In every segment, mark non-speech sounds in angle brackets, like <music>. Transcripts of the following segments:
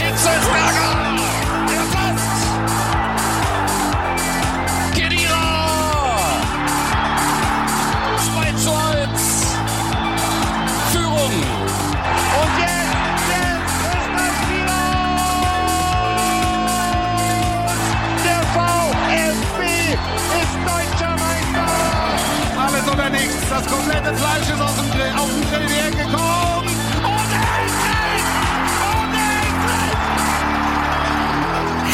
Hitzelsberger! Der passt! Kedira! 2 zu 1! Führung! Und jetzt, jetzt ist! Der VfB ist deutscher Meister! Alles oder. Das komplette Fleisch ist aus dem Grill, auf den Grill hergekommen.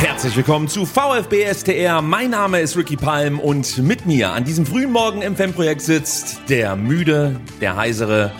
Herzlich willkommen zu VfB STR. Mein Name ist Ricky Palm und mit mir an diesem frühen Morgen im Fanprojekt sitzt der müde, der heisere,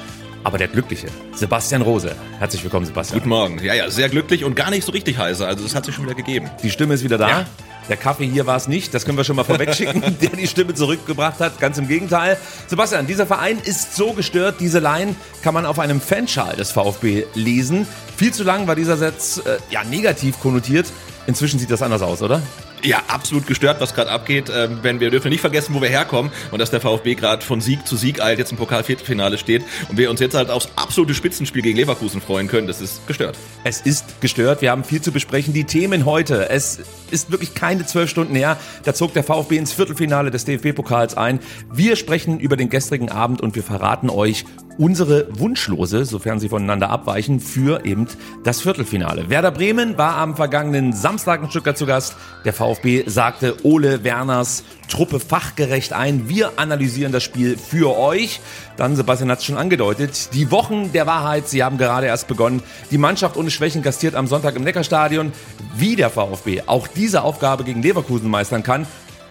aber der glückliche Sebastian Rose. Herzlich willkommen, Sebastian. Guten Morgen. Ja, ja, sehr glücklich und gar nicht so richtig heiser. Also, das hat sich schon wieder gegeben. Die Stimme ist wieder da. Ja. Der Kaffee hier war es nicht, das können wir schon mal vorwegschicken, <laughs> der die Stimme zurückgebracht hat. Ganz im Gegenteil. Sebastian, dieser Verein ist so gestört, diese Line kann man auf einem Fanschal des VfB lesen. Viel zu lang war dieser Satz äh, ja negativ konnotiert. Inzwischen sieht das anders aus, oder? Ja, absolut gestört, was gerade abgeht. Ähm, wenn wir dürfen nicht vergessen, wo wir herkommen und dass der VfB gerade von Sieg zu Sieg eilt, jetzt im Pokal-Viertelfinale steht und wir uns jetzt halt aufs absolute Spitzenspiel gegen Leverkusen freuen können. Das ist gestört. Es ist gestört. Wir haben viel zu besprechen. Die Themen heute. Es ist wirklich keine zwölf Stunden her. Da zog der VfB ins Viertelfinale des DFB-Pokals ein. Wir sprechen über den gestrigen Abend und wir verraten euch unsere Wunschlose, sofern sie voneinander abweichen, für eben das Viertelfinale. Werder Bremen war am vergangenen Samstag in Stuttgart zu Gast. Der VfB sagte Ole Werners Truppe fachgerecht ein. Wir analysieren das Spiel für euch. Dann, Sebastian hat es schon angedeutet, die Wochen der Wahrheit, sie haben gerade erst begonnen. Die Mannschaft ohne Schwächen gastiert am Sonntag im Neckarstadion. Wie der VfB auch diese Aufgabe gegen Leverkusen meistern kann,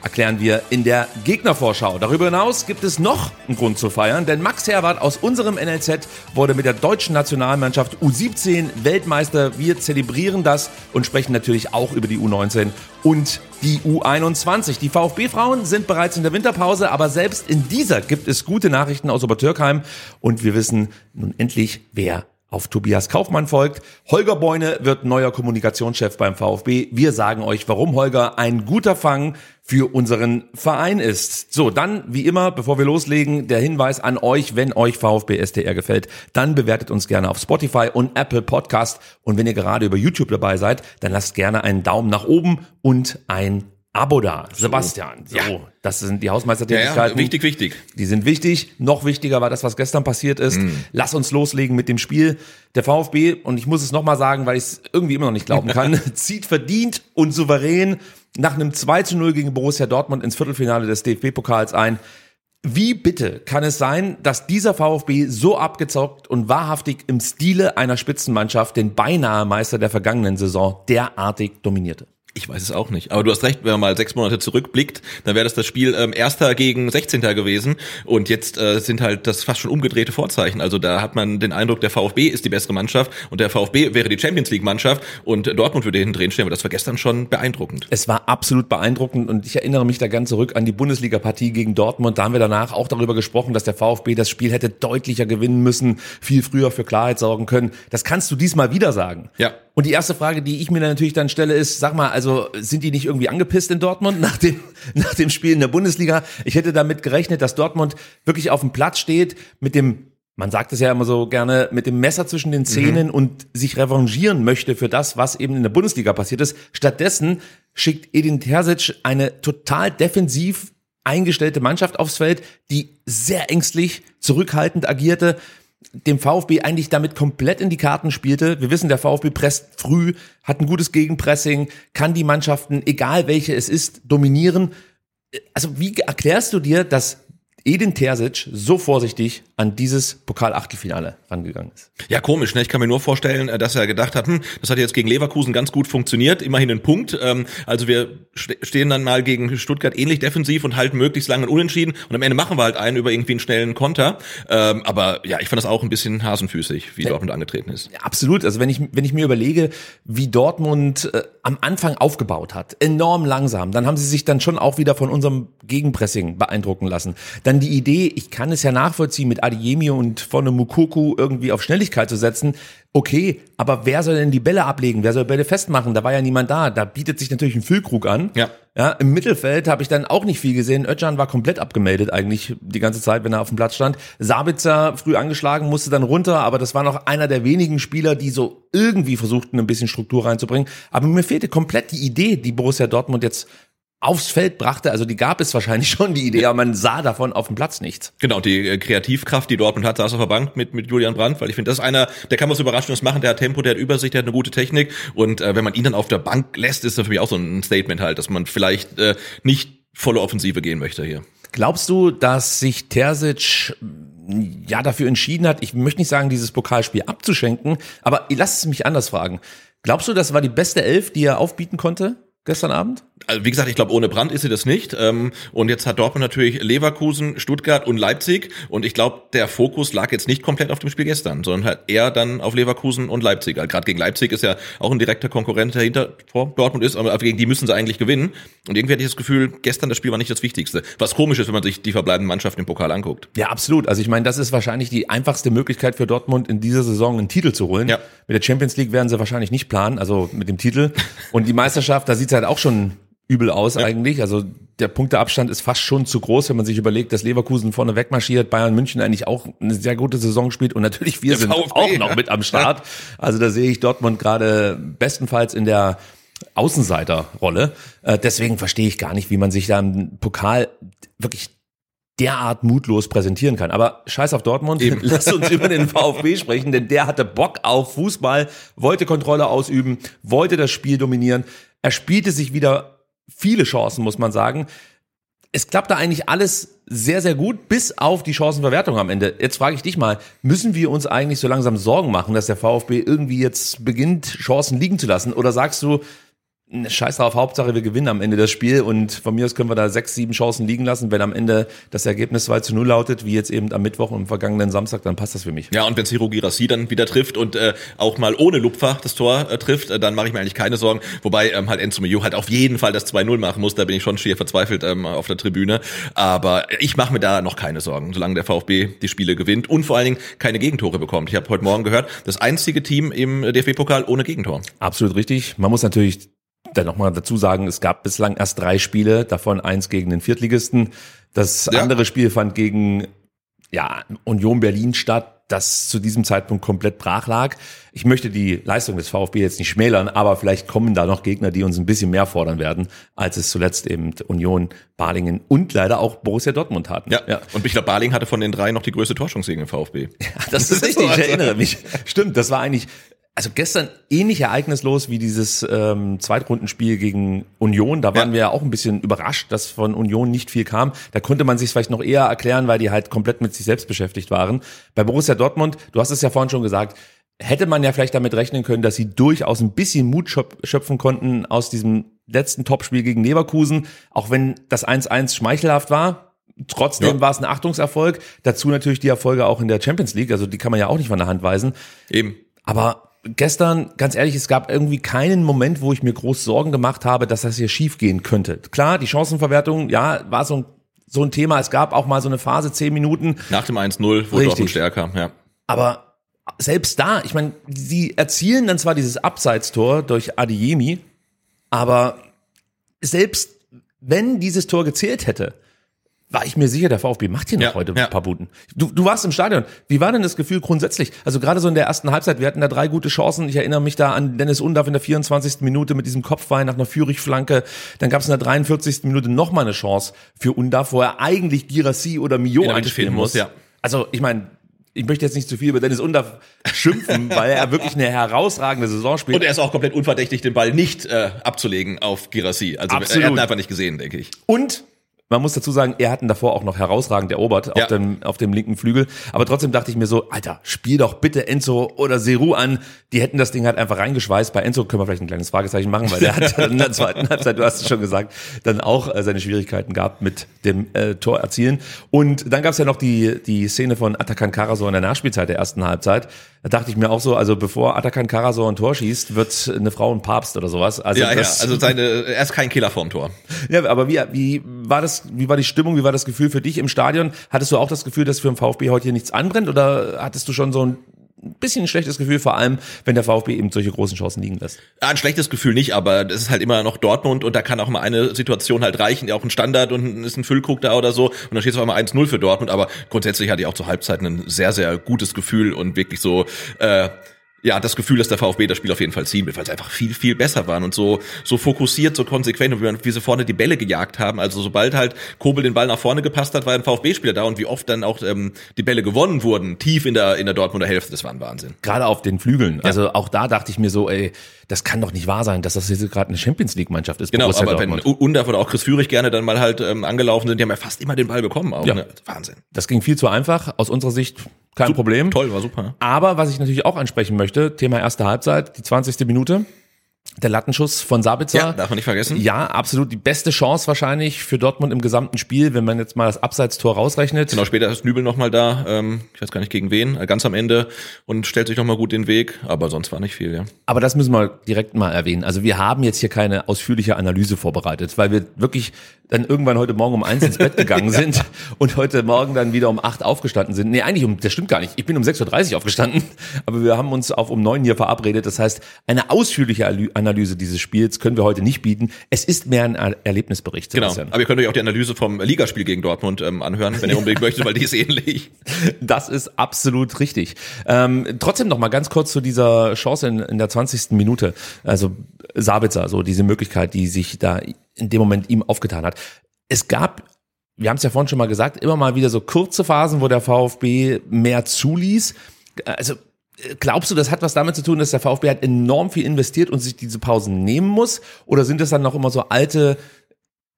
erklären wir in der Gegnervorschau. Darüber hinaus gibt es noch einen Grund zu feiern, denn Max Herwart aus unserem NLZ wurde mit der deutschen Nationalmannschaft U17 Weltmeister. Wir zelebrieren das und sprechen natürlich auch über die U19 und die U21. Die VfB-Frauen sind bereits in der Winterpause, aber selbst in dieser gibt es gute Nachrichten aus Obertürkheim und wir wissen nun endlich, wer auf Tobias Kaufmann folgt. Holger Beune wird neuer Kommunikationschef beim VfB. Wir sagen euch, warum Holger ein guter Fang für unseren Verein ist. So, dann wie immer, bevor wir loslegen, der Hinweis an euch, wenn euch VfB STR gefällt, dann bewertet uns gerne auf Spotify und Apple Podcast. Und wenn ihr gerade über YouTube dabei seid, dann lasst gerne einen Daumen nach oben und ein Abo da. Sebastian, so, Ja. das sind die Ja, Hausmeistertätigkeiten. ja, wichtig, wichtig. Die sind wichtig. Noch wichtiger war das, was gestern passiert ist. Lass uns loslegen mit dem Spiel. Der VfB, und ich muss es nochmal sagen, weil ich es irgendwie immer noch nicht glauben kann, <laughs> zieht verdient und souverän nach einem 2 zu 0 gegen Borussia Dortmund ins Viertelfinale des DFB-Pokals ein. Wie bitte kann es sein, dass dieser VfB so abgezockt und wahrhaftig im Stile einer Spitzenmannschaft den beinahe Meister der vergangenen Saison derartig dominierte? Ich weiß es auch nicht. Aber du hast recht, wenn man mal sechs Monate zurückblickt, dann wäre das das Spiel ähm, Erster gegen 16. gewesen. Und jetzt äh, sind halt das fast schon umgedrehte Vorzeichen. Also da hat man den Eindruck, der VfB ist die bessere Mannschaft und der VfB wäre die Champions League Mannschaft und Dortmund würde hinten drin stehen. Aber das war gestern schon beeindruckend. Es war absolut beeindruckend und ich erinnere mich da ganz zurück an die Bundesliga-Partie gegen Dortmund. Da haben wir danach auch darüber gesprochen, dass der VfB das Spiel hätte deutlicher gewinnen müssen, viel früher für Klarheit sorgen können. Das kannst du diesmal wieder sagen. Ja. Und die erste Frage, die ich mir dann natürlich dann stelle, ist, sag mal, also sind die nicht irgendwie angepisst in Dortmund <laughs> nach dem, nach dem Spiel in der Bundesliga? Ich hätte damit gerechnet, dass Dortmund wirklich auf dem Platz steht mit dem man sagt es ja immer so gerne, mit dem Messer zwischen den Zähnen und sich revanchieren möchte für das, was eben in der Bundesliga passiert ist. Stattdessen schickt Edin Terzic eine total defensiv eingestellte Mannschaft aufs Feld, die sehr ängstlich, zurückhaltend agierte, dem VfB eigentlich damit komplett in die Karten spielte. Wir wissen, der VfB presst früh, hat ein gutes Gegenpressing, kann die Mannschaften, egal welche es ist, dominieren. Also wie erklärst du dir, dass Edin Terzic so vorsichtig an dieses Pokal-Achtelfinale rangegangen ist. Ja, komisch, ne? Ich kann mir nur vorstellen, äh, dass er gedacht hat, hm, das hat jetzt gegen Leverkusen ganz gut funktioniert, immerhin ein Punkt. Ähm, also wir stehen dann mal gegen Stuttgart ähnlich defensiv und halten möglichst lange unentschieden und am Ende machen wir halt einen über irgendwie einen schnellen Konter. Ähm, aber ja, ich fand das auch ein bisschen hasenfüßig, wie ja. Dortmund angetreten ist. Ja, absolut. Also wenn ich, wenn ich mir überlege, wie Dortmund äh, am Anfang aufgebaut hat, enorm langsam, dann haben sie sich dann schon auch wieder von unserem Gegenpressing beeindrucken lassen. Dann die Idee, ich kann es ja nachvollziehen, mit Adiemi und von Mukoku irgendwie auf Schnelligkeit zu setzen. Okay, aber wer soll denn die Bälle ablegen? Wer soll Bälle festmachen? Da war ja niemand da. Da bietet sich natürlich ein Füllkrug an. Ja. Ja, im Mittelfeld habe ich dann auch nicht viel gesehen. Özcan war komplett abgemeldet eigentlich die ganze Zeit, wenn er auf dem Platz stand. Sabitzer früh angeschlagen, musste dann runter, aber das war noch einer der wenigen Spieler, die so irgendwie versuchten, ein bisschen Struktur reinzubringen. Aber mir fehlte komplett die Idee, die Borussia Dortmund jetzt aufs Feld brachte. Also die gab es wahrscheinlich schon, die Idee, aber man sah davon auf dem Platz nichts. Genau, die äh, Kreativkraft, die Dortmund hat, saß auf der Bank mit, mit Julian Brandt, weil ich finde, das ist einer, der kann was Überraschendes machen, der hat Tempo, der hat Übersicht, der hat eine gute Technik und äh, wenn man ihn dann auf der Bank lässt, ist das für mich auch so ein Statement halt, dass man vielleicht äh, nicht volle Offensive gehen möchte hier. Glaubst du, dass sich Terzic ja dafür entschieden hat, ich möchte nicht sagen, dieses Pokalspiel abzuschenken, aber lass es mich anders fragen. Glaubst du, das war die beste Elf, die er aufbieten konnte? Gestern Abend? Also wie gesagt, ich glaube, ohne Brand ist sie das nicht. Ähm, und jetzt hat Dortmund natürlich Leverkusen, Stuttgart und Leipzig. Und ich glaube, der Fokus lag jetzt nicht komplett auf dem Spiel gestern, sondern halt eher dann auf Leverkusen und Leipzig. Also Gerade gegen Leipzig ist ja auch ein direkter Konkurrent, der hinter vor Dortmund ist, aber gegen die müssen sie eigentlich gewinnen. Und irgendwie hatte ich das Gefühl, gestern das Spiel war nicht das Wichtigste. Was komisch ist, wenn man sich die verbleibenden Mannschaften im Pokal anguckt. Ja, absolut. Also ich meine, das ist wahrscheinlich die einfachste Möglichkeit für Dortmund in dieser Saison einen Titel zu holen. Ja. Mit der Champions League werden sie wahrscheinlich nicht planen, also mit dem Titel. Und die Meisterschaft, da sieht es halt auch schon übel aus ja. eigentlich. Also der Punkteabstand ist fast schon zu groß, wenn man sich überlegt, dass Leverkusen vorne wegmarschiert, Bayern München eigentlich auch eine sehr gute Saison spielt und natürlich wir der sind VfB, auch noch mit am Start. Also da sehe ich Dortmund gerade bestenfalls in der Außenseiterrolle. Äh, deswegen verstehe ich gar nicht, wie man sich da im Pokal wirklich derart mutlos präsentieren kann. Aber scheiß auf Dortmund, Eben. <laughs> lass uns über den VfB sprechen, denn der hatte Bock auf Fußball, wollte Kontrolle ausüben, wollte das Spiel dominieren. Er spielte sich wieder viele Chancen, muss man sagen. Es klappte eigentlich alles sehr, sehr gut, bis auf die Chancenverwertung am Ende. Jetzt frage ich dich mal, müssen wir uns eigentlich so langsam Sorgen machen, dass der VfB irgendwie jetzt beginnt, Chancen liegen zu lassen? Oder sagst du, Scheiß drauf, Hauptsache wir gewinnen am Ende das Spiel und von mir aus können wir da sechs, sieben Chancen liegen lassen. Wenn am Ende das Ergebnis 2 zu 0 lautet, wie jetzt eben am Mittwoch und am vergangenen Samstag, dann passt das für mich. Ja, und wenn Ciro Girassi dann wieder trifft und äh, auch mal ohne Lupfer das Tor äh, trifft, äh, dann mache ich mir eigentlich keine Sorgen. Wobei ähm, halt Enzo Mio halt auf jeden Fall das 2-0 machen muss, da bin ich schon schier verzweifelt ähm, auf der Tribüne. Aber ich mache mir da noch keine Sorgen, solange der VfB die Spiele gewinnt und vor allen Dingen keine Gegentore bekommt. Ich habe heute Morgen gehört, das einzige Team im DFB-Pokal ohne Gegentor. Absolut richtig. Man muss natürlich dann nochmal dazu sagen, es gab bislang erst drei Spiele, davon eins gegen den Viertligisten. Das ja. andere Spiel fand gegen ja, Union Berlin statt, das zu diesem Zeitpunkt komplett brach lag. Ich möchte die Leistung des VfB jetzt nicht schmälern, aber vielleicht kommen da noch Gegner, die uns ein bisschen mehr fordern werden, als es zuletzt eben Union, Balingen und leider auch Borussia Dortmund hatten. Ja, ja. und ich glaube, Balingen hatte von den drei noch die größte Torchance gegen den VfB. <laughs> Ja, das, das ist richtig, ich <laughs> erinnere mich. Stimmt, das war eigentlich also gestern ähnlich ereignislos wie dieses ähm, Zweitrundenspiel gegen Union. Da waren ja. wir ja auch ein bisschen überrascht, dass von Union nicht viel kam. Da konnte man sich vielleicht noch eher erklären, weil die halt komplett mit sich selbst beschäftigt waren. Bei Borussia Dortmund, du hast es ja vorhin schon gesagt, hätte man ja vielleicht damit rechnen können, dass sie durchaus ein bisschen Mut schöpfen konnten aus diesem letzten Topspiel gegen Leverkusen, auch wenn das 1-1 schmeichelhaft war. Trotzdem ja. war es ein Achtungserfolg. Dazu natürlich die Erfolge auch in der Champions League, also die kann man ja auch nicht von der Hand weisen. Eben. Aber gestern, ganz ehrlich, es gab irgendwie keinen Moment, wo ich mir groß Sorgen gemacht habe, dass das hier schief gehen könnte. Klar, die Chancenverwertung, ja, war so ein, so ein Thema. Es gab auch mal so eine Phase, zehn Minuten. Nach dem 1-0 wurde Dortmund stärker, ja. Aber selbst da, ich meine, sie erzielen dann zwar dieses Abseitstor durch Adiemi, aber selbst wenn dieses Tor gezählt hätte, war ich mir sicher, der VfB macht hier noch ja, heute ja. ein paar Buden. Du, du warst im Stadion. Wie war denn das Gefühl grundsätzlich? Also gerade so in der ersten Halbzeit, wir hatten da drei gute Chancen. Ich erinnere mich da an Dennis Undaff in der 24. Minute mit diesem Kopfwein nach einer Führigflanke. Dann gab es in der 43. Minute nochmal eine Chance für Undaff, wo er eigentlich Girassi oder Mio einspielen muss. Ja. Also ich meine, ich möchte jetzt nicht zu viel über Dennis Undaff schimpfen, <laughs> weil er wirklich eine herausragende Saison spielt. Und er ist auch komplett unverdächtig, den Ball nicht äh, abzulegen auf Girassi. Also Absolut. er hat ihn einfach nicht gesehen, denke ich. Und Man muss dazu sagen, er hat ihn davor auch noch herausragend erobert Ja. auf, dem, auf dem linken Flügel. Aber trotzdem dachte ich mir so, Alter, spiel doch bitte Enzo oder Seru an. Die hätten das Ding halt einfach reingeschweißt. Bei Enzo können wir vielleicht ein kleines Fragezeichen machen, weil der hat <laughs> in der zweiten Halbzeit, du hast es schon gesagt, dann auch äh, seine Schwierigkeiten gehabt mit dem äh, Tor erzielen. Und dann gab es ja noch die, die Szene von Atakan Karasor in der Nachspielzeit der ersten Halbzeit. Da dachte ich mir auch so, also bevor Atakan Karasor ein Tor schießt, wird eine Frau ein Papst oder sowas. Also Ja, ja, also seine, er ist kein Killer vorm Tor. ja, aber wie, wie war das, wie war die Stimmung, wie war das Gefühl für dich im Stadion? Hattest du auch das Gefühl, dass für den VfB heute hier nichts anbrennt oder hattest du schon so ein bisschen ein schlechtes Gefühl, vor allem, wenn der VfB eben solche großen Chancen liegen lässt? Ja, ein schlechtes Gefühl nicht, aber das ist halt immer noch Dortmund und da kann auch mal eine Situation halt reichen, auch ein Standard und ist ein Füllkrug da oder so und dann steht es auf einmal 1-0 für Dortmund, aber grundsätzlich hatte ich auch zur Halbzeit ein sehr, sehr gutes Gefühl und wirklich so, äh, ja, das Gefühl, dass der VfB das Spiel auf jeden Fall ziehen wird, weil sie einfach viel, viel besser waren und so, so fokussiert, so konsequent und wie sie vorne die Bälle gejagt haben. Also sobald halt Kobel den Ball nach vorne gepasst hat, war ein VfB-Spieler da und wie oft dann auch ähm, die Bälle gewonnen wurden, tief in der, in der Dortmunder Hälfte, das war ein Wahnsinn. Gerade auf den Flügeln. Also auch da dachte ich mir so, ey, das kann doch nicht wahr sein, dass das jetzt gerade eine Champions League Mannschaft ist. Genau, aber wenn Dortmund. Undaf oder auch Chris Führig gerne dann mal halt ähm, angelaufen sind, die haben ja fast immer den Ball bekommen auch. Ja. Ne? Wahnsinn. Das ging viel zu einfach. Aus unserer Sicht kein Problem. Toll, war super. Aber was ich natürlich auch ansprechen möchte, Thema erste Halbzeit, die 20. Minute. Der Lattenschuss von Sabitzer. Ja, darf man nicht vergessen. Ja, absolut die beste Chance wahrscheinlich für Dortmund im gesamten Spiel, wenn man jetzt mal das Abseitstor rausrechnet. Genau, später ist Nübel nochmal da, ähm, ich weiß gar nicht gegen wen, äh, ganz am Ende und stellt sich nochmal gut den Weg, aber sonst war nicht viel, ja. Aber das müssen wir direkt mal erwähnen. Also wir haben jetzt hier keine ausführliche Analyse vorbereitet, weil wir wirklich dann irgendwann heute Morgen um eins ins Bett gegangen <laughs> sind und heute Morgen dann wieder um acht aufgestanden sind. Nee, eigentlich um, das stimmt gar nicht. Ich bin um 6.30 Uhr aufgestanden, aber wir haben uns auf um neun hier verabredet. Das heißt, eine ausführliche Analyse dieses Spiels können wir heute nicht bieten. Es ist mehr ein Er- Erlebnisbericht. Genau, Sebastian. aber ihr könnt euch auch die Analyse vom Ligaspiel gegen Dortmund ähm, anhören, wenn ihr unbedingt möchtet, weil die ist ähnlich. <laughs> Das ist absolut richtig. Ähm, trotzdem noch mal ganz kurz zu dieser Chance in, in der 20. Minute. Also Sabitzer, so diese Möglichkeit, die sich da in dem Moment ihm aufgetan hat. Es gab, wir haben es ja vorhin schon mal gesagt, immer mal wieder so kurze Phasen, wo der VfB mehr zuließ. Also Glaubst du, das hat was damit zu tun, dass der VfB halt enorm viel investiert und sich diese Pausen nehmen muss? Oder sind das dann noch immer so alte,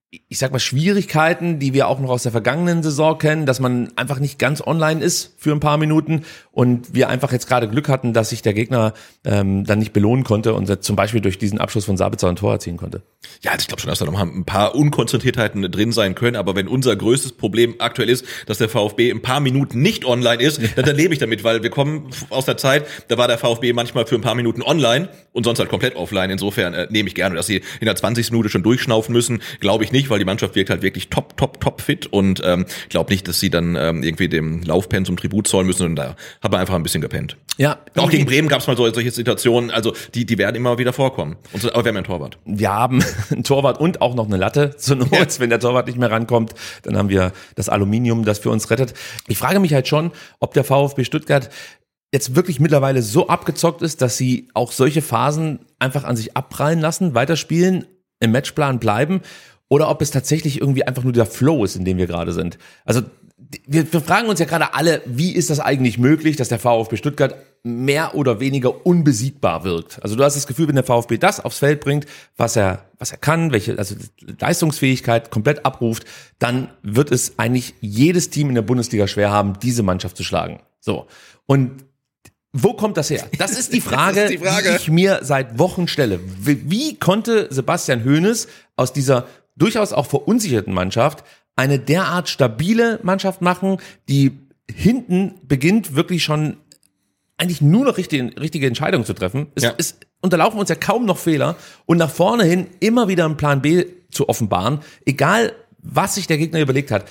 ich sag mal, Schwierigkeiten, die wir auch noch aus der vergangenen Saison kennen, dass man einfach nicht ganz online ist für ein paar Minuten und wir einfach jetzt gerade Glück hatten, dass sich der Gegner ähm, dann nicht belohnen konnte und zum Beispiel durch diesen Abschluss von Sabitzer ein Tor erzielen konnte? Ja, also ich glaube schon, dass da noch ein paar Unkonzentriertheiten drin sein können, aber wenn unser größtes Problem aktuell ist, dass der VfB ein paar Minuten nicht online ist, dann, dann lebe ich damit, weil wir kommen aus der Zeit, da war der VfB manchmal für ein paar Minuten online und sonst halt komplett offline. Insofern äh, nehme ich gerne, dass sie in der 20. Minute schon durchschnaufen müssen, glaube ich nicht, weil die Mannschaft wirkt halt wirklich top, top, top fit und ähm, glaube nicht, dass sie dann ähm, irgendwie dem Laufpensum Tribut zollen müssen und da hat man einfach ein bisschen gepennt. Ja, Auch gegen Bremen gab es mal so, solche Situationen, also die, die werden immer wieder vorkommen. Und so, aber wir haben ja einen Torwart. wir haben <laughs> einen Torwart und auch noch eine Latte zur Not. Wenn der Torwart nicht mehr rankommt, dann haben wir das Aluminium, das für uns rettet. Ich frage mich halt schon, ob der VfB Stuttgart jetzt wirklich mittlerweile so abgezockt ist, dass sie auch solche Phasen einfach an sich abprallen lassen, weiterspielen, im Matchplan bleiben oder ob es tatsächlich irgendwie einfach nur der Flow ist, in dem wir gerade sind. Also wir, wir fragen uns ja gerade alle, wie ist das eigentlich möglich, dass der VfB Stuttgart mehr oder weniger unbesiegbar wirkt? Also du hast das Gefühl, wenn der VfB das aufs Feld bringt, was er, was er kann, welche, also Leistungsfähigkeit komplett abruft, dann wird es eigentlich jedes Team in der Bundesliga schwer haben, diese Mannschaft zu schlagen. So. Und wo kommt das her? Das ist die <laughs> Frage, ist die Frage. die ich mir seit Wochen stelle. Wie, wie konnte Sebastian Hoeneß aus dieser durchaus auch verunsicherten Mannschaft eine derart stabile Mannschaft machen, die hinten beginnt wirklich schon eigentlich nur noch richtige, richtige Entscheidungen zu treffen. Es, Ja. es unterlaufen uns ja kaum noch Fehler und nach vorne hin immer wieder einen Plan B zu offenbaren, egal was sich der Gegner überlegt hat.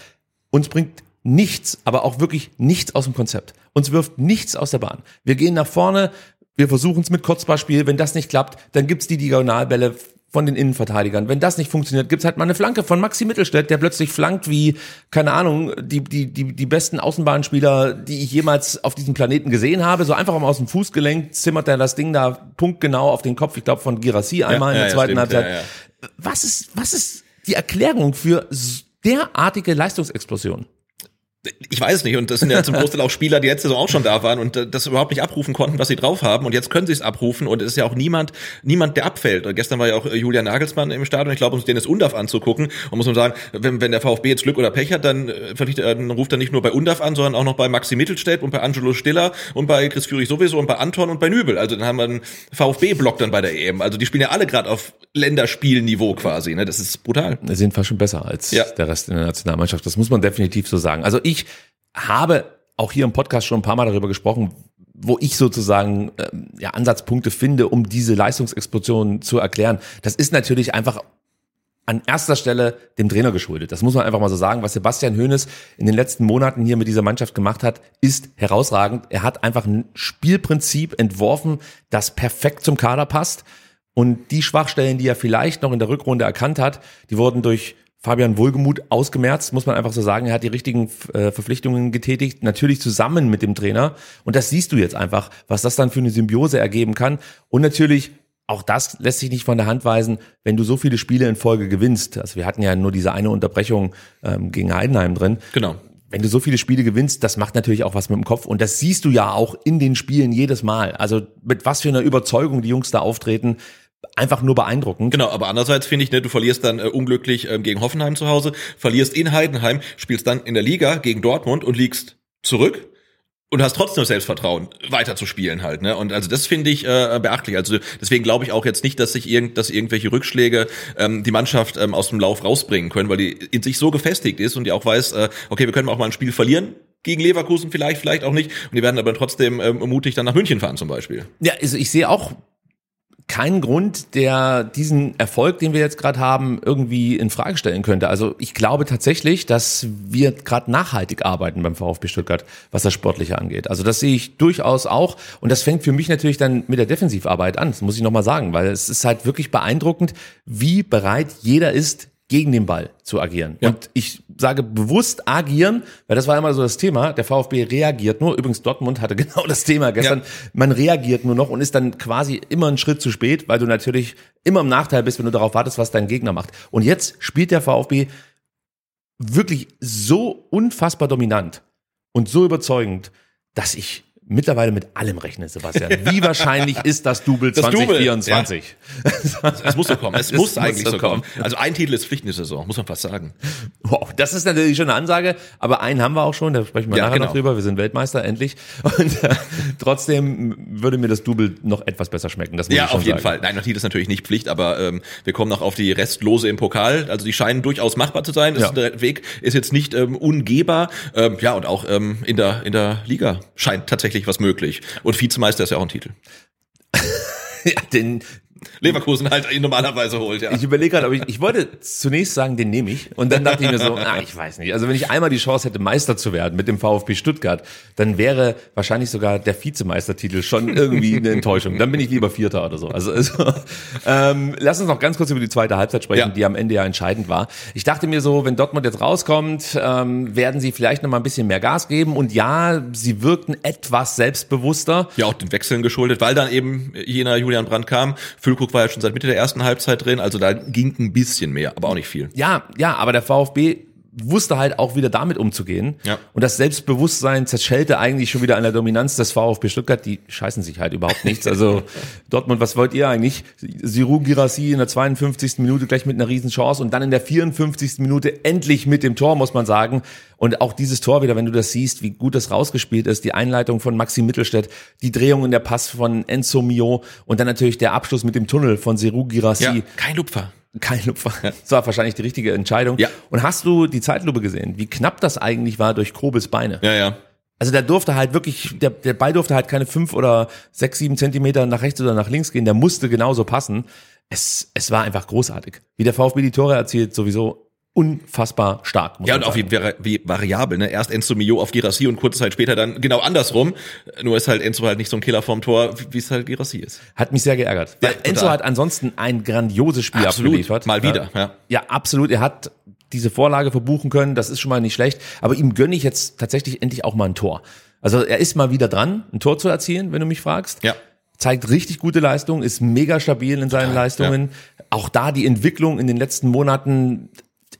Uns bringt nichts, aber auch wirklich nichts aus dem Konzept. Uns wirft nichts aus der Bahn. Wir gehen nach vorne, wir versuchen es mit Kurzballspiel. Wenn das nicht klappt, dann gibt's die Diagonalbälle von den Innenverteidigern. Wenn das nicht funktioniert, gibt's halt mal eine Flanke von Maxi Mittelstädt, der plötzlich flankt wie, keine Ahnung, die, die, die, die besten Außenbahnspieler, die ich jemals auf diesem Planeten gesehen habe. So einfach mal aus dem Fußgelenk zimmert er das Ding da punktgenau auf den Kopf, ich glaube von Girassi einmal in ja, der ja, zweiten stimmt, Halbzeit. ja. Was ist, was ist die Erklärung für derartige Leistungsexplosion? Ich weiß nicht. Und das sind ja zum Großteil auch Spieler, die letzte Saison auch schon da waren und äh, das überhaupt nicht abrufen konnten, was sie drauf haben. Und jetzt können sie es abrufen und es ist ja auch niemand, niemand, der abfällt. Und gestern war ja auch äh, Julian Nagelsmann im Stadion. Ich glaube, um Dennis Undaf anzugucken. Und muss man sagen, wenn, wenn der VfB jetzt Glück oder Pech hat, dann, äh, dann ruft er nicht nur bei Undaf an, sondern auch noch bei Maxi Mittelstädt und bei Angelo Stiller und bei Chris Führig sowieso und bei Anton und bei Nübel. Also dann haben wir einen VfB-Block dann bei der EM. Also die spielen ja alle gerade auf Länderspielniveau quasi. Ne? Das ist brutal. Wir sind fast schon besser als Ja. der Rest in der Nationalmannschaft. Das muss man definitiv so sagen. Also ich habe auch hier im Podcast schon ein paar Mal darüber gesprochen, wo ich sozusagen ähm, ja, Ansatzpunkte finde, um diese Leistungsexplosion zu erklären. Das ist natürlich einfach an erster Stelle dem Trainer geschuldet. Das muss man einfach mal so sagen. Was Sebastian Hoeneß in den letzten Monaten hier mit dieser Mannschaft gemacht hat, ist herausragend. Er hat einfach ein Spielprinzip entworfen, das perfekt zum Kader passt. Und die Schwachstellen, die er vielleicht noch in der Rückrunde erkannt hat, die wurden durch Fabian Wohlgemuth ausgemerzt, muss man einfach so sagen. Er hat die richtigen äh, Verpflichtungen getätigt, natürlich zusammen mit dem Trainer. Und das siehst du jetzt einfach, was das dann für eine Symbiose ergeben kann. Und natürlich, auch das lässt sich nicht von der Hand weisen, wenn du so viele Spiele in Folge gewinnst. Also wir hatten ja nur diese eine Unterbrechung ähm, gegen Heidenheim drin Genau. wenn du so viele Spiele gewinnst, das macht natürlich auch was mit dem Kopf. Und das siehst du ja auch in den Spielen jedes Mal. Also mit was für einer Überzeugung die Jungs da auftreten. Einfach nur beeindruckend. Genau, aber andererseits finde ich, ne, du verlierst dann äh, unglücklich ähm, gegen Hoffenheim zu Hause, verlierst in Heidenheim, spielst dann in der Liga gegen Dortmund und liegst zurück und hast trotzdem das Selbstvertrauen, weiter zu spielen halt. Ne? Und also das finde ich äh, beachtlich. Also deswegen glaube ich auch jetzt nicht, dass sich irgend, dass irgendwelche Rückschläge ähm, die Mannschaft ähm, aus dem Lauf rausbringen können, weil die in sich so gefestigt ist und die auch weiß, äh, okay, wir können auch mal ein Spiel verlieren. Gegen Leverkusen vielleicht, vielleicht auch nicht. Und die werden aber trotzdem ähm, mutig dann nach München fahren zum Beispiel. Ja, also ich sehe auch keinen Grund, der diesen Erfolg, den wir jetzt gerade haben, irgendwie in Frage stellen könnte. Also ich glaube tatsächlich, dass wir gerade nachhaltig arbeiten beim VfB Stuttgart, was das Sportliche angeht. Also das sehe ich durchaus auch. Und das fängt für mich natürlich dann mit der Defensivarbeit an. Das muss ich nochmal sagen, weil es ist halt wirklich beeindruckend, wie bereit jeder ist, gegen den Ball zu agieren. Ja. Und ich sage bewusst agieren, weil das war immer so das Thema. Der VfB reagiert nur. Übrigens, Dortmund hatte <laughs> genau das Thema gestern. Ja. Man reagiert nur noch und ist dann quasi immer einen Schritt zu spät, weil du natürlich immer im Nachteil bist, wenn du darauf wartest, was dein Gegner macht. Und jetzt spielt der VfB wirklich so unfassbar dominant und so überzeugend, dass ich mittlerweile mit allem rechne, Sebastian. Wie <laughs> wahrscheinlich ist das Double Das Double, 2024? Es muss so kommen. Es <laughs> Das muss eigentlich so so kommen. kommen. Also ein Titel ist Pflicht in der Saison, muss man fast sagen. Wow, das ist natürlich schon eine Ansage, aber einen haben wir auch schon, da sprechen wir Ja, nachher genau. noch drüber. Wir sind Weltmeister, endlich. Und äh, trotzdem würde mir das Double noch etwas besser schmecken. Das muss Ja, ich schon auf jeden sagen. Fall. Nein, der Titel ist natürlich nicht Pflicht, aber ähm, wir kommen noch auf die Restlose im Pokal. Also die scheinen durchaus machbar zu sein. Das Ja. der Weg ist jetzt nicht ähm, ungehbar. Ähm, ja, und auch ähm, in der in der Liga scheint tatsächlich was möglich. Und Vizemeister ist ja auch ein Titel. <laughs> Ja, den, Leverkusen halt ihn normalerweise holt, ja. Ich überlege gerade, aber ich, ich wollte zunächst sagen, den nehme ich. Und dann dachte ich mir so, na, <laughs> ich weiß nicht. Also wenn ich einmal die Chance hätte, Meister zu werden mit dem VfB Stuttgart, dann wäre wahrscheinlich sogar der Vizemeistertitel schon irgendwie eine Enttäuschung. Dann bin ich lieber Vierter oder so. Also, also ähm, lass uns noch ganz kurz über die zweite Halbzeit sprechen, Ja. die am Ende ja entscheidend war. Ich dachte mir so, wenn Dortmund jetzt rauskommt, ähm, werden sie vielleicht noch mal ein bisschen mehr Gas geben. Und ja, sie wirkten etwas selbstbewusster. Ja, auch den Wechseln geschuldet, weil dann eben jener Julian Brandt kam. Füllkrug war ja schon seit Mitte der ersten Halbzeit drin, also da ging ein bisschen mehr, aber auch nicht viel. Ja, ja, aber der VfB wusste halt auch wieder damit umzugehen. Ja. Und das Selbstbewusstsein zerschellte eigentlich schon wieder an der Dominanz des VfB Stuttgart. Die scheißen sich halt überhaupt nichts. Also <laughs> Dortmund, was wollt ihr eigentlich? Giroud Girassi in der 52. Minute gleich mit einer Riesenchance und dann in der 54. Minute endlich mit dem Tor, muss man sagen. Und auch dieses Tor wieder, wenn du das siehst, wie gut das rausgespielt ist, die Einleitung von Maxi Mittelstädt, die Drehung in der Pass von Enzo Mio und dann natürlich der Abschluss mit dem Tunnel von Giroud Girassi. kein Lupfer. Kein Lupfer. Das war wahrscheinlich die richtige Entscheidung. Ja. Und hast du die Zeitlupe gesehen, wie knapp das eigentlich war durch Kobels Beine? Ja, ja. Also der durfte halt wirklich, der, der Ball durfte halt keine fünf oder sechs, sieben Zentimeter nach rechts oder nach links gehen. Der musste genauso passen. Es, es war einfach großartig. Wie der VfB die Tore erzielt, sowieso unfassbar stark. Ja, und auch wie, wie variabel, ne? Erst Enzo Mio auf Girassi und kurze Zeit später dann genau andersrum. Nur ist halt Enzo halt nicht so ein Killer vom Tor, wie- es halt Girassi ist. Hat mich sehr geärgert. Weil Ja. Enzo hat ansonsten ein grandioses Spiel abgeliefert. Mal wieder, ja. Ja, absolut. Er hat diese Vorlage verbuchen können. Das ist schon mal nicht schlecht. Aber ihm gönne ich jetzt tatsächlich endlich auch mal ein Tor. Also er ist mal wieder dran, ein Tor zu erzielen, wenn du mich fragst. Ja. Zeigt richtig gute Leistung, ist mega stabil in seinen Leistungen. Auch da die Entwicklung in den letzten Monaten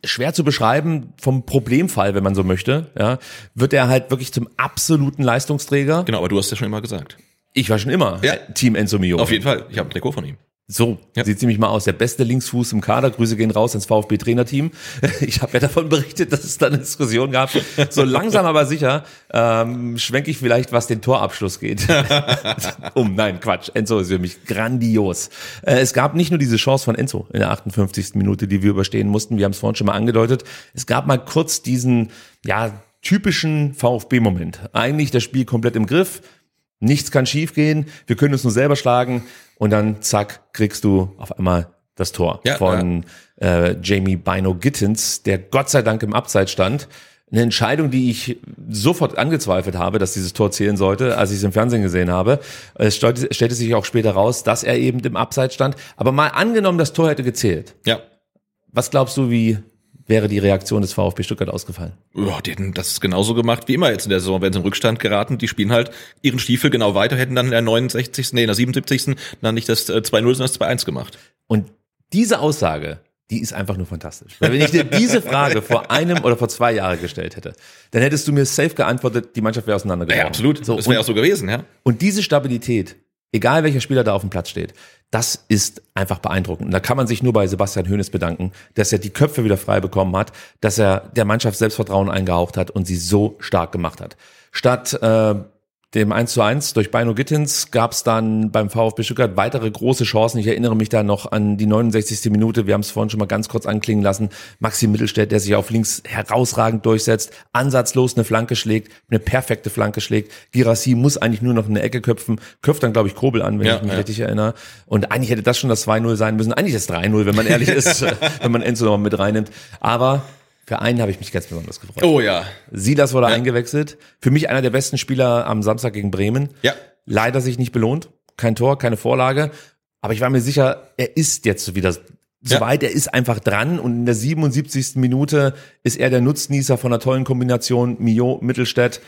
schwer zu beschreiben vom Problemfall, wenn man so möchte, ja, wird er halt wirklich zum absoluten Leistungsträger. Genau, aber du hast ja schon immer gesagt. Ich war schon immer Ja. Team Enzo Mio. Auf jeden Fall. Ich habe ein Trikot von ihm. So, Ja. sieht ziemlich mal aus. Der beste Linksfuß im Kader. Grüße gehen raus ins VfB-Trainerteam. <laughs> Ich habe ja davon berichtet, dass es da eine Diskussion gab. So langsam aber sicher ähm, schwenke ich vielleicht, was den Torabschluss geht. <laughs> um, nein, Quatsch. Enzo ist für mich grandios. Äh, es gab nicht nur diese Chance von Enzo in der 58. Minute, die wir überstehen mussten. Wir haben es vorhin schon mal angedeutet. Es gab mal kurz diesen, ja, typischen VfB-Moment. Eigentlich das Spiel komplett im Griff. Nichts kann schiefgehen. Wir können uns nur selber schlagen. Und dann, zack, kriegst du auf einmal das Tor Ja, von Äh, Jamie Bino Gittens, der Gott sei Dank im Abseits stand. Eine Entscheidung, die ich sofort angezweifelt habe, dass dieses Tor zählen sollte, als ich es im Fernsehen gesehen habe. Es stellte, stellte sich auch später raus, dass er eben im Abseits stand. Aber mal angenommen, das Tor hätte gezählt. Ja. Was glaubst du, wie wäre die Reaktion des VfB Stuttgart ausgefallen? Ja, die hätten das genauso gemacht wie immer jetzt in der Saison, wenn sie in Rückstand geraten. Die spielen halt ihren Stiefel genau weiter, hätten dann in der 69., nee, in der 77. dann nicht das äh, 2-0, sondern das 2-1 gemacht. Und diese Aussage, die ist einfach nur fantastisch. Weil wenn ich dir diese Frage vor einem oder vor zwei Jahren gestellt hätte, dann hättest du mir safe geantwortet, die Mannschaft wäre auseinandergebrochen. Ja, absolut. So, das wäre auch so gewesen, ja. und diese Stabilität, egal welcher Spieler da auf dem Platz steht, das ist einfach beeindruckend. Und da kann man sich nur bei Sebastian Hoeneß bedanken, dass er die Köpfe wieder frei bekommen hat, dass er der Mannschaft Selbstvertrauen eingehaucht hat und sie so stark gemacht hat. Statt äh, dem 1 zu 1 durch Bino Gittins gab es dann beim VfB Stuttgart weitere große Chancen. Ich erinnere mich da noch an die 69. Minute. Wir haben es vorhin schon mal ganz kurz anklingen lassen. Maxi Mittelstädt, der sich auf links herausragend durchsetzt, ansatzlos eine Flanke schlägt, eine perfekte Flanke schlägt. Girassi muss eigentlich nur noch eine Ecke köpfen, köpft dann, glaube ich, Kobel an, wenn Ja, ich mich ja. richtig erinnere. Und eigentlich hätte das schon das 2-0 sein müssen. Eigentlich das 3-0, wenn man ehrlich <laughs> ist, wenn man Enzo noch mal mit reinnimmt. Aber für einen habe ich mich ganz besonders gefreut. Oh ja. Silas wurde eingewechselt. Für mich einer der besten Spieler am Samstag gegen Bremen. Ja. Leider sich nicht belohnt. Kein Tor, keine Vorlage. Aber ich war mir sicher, er ist jetzt wieder soweit. Er ist einfach dran. Und in der 77. Minute ist er der Nutznießer von einer tollen Kombination Mio Mittelstädt.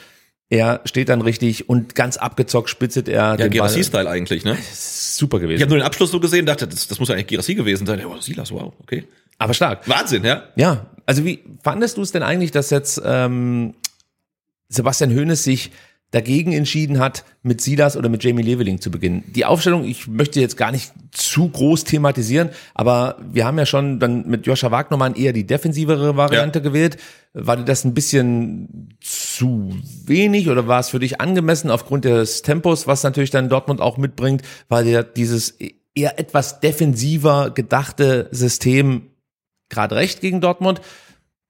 Er steht dann richtig und ganz abgezockt spitzet er Ja, den Ball. Girassi-Style eigentlich, ne? Super Ich habe gewesen. nur den Abschluss so gesehen, dachte, das, das muss ja eigentlich Girassi gewesen sein. Oh, Silas, wow, okay. Aber stark. Wahnsinn, ja? Ja, also wie fandest du es denn eigentlich, dass jetzt ähm, Sebastian Hoeneß sich dagegen entschieden hat, mit Silas oder mit Jamie Leveling zu beginnen? Die Aufstellung, ich möchte jetzt gar nicht zu groß thematisieren, aber wir haben ja schon dann mit Joscha Wagnermann eher die defensivere Variante Ja. gewählt. War dir das ein bisschen zu wenig oder war es für dich angemessen aufgrund des Tempos, was natürlich dann Dortmund auch mitbringt, weil dir dieses eher etwas defensiver gedachte System gerade recht gegen Dortmund?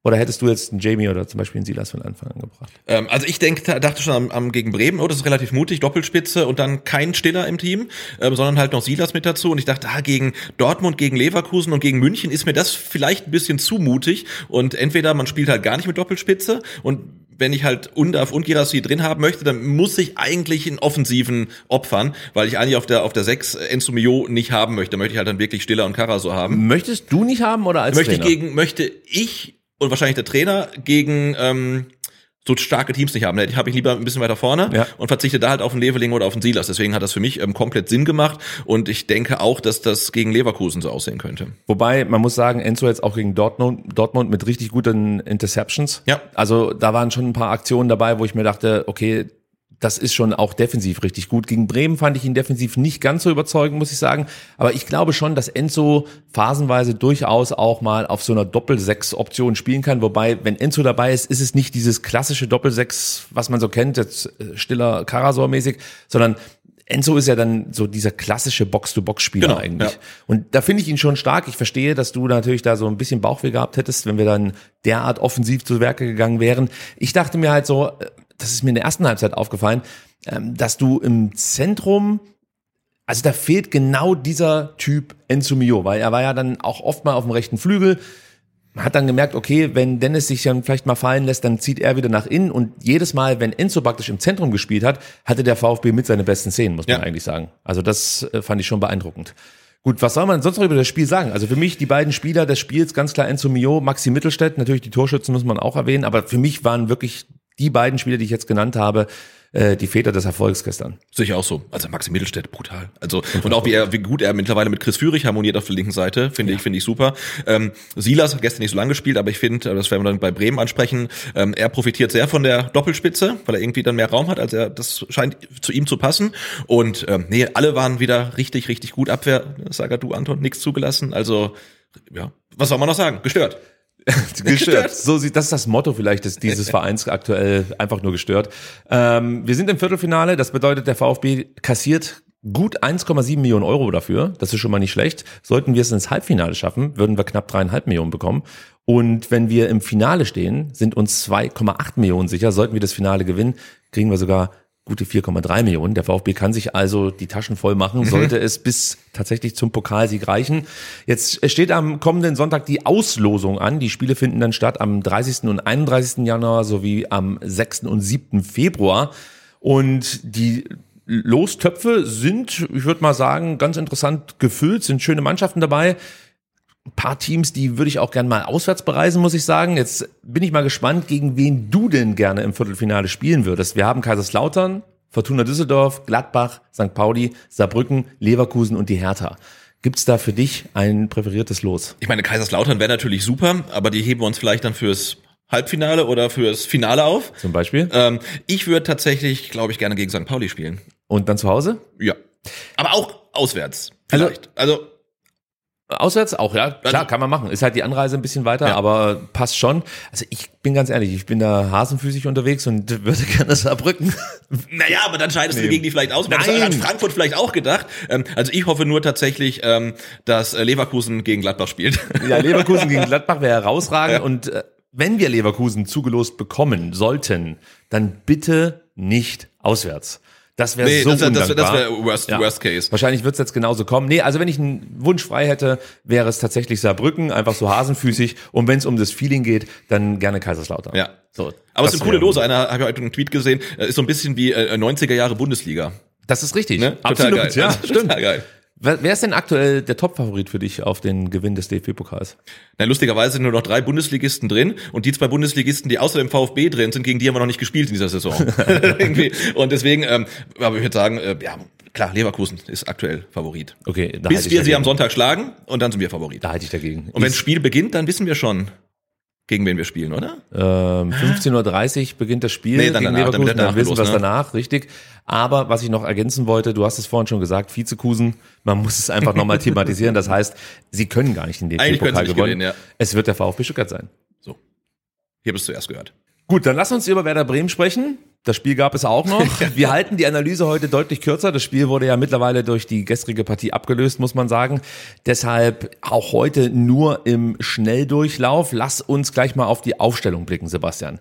Oder hättest du jetzt einen Jamie oder zum Beispiel einen Silas von Anfang an gebracht? Ähm, also ich denk, dachte schon am, am gegen Bremen, oh, das ist relativ mutig, Doppelspitze und dann kein Stiller im Team, ähm, sondern halt noch Silas mit dazu. Und ich dachte, ah, gegen Dortmund, gegen Leverkusen und gegen München ist mir das vielleicht ein bisschen zu mutig. Und entweder man spielt halt gar nicht mit Doppelspitze und wenn ich halt Undaf und Girassi drin haben möchte, dann muss ich eigentlich einen Offensiven opfern, weil ich eigentlich auf der auf der 6 Enzo Mio nicht haben möchte. Möchte ich halt dann wirklich Stiller und Karaso haben. Möchtest du nicht haben oder als möchte ich Trainer? gegen möchte ich und wahrscheinlich der Trainer gegen ähm, so starke Teams nicht haben. Da habe ich lieber ein bisschen weiter vorne Ja. und verzichte da halt auf einen Leveling oder auf einen Silas. Deswegen hat das für mich ähm, komplett Sinn gemacht und ich denke auch, dass das gegen Leverkusen so aussehen könnte. Wobei, man muss sagen, Enzo jetzt auch gegen Dortmund, Dortmund mit richtig guten Interceptions. Ja. Also da waren schon ein paar Aktionen dabei, wo ich mir dachte, okay, das ist schon auch defensiv richtig gut. Gegen Bremen fand ich ihn defensiv nicht ganz so überzeugend, muss ich sagen. Aber ich glaube schon, dass Enzo phasenweise durchaus auch mal auf so einer Doppel-Sechs-Option spielen kann. Wobei, wenn Enzo dabei ist, ist es nicht dieses klassische Doppel-Sechs, was man so kennt, jetzt äh, stiller Karasor-mäßig, sondern Enzo ist ja dann so dieser klassische Box-to-Box-Spieler Genau, eigentlich. ja. Und da finde ich ihn schon stark. Ich verstehe, dass du natürlich da so ein bisschen Bauchweh gehabt hättest, wenn wir dann derart offensiv zu Werke gegangen wären. Ich dachte mir halt so, äh, das ist mir in der ersten Halbzeit aufgefallen, ähm, dass du im Zentrum also da fehlt genau dieser Typ Enzo Mio, weil er war ja dann auch oft mal auf dem rechten Flügel. Man hat dann gemerkt, okay, wenn Dennis sich dann vielleicht mal fallen lässt, dann zieht er wieder nach innen und jedes Mal, wenn Enzo praktisch im Zentrum gespielt hat, hatte der VfB mit seine besten Szenen, muss man Ja. eigentlich sagen. Also das äh, fand ich schon beeindruckend. Gut, was soll man sonst noch über das Spiel sagen? Also für mich die beiden Spieler des Spiels, ganz klar Enzo Mio, Maxi Mittelstädt, natürlich die Torschützen muss man auch erwähnen, aber für mich waren wirklich die beiden Spieler, die ich jetzt genannt habe, äh, die Väter des Erfolgs gestern. Sicher auch so. Also Maxi Mittelstädt, brutal. Also und auch wie er, wie gut er mittlerweile mit Chris Führig harmoniert auf der linken Seite, finde ich, finde ich super. Ähm, Silas hat gestern nicht so lange gespielt, aber ich finde, das werden wir dann bei Bremen ansprechen, ähm, er profitiert sehr von der Doppelspitze, weil er irgendwie dann mehr Raum hat, als er das scheint zu ihm zu passen. Und ähm, nee, alle waren wieder richtig, richtig gut. Abwehr, sag du, Anton, nichts zugelassen. Also ja, was soll man noch sagen? Gestört. <laughs> gestört. So sieht das ist das Motto vielleicht des, dieses Vereins aktuell einfach nur gestört. Ähm, wir sind im Viertelfinale. Das bedeutet, der VfB kassiert gut 1,7 Millionen Euro dafür. Das ist schon mal nicht schlecht. Sollten wir es ins Halbfinale schaffen, würden wir knapp dreieinhalb Millionen bekommen. Und wenn wir im Finale stehen, sind uns 2,8 Millionen sicher. Sollten wir das Finale gewinnen, kriegen wir sogar gute 4,3 Millionen. Der VfB kann sich also die Taschen voll machen, sollte es bis tatsächlich zum Pokalsieg reichen. Jetzt steht am kommenden Sonntag die Auslosung an. Die Spiele finden dann statt am 30. und 31. Januar sowie am 6. und 7. Februar. Und die Lostöpfe sind, ich würde mal sagen, ganz interessant gefüllt, sind schöne Mannschaften dabei. Ein paar Teams, die würde ich auch gerne mal auswärts bereisen, muss ich sagen. Jetzt bin ich mal gespannt, gegen wen du denn gerne im Viertelfinale spielen würdest. Wir haben Kaiserslautern, Fortuna Düsseldorf, Gladbach, St. Pauli, Saarbrücken, Leverkusen und die Hertha. Gibt's da für dich ein präferiertes Los? Ich meine, Kaiserslautern wäre natürlich super, aber die heben wir uns vielleicht dann fürs Halbfinale oder fürs Finale auf. Zum Beispiel? Ähm, ich würde tatsächlich, glaube ich, gerne gegen St. Pauli spielen. Und dann zu Hause? Ja. Aber auch auswärts. Vielleicht. Also, Auswärts auch, ja. Klar, Also- kann man machen. Ist halt die Anreise ein bisschen weiter, Ja. aber passt schon. Also ich bin ganz ehrlich, ich bin da hasenfüßig unterwegs und <laughs> würde gerne Saarbrücken. naja, aber dann scheidest du Nee. gegen die vielleicht aus. Das Nein. hat Frankfurt vielleicht auch gedacht. Ähm, also ich hoffe nur tatsächlich, ähm, dass äh, Leverkusen gegen Gladbach spielt. Ja, Leverkusen gegen <laughs> Gladbach wäre herausragend. Ja. Und äh, wenn wir Leverkusen zugelost bekommen sollten, dann bitte nicht auswärts. Das wäre Nee, so das wär- das wär- das undankbar. wär worst- worst case. Wahrscheinlich wird's jetzt genauso kommen. Nee, also wenn ich einen Wunsch frei hätte, wäre es tatsächlich Saarbrücken, einfach so hasenfüßig. Und wenn es um das Feeling geht, dann gerne Kaiserslautern. Ja. So, Aber es das sind coole wäre- Lose. Einer habe ich heute einen Tweet gesehen, äh, ist so ein bisschen wie äh, 90er Jahre Bundesliga. Das ist richtig. Ne? Absolut, geil. ja, <laughs> Also, stimmt. Total geil. Wer, ist denn aktuell der Top-Favorit für dich auf den Gewinn des DFB-Pokals? Na, lustigerweise sind nur noch drei Bundesligisten drin und die zwei Bundesligisten, die außer dem VfB drin sind, gegen die haben wir noch nicht gespielt in dieser Saison. <laughs> <laughs> Und deswegen, ähm, aber ich würde sagen, äh, ja, klar, Leverkusen ist aktuell Favorit. Okay, da Bis wir sie dagegen. am Sonntag schlagen und dann sind wir Favorit. Da halte ich dagegen. Und wenn das Spiel beginnt, dann wissen wir schon, gegen wen wir spielen, oder? Ähm, 15.30 Uhr beginnt das Spiel Nee, dann gegen danach, Leverkusen, dann wissen wir es ne? danach, richtig. Aber was ich noch ergänzen wollte, du hast es vorhin schon gesagt, Vizekusen, man muss es einfach nochmal <laughs> thematisieren. Das heißt, sie können gar nicht in den DFB-Pokal gewinnen, ja. Es wird der VfB Stuttgart sein. So. Hier bist du zuerst gehört. Gut, dann lass uns über Werder Bremen sprechen. Das Spiel gab es auch noch. <laughs> Wir halten die Analyse heute deutlich kürzer. Das Spiel wurde ja mittlerweile durch die gestrige Partie abgelöst, muss man sagen. Deshalb auch heute nur im Schnelldurchlauf. Lass uns gleich mal auf die Aufstellung blicken, Sebastian.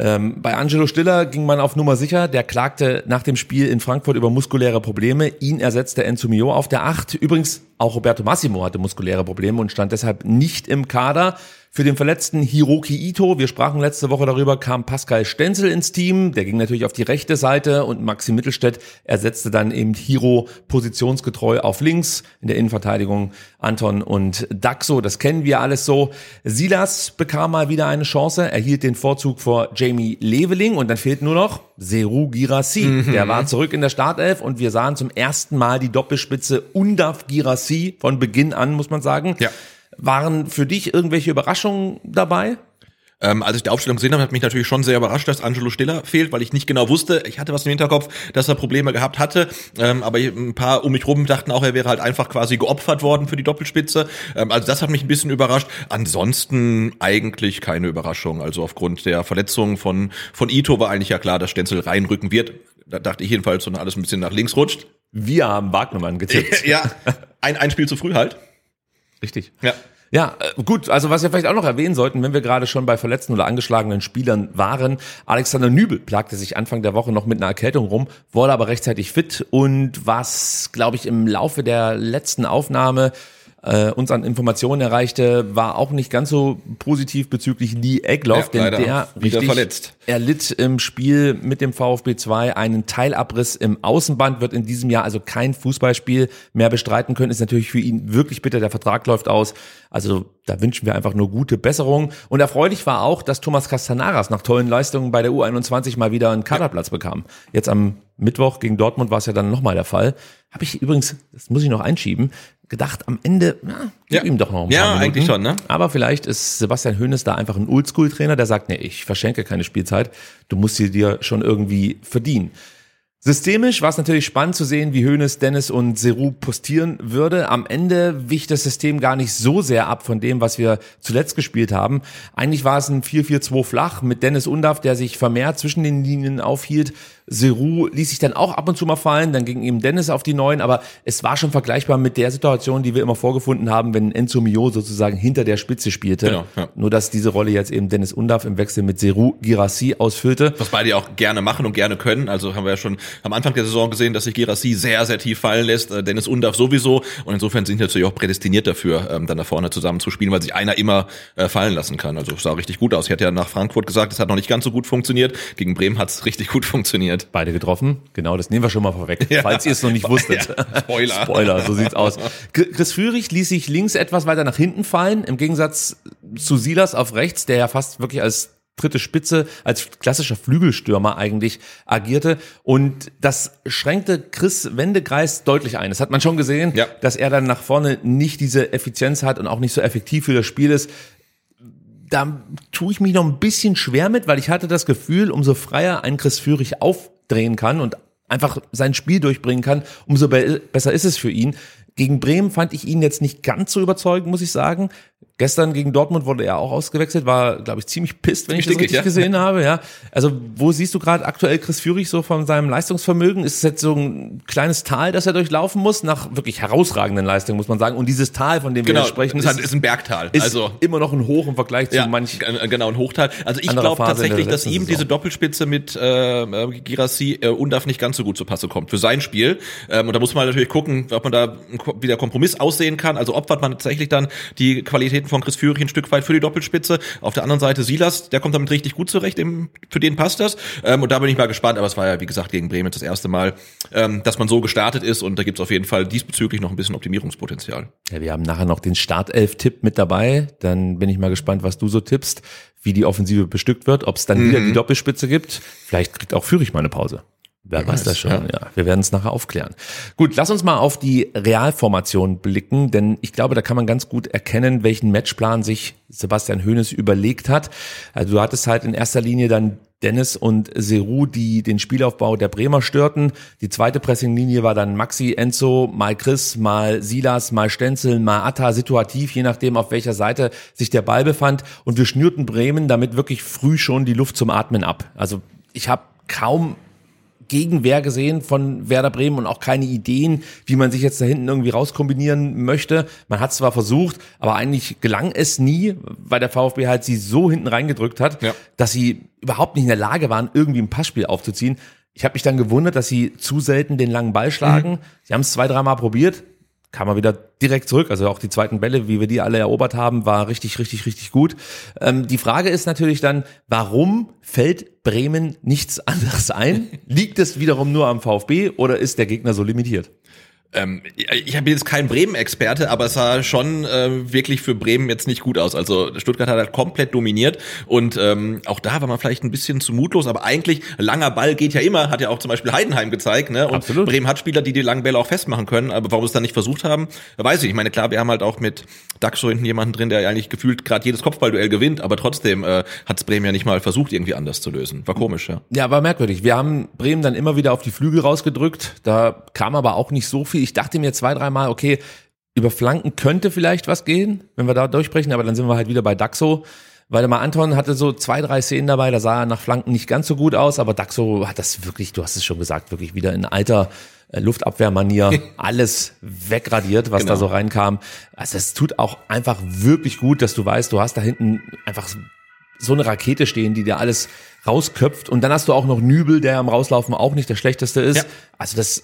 Ähm, bei Angelo Stiller ging man auf Nummer sicher. Der klagte nach dem Spiel in Frankfurt über muskuläre Probleme. Ihn ersetzte Enzo Mio auf der Acht. Übrigens, auch Roberto Massimo hatte muskuläre Probleme und stand deshalb nicht im Kader. Für den verletzten Hiroki Ito, wir sprachen letzte Woche darüber, kam Pascal Stenzel ins Team. Der ging natürlich auf die rechte Seite und Maxi Mittelstädt ersetzte dann eben Hiro positionsgetreu auf links. In der Innenverteidigung Anton und Daxo, das kennen wir alles so. Silas bekam mal wieder eine Chance, erhielt den Vorzug vor Jamie Leveling und dann fehlt nur noch Seru Girassi. Der war zurück in der Startelf und wir sahen zum ersten Mal die Doppelspitze Undaf Girassi von Beginn an, muss man sagen. Ja. Waren für dich irgendwelche Überraschungen dabei? Ähm, als ich die Aufstellung gesehen habe, hat mich natürlich schon sehr überrascht, dass Angelo Stiller fehlt, weil ich nicht genau wusste. Ich hatte was im Hinterkopf, dass er Probleme gehabt hatte. Ähm, aber ein paar um mich rum dachten auch, er wäre halt einfach quasi geopfert worden für die Doppelspitze. Ähm, also das hat mich ein bisschen überrascht. Ansonsten eigentlich keine Überraschung. Also aufgrund der Verletzung von, von Ito war eigentlich ja klar, dass Stenzel reinrücken wird. Da dachte ich jedenfalls, sondern alles ein bisschen nach links rutscht. Wir haben Wagnermann <laughs> getippt. ja, ein, ein Spiel zu früh halt. Richtig. Ja. Ja, äh, gut, also was wir vielleicht auch noch erwähnen sollten, wenn wir gerade schon bei verletzten oder angeschlagenen Spielern waren, Alexander Nübel plagte sich Anfang der Woche noch mit einer Erkältung rum, wurde aber rechtzeitig fit und was, glaube ich, im Laufe der letzten Aufnahme äh, uns an Informationen erreichte, war auch nicht ganz so positiv bezüglich Lee Egloff, Ja, denn der wieder richtig, verletzt. erlitt im Spiel mit dem VfB 2 einen Teilabriss im Außenband, wird in diesem Jahr also kein Fußballspiel mehr bestreiten können. Ist natürlich für ihn wirklich bitter. Der Vertrag läuft aus. Also da wünschen wir einfach nur gute Besserung. Und erfreulich war auch, dass Thomas Castanaras nach tollen Leistungen bei der U21 mal wieder einen Kaderplatz bekam. Jetzt am Mittwoch gegen Dortmund war es ja dann nochmal der Fall. Habe ich übrigens, das muss ich noch einschieben, gedacht, am Ende, na, gib Ja. ihm doch noch ein paar Ja, Minuten. eigentlich schon, ne? Aber vielleicht ist Sebastian Hoeneß da einfach ein Oldschool-Trainer, der sagt, nee, ich verschenke keine Spielzeit, du musst sie dir schon irgendwie verdienen. Systemisch war es natürlich spannend zu sehen, wie Hoeneß, Dennis und Seru postieren würde. Am Ende wich das System gar nicht so sehr ab von dem, was wir zuletzt gespielt haben. Eigentlich war es ein 4-4-2 flach mit Dennis Undaff, der sich vermehrt zwischen den Linien aufhielt. Seru ließ sich dann auch ab und zu mal fallen, dann ging ihm Dennis auf die Neuen, aber es war schon vergleichbar mit der Situation, die wir immer vorgefunden haben, wenn Enzo Mio sozusagen hinter der Spitze spielte. Genau, ja. Nur, dass diese Rolle jetzt eben Dennis Undaff im Wechsel mit Seru Girassi ausfüllte. Was beide ja auch gerne machen und gerne können. Also haben wir ja schon am Anfang der Saison gesehen, dass sich Girassi sehr, sehr tief fallen lässt. Äh, Dennis Undaff sowieso. Und insofern sind natürlich auch prädestiniert dafür, ähm, dann da vorne zusammen zu spielen, weil sich einer immer äh, fallen lassen kann. Also es sah richtig gut aus. Ich hatte ja nach Frankfurt gesagt, es hat noch nicht ganz so gut funktioniert. Gegen Bremen hat es richtig gut <laughs> funktioniert. Beide getroffen. Genau, das nehmen wir schon mal vorweg, Ja. falls ihr es noch nicht <laughs> wusstet. Ja, Spoiler. Spoiler, so sieht's aus. Chris Führig ließ sich links etwas weiter nach hinten fallen, im Gegensatz zu Silas auf rechts, der ja fast wirklich als dritte Spitze, als klassischer Flügelstürmer eigentlich agierte. Und das schränkte Chris Wendekreis deutlich ein. Das hat man schon gesehen, Ja. dass er dann nach vorne nicht diese Effizienz hat und auch nicht so effektiv für das Spiel ist da tue ich mich noch ein bisschen schwer mit, weil ich hatte das Gefühl, umso freier ein Chris Führig aufdrehen kann und einfach sein Spiel durchbringen kann, umso be besser ist es für ihn. Gegen Bremen fand ich ihn jetzt nicht ganz so überzeugend, muss ich sagen. Gestern gegen Dortmund wurde er auch ausgewechselt, war, glaube ich, ziemlich pisst, wenn ich das richtig ja. gesehen habe. Ja, also wo siehst du gerade aktuell Chris Führig so von seinem Leistungsvermögen? Ist es jetzt so ein kleines Tal, das er durchlaufen muss, nach wirklich herausragenden Leistungen, muss man sagen. Und dieses Tal, von dem wir Genau, jetzt sprechen, ist, ist ein Bergtal. ist also immer noch ein Hoch im Vergleich zu ja, manch genau, ein Hochtal. Also ich glaube tatsächlich, dass ihm diese Doppelspitze mit äh, äh, Girassi äh, Undaf nicht ganz so gut zu Passe kommt für sein Spiel. Ähm, und da muss man natürlich gucken, ob man da wieder Kompromiss aussehen kann. Also opfert man tatsächlich dann die Qualitäten von Chris Führig ein Stück weit für die Doppelspitze. Auf der anderen Seite Silas, der kommt damit richtig gut zurecht, für den passt das. Ähm, und da bin ich mal gespannt, aber es war ja, wie gesagt, gegen Bremen das erste Mal, ähm, dass man so gestartet ist und da gibt's auf jeden Fall diesbezüglich noch ein bisschen Optimierungspotenzial. Ja, wir haben nachher noch den Startelf-Tipp mit dabei. Dann bin ich mal gespannt, was du so tippst, wie die Offensive bestückt wird, ob es dann wieder die Doppelspitze gibt. Vielleicht kriegt auch Führig mal eine Pause. Wer weiß das schon, ja. Wir werden es nachher aufklären. Gut, lass uns mal auf die Realformation blicken, denn ich glaube, da kann man ganz gut erkennen, welchen Matchplan sich Sebastian Hoeneß überlegt hat. Also du hattest halt in erster Linie dann Dennis und Seru, die den Spielaufbau der Bremer störten. Die zweite Pressinglinie war dann Maxi, Enzo, mal Chris, mal Silas, mal Stenzel, mal Atta, situativ, je nachdem, auf welcher Seite sich der Ball befand. Und wir schnürten Bremen damit wirklich früh schon die Luft zum Atmen ab. Also ich habe kaum Gegenwehr gesehen von Werder Bremen und auch keine Ideen, wie man sich jetzt da hinten irgendwie rauskombinieren möchte. Man hat zwar versucht, aber eigentlich gelang es nie, weil der VfB halt sie so hinten reingedrückt hat, Ja. dass sie überhaupt nicht in der Lage waren, irgendwie ein Passspiel aufzuziehen. Ich habe mich dann gewundert, dass sie zu selten den langen Ball schlagen. Sie haben es zwei, dreimal probiert, kam er wieder direkt zurück. Also auch die zweiten Bälle, wie wir die alle erobert haben, war richtig, richtig, richtig gut. Ähm, die Frage ist natürlich dann, warum fällt Bremen nichts <laughs> anderes ein? Liegt es wiederum nur am VfB oder ist der Gegner so limitiert? Ähm, ich bin jetzt kein Bremen-Experte, aber es sah schon äh, wirklich für Bremen jetzt nicht gut aus. Also Stuttgart hat halt komplett dominiert und ähm, auch da war man vielleicht ein bisschen zu mutlos, aber eigentlich langer Ball geht ja immer, hat ja auch zum Beispiel Heidenheim gezeigt. Ne? Und Absolut. Bremen hat Spieler, die die langen Bälle auch festmachen können, aber warum sie es dann nicht versucht haben, weiß ich. nicht. Ich meine, klar, wir haben halt auch mit Daxo hinten jemanden drin, der eigentlich gefühlt gerade jedes Kopfballduell gewinnt, aber trotzdem äh, hat es Bremen ja nicht mal versucht, irgendwie anders zu lösen. War komisch, ja. Ja, war merkwürdig. Wir haben Bremen dann immer wieder auf die Flügel rausgedrückt. Da kam aber auch nicht so viel. Ich dachte mir zwei, dreimal, okay, über Flanken könnte vielleicht was gehen, wenn wir da durchbrechen, aber dann sind wir halt wieder bei Daxo. Weil mal Anton hatte so zwei, drei Szenen dabei, da sah er nach Flanken nicht ganz so gut aus, aber Daxo hat das wirklich, du hast es schon gesagt, wirklich wieder in alter äh, Luftabwehrmanier <laughs> alles wegradiert, was Genau. da so reinkam. Also es tut auch einfach wirklich gut, dass du weißt, du hast da hinten einfach so eine Rakete stehen, die dir alles rausköpft. Und dann hast du auch noch Nübel, der am Rauslaufen auch nicht der schlechteste ist. Ja. Also das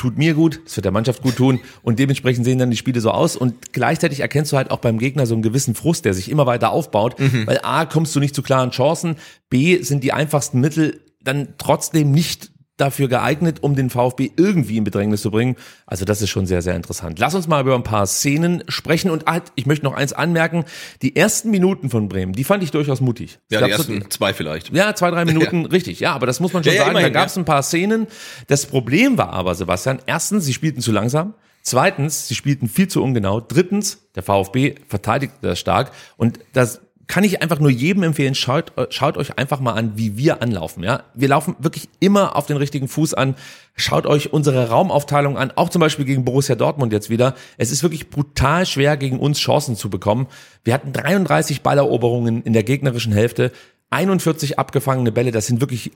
tut mir gut, das wird der Mannschaft gut tun und dementsprechend sehen dann die Spiele so aus und gleichzeitig erkennst du halt auch beim Gegner so einen gewissen Frust, der sich immer weiter aufbaut, weil A, kommst du nicht zu klaren Chancen, B, sind die einfachsten Mittel dann trotzdem nicht dafür geeignet, um den VfB irgendwie in Bedrängnis zu bringen. Also das ist schon sehr, sehr interessant. Lass uns mal über ein paar Szenen sprechen und halt, ich möchte noch eins anmerken, die ersten Minuten von Bremen, die fand ich durchaus mutig. Ja, glaub, die so- ersten zwei vielleicht. ja, zwei, drei <laughs> Minuten, richtig. Ja, aber das muss man schon Ja, ja, sagen. immerhin, da gab es ja. ein paar Szenen. Das Problem war aber, Sebastian, erstens, sie spielten zu langsam. Zweitens, sie spielten viel zu ungenau. Drittens, der VfB verteidigte das stark. Und das kann ich einfach nur jedem empfehlen, schaut, schaut euch einfach mal an, wie wir anlaufen. Ja, Wir laufen wirklich immer auf den richtigen Fuß an. Schaut euch unsere Raumaufteilung an, auch zum Beispiel gegen Borussia Dortmund jetzt wieder. Es ist wirklich brutal schwer, gegen uns Chancen zu bekommen. Wir hatten 33 Balleroberungen in der gegnerischen Hälfte, 41 abgefangene Bälle. Das sind wirklich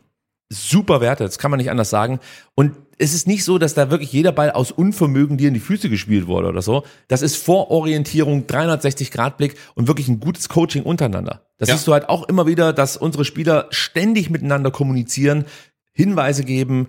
super Werte, das kann man nicht anders sagen. Und es ist nicht so, dass da wirklich jeder Ball aus Unvermögen dir in die Füße gespielt wurde oder so. Das ist Vororientierung, 360-Grad-Blick und wirklich ein gutes Coaching untereinander. Das Ja. siehst du halt auch immer wieder, dass unsere Spieler ständig miteinander kommunizieren, Hinweise geben.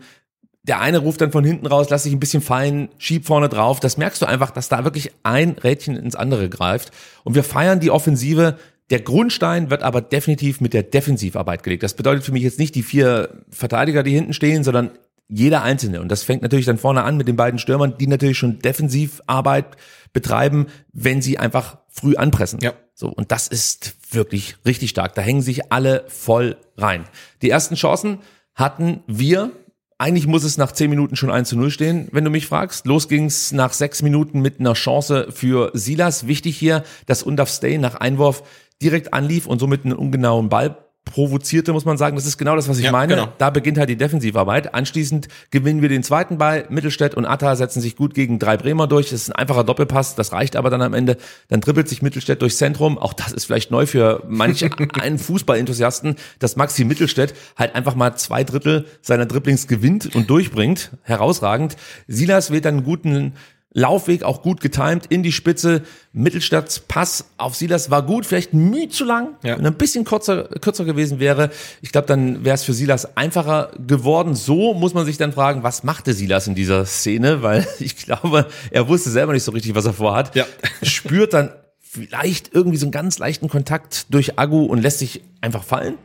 Der eine ruft dann von hinten raus, lass dich ein bisschen fallen, schieb vorne drauf. Das merkst du einfach, dass da wirklich ein Rädchen ins andere greift. Und wir feiern die Offensive. Der Grundstein wird aber definitiv mit der Defensivarbeit gelegt. Das bedeutet für mich jetzt nicht die vier Verteidiger, die hinten stehen, sondern jeder Einzelne. Und das fängt natürlich dann vorne an mit den beiden Stürmern, die natürlich schon Defensivarbeit betreiben, wenn sie einfach früh anpressen. Ja. So, und das ist wirklich richtig stark. Da hängen sich alle voll rein. Die ersten Chancen hatten wir. Eigentlich muss es nach zehn Minuten schon 1 zu 0 stehen, wenn du mich fragst. Los ging's nach sechs Minuten mit einer Chance für Silas. Wichtig hier, dass Undaf Stay nach Einwurf direkt anlief und somit einen ungenauen Ball provozierte, muss man sagen. Das ist genau das, was ich Ja, meine. genau. Da beginnt halt die Defensivarbeit. Anschließend gewinnen wir den zweiten Ball. Mittelstädt und Atta setzen sich gut gegen drei Bremer durch. Das ist ein einfacher Doppelpass. Das reicht aber dann am Ende. Dann dribbelt sich Mittelstädt durchs Zentrum. Auch das ist vielleicht neu für manch <laughs> einen Fußballenthusiasten, dass Maxi Mittelstädt halt einfach mal zwei Drittel seiner Dribblings gewinnt und durchbringt. Herausragend. Silas wählt dann einen guten Laufweg auch gut getimt in die Spitze. Mittelstadts Pass auf Silas war gut, vielleicht müh zu lang. Ja. Wenn er ein bisschen kürzer, kürzer gewesen wäre, ich glaube, dann wäre es für Silas einfacher geworden. So muss man sich dann fragen, was machte Silas in dieser Szene? Weil <laughs> ich glaube, er wusste selber nicht so richtig, was er vorhat. Ja. <laughs> Spürt dann vielleicht irgendwie so einen ganz leichten Kontakt durch Agu und lässt sich einfach fallen.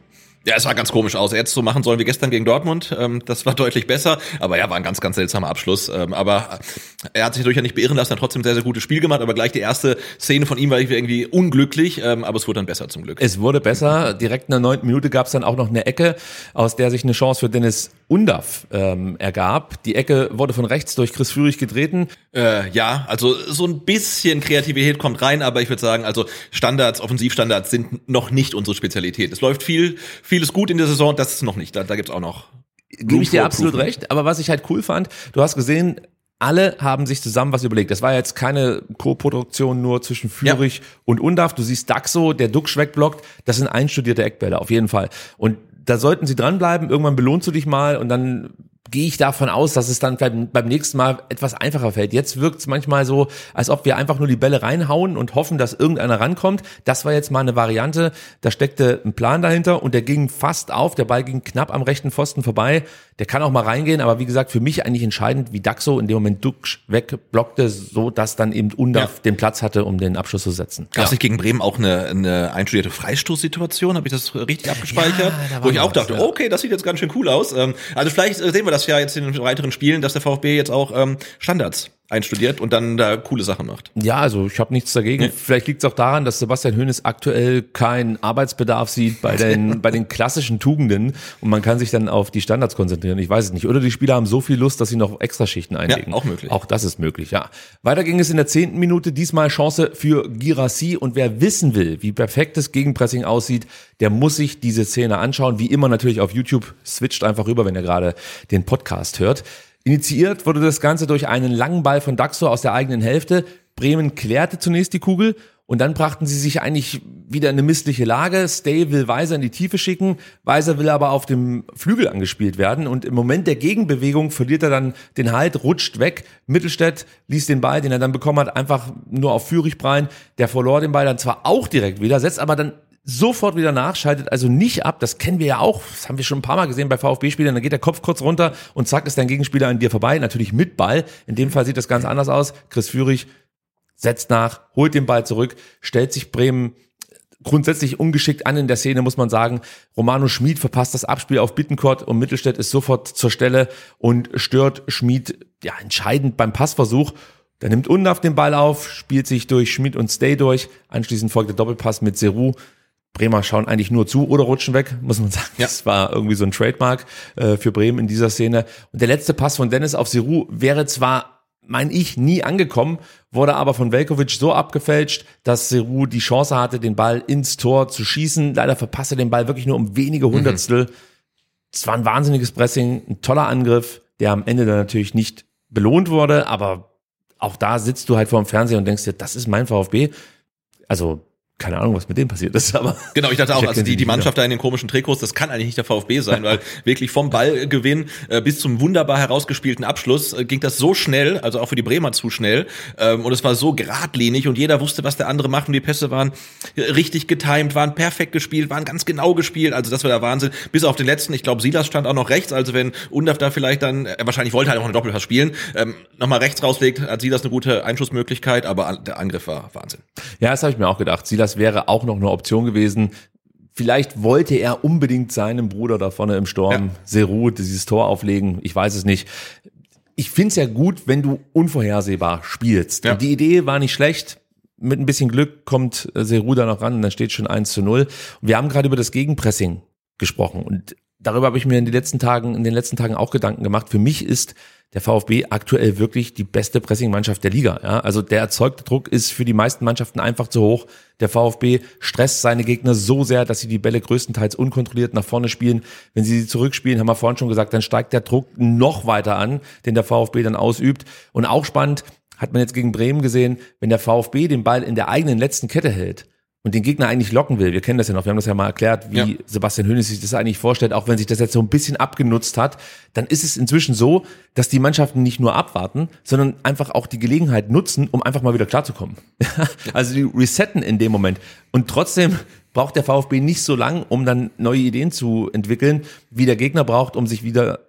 Ja, es sah ganz komisch aus. Er es so machen sollen wie gestern gegen Dortmund. Ähm, das war deutlich besser. Aber ja, war ein ganz, ganz seltsamer Abschluss. Ähm, aber er hat sich ja nicht beirren lassen, hat trotzdem sehr, sehr gutes Spiel gemacht. Aber gleich die erste Szene von ihm war irgendwie unglücklich. Ähm, aber es wurde dann besser zum Glück. Es wurde besser. Direkt in der neunten Minute gab es dann auch noch eine Ecke, aus der sich eine Chance für Dennis Undaff ähm, ergab. Die Ecke wurde von rechts durch Chris Führig getreten. Äh, ja, also so ein bisschen Kreativität kommt rein, aber ich würde sagen, also Standards, Offensivstandards sind noch nicht unsere Spezialität. Es läuft viel, vieles gut in der Saison, das ist noch nicht. Da, da gibt's auch noch. Gebe ich dir absolut recht. Aber was ich halt cool fand, du hast gesehen, alle haben sich zusammen was überlegt. Das war jetzt keine Co-Produktion nur zwischen Führig und Undaff. Du siehst Daxo, der Duxch wegblockt. Das sind einstudierte Eckbälle, auf jeden Fall. Und da sollten sie dranbleiben. Irgendwann belohnst du dich mal und dann gehe ich davon aus, dass es dann beim, nächsten Mal etwas einfacher fällt. Jetzt wirkt es manchmal so, als ob wir einfach nur die Bälle reinhauen und hoffen, dass irgendeiner rankommt. Das war jetzt mal eine Variante. Da steckte ein Plan dahinter und der ging fast auf. Der Ball ging knapp am rechten Pfosten vorbei. Der kann auch mal reingehen, aber wie gesagt, für mich eigentlich entscheidend, wie Daxo in dem Moment Duxch wegblockte, so dass dann eben Undaf Ja. den Platz hatte, um den Abschluss zu setzen. Gab es nicht gegen Bremen auch eine, eine einstudierte Freistoßsituation? Habe ich das richtig abgespeichert? Ja, Wo ich auch dachte, ja. okay, das sieht jetzt ganz schön cool aus. Ähm, Also vielleicht äh, sehen wir das ja jetzt in den weiteren Spielen, dass der VfB jetzt auch ähm, Standards einstudiert und dann da coole Sachen macht. Ja, also ich habe nichts dagegen. Vielleicht liegt es auch daran, dass Sebastian Hoeneß aktuell keinen Arbeitsbedarf sieht bei <laughs> den, bei den klassischen Tugenden und man kann sich dann auf die Standards konzentrieren. Ich weiß es nicht. Oder die Spieler haben so viel Lust, dass sie noch Extraschichten einlegen. auch möglich. Auch das ist möglich, ja. Weiter ging es in der zehnten Minute. Diesmal Chance für Girassi. Und wer wissen will, wie perfektes Gegenpressing aussieht, der muss sich diese Szene anschauen. Wie immer natürlich auf YouTube. Switcht einfach rüber, wenn ihr gerade den Podcast hört. Initiiert wurde das Ganze durch einen langen Ball von Daxo aus der eigenen Hälfte. Bremen klärte zunächst die Kugel und dann brachten sie sich eigentlich wieder in eine missliche Lage. Stay will Weiser in die Tiefe schicken, Weiser will aber auf dem Flügel angespielt werden und im Moment der Gegenbewegung verliert er dann den Halt, rutscht weg. Mittelstädt ließ den Ball, den er dann bekommen hat, einfach nur auf Führig prallen. Der verlor den Ball dann zwar auch direkt wieder, setzt aber dann sofort wieder nach, schaltet also nicht ab. Das kennen wir ja auch, das haben wir schon ein paar Mal gesehen bei VfB-Spielern. Dann geht der Kopf kurz runter und zack ist dein Gegenspieler an dir vorbei. Natürlich mit Ball. In dem Fall sieht das ganz anders aus. Chris Führig setzt nach, holt den Ball zurück, stellt sich Bremen grundsätzlich ungeschickt an in der Szene, muss man sagen. Romano Schmid verpasst das Abspiel auf Bittenkort und Mittelstädt ist sofort zur Stelle und stört Schmid ja entscheidend beim Passversuch. Der nimmt Undav den Ball auf, spielt sich durch Schmid und Stay durch. Anschließend folgt der Doppelpass mit Seru. Bremer schauen eigentlich nur zu oder rutschen weg, muss man <laughs> sagen. Ja. Das war irgendwie so ein Trademark äh, für Bremen in dieser Szene. Und der letzte Pass von Dennis auf Seru wäre zwar mein ich, nie angekommen, wurde aber von Velkovic so abgefälscht, dass Seru die Chance hatte, den Ball ins Tor zu schießen. Leider verpasste den Ball wirklich nur um wenige Hundertstel. Es war ein wahnsinniges Pressing, ein toller Angriff, der am Ende dann natürlich nicht belohnt wurde, aber auch da sitzt du halt vor dem Fernseher und denkst dir, das ist mein VfB. Also keine Ahnung, was mit dem passiert ist, aber Genau, ich dachte auch, Ich also die, die Mannschaft da in den komischen Trikots, das kann eigentlich nicht der VfB sein, weil wirklich vom Ballgewinn äh, bis zum wunderbar herausgespielten Abschluss äh, ging das so schnell, also auch für die Bremer zu schnell ähm, und es war so geradlinig und jeder wusste, was der andere macht und die Pässe waren äh, richtig getimed, waren perfekt gespielt, waren ganz genau gespielt, also das war der Wahnsinn, bis auf den letzten, ich glaube Silas stand auch noch rechts, also wenn Undav da vielleicht dann, äh, wahrscheinlich wollte er halt auch einen Doppelpass spielen, ähm, nochmal rechts rauslegt, hat Silas eine gute Einschussmöglichkeit, aber an- der Angriff war Wahnsinn. Ja, das habe ich mir auch gedacht. Silas wäre auch noch eine Option gewesen. Vielleicht wollte er unbedingt seinem Bruder da vorne im Sturm, Ja. Seru, dieses Tor auflegen. Ich weiß es nicht. Ich find's ja gut, wenn du unvorhersehbar spielst. Ja. Die Idee war nicht schlecht. Mit ein bisschen Glück kommt äh, Seru da noch ran und dann steht schon 1 zu 0. Und wir haben gerade über das Gegenpressing gesprochen. Und darüber habe ich mir in den letzten Tagen, in den letzten Tagen auch Gedanken gemacht. Für mich ist der VfB aktuell wirklich die beste Pressingmannschaft der Liga. Ja? Also der erzeugte Druck ist für die meisten Mannschaften einfach zu hoch. Der VfB stresst seine Gegner so sehr, dass sie die Bälle größtenteils unkontrolliert nach vorne spielen. Wenn sie sie zurückspielen, haben wir vorhin schon gesagt, dann steigt der Druck noch weiter an, den der VfB dann ausübt. Und auch spannend, hat man jetzt gegen Bremen gesehen, wenn der VfB den Ball in der eigenen letzten Kette hält und den Gegner eigentlich locken will, wir kennen das ja noch, wir haben das ja mal erklärt, wie Ja. Sebastian Hönes sich das eigentlich vorstellt, auch wenn sich das jetzt so ein bisschen abgenutzt hat, dann ist es inzwischen so, dass die Mannschaften nicht nur abwarten, sondern einfach auch die Gelegenheit nutzen, um einfach mal wieder klarzukommen. <laughs> also die resetten in dem Moment. Und trotzdem braucht der VfB nicht so lang, um dann neue Ideen zu entwickeln, wie der Gegner braucht, um sich wieder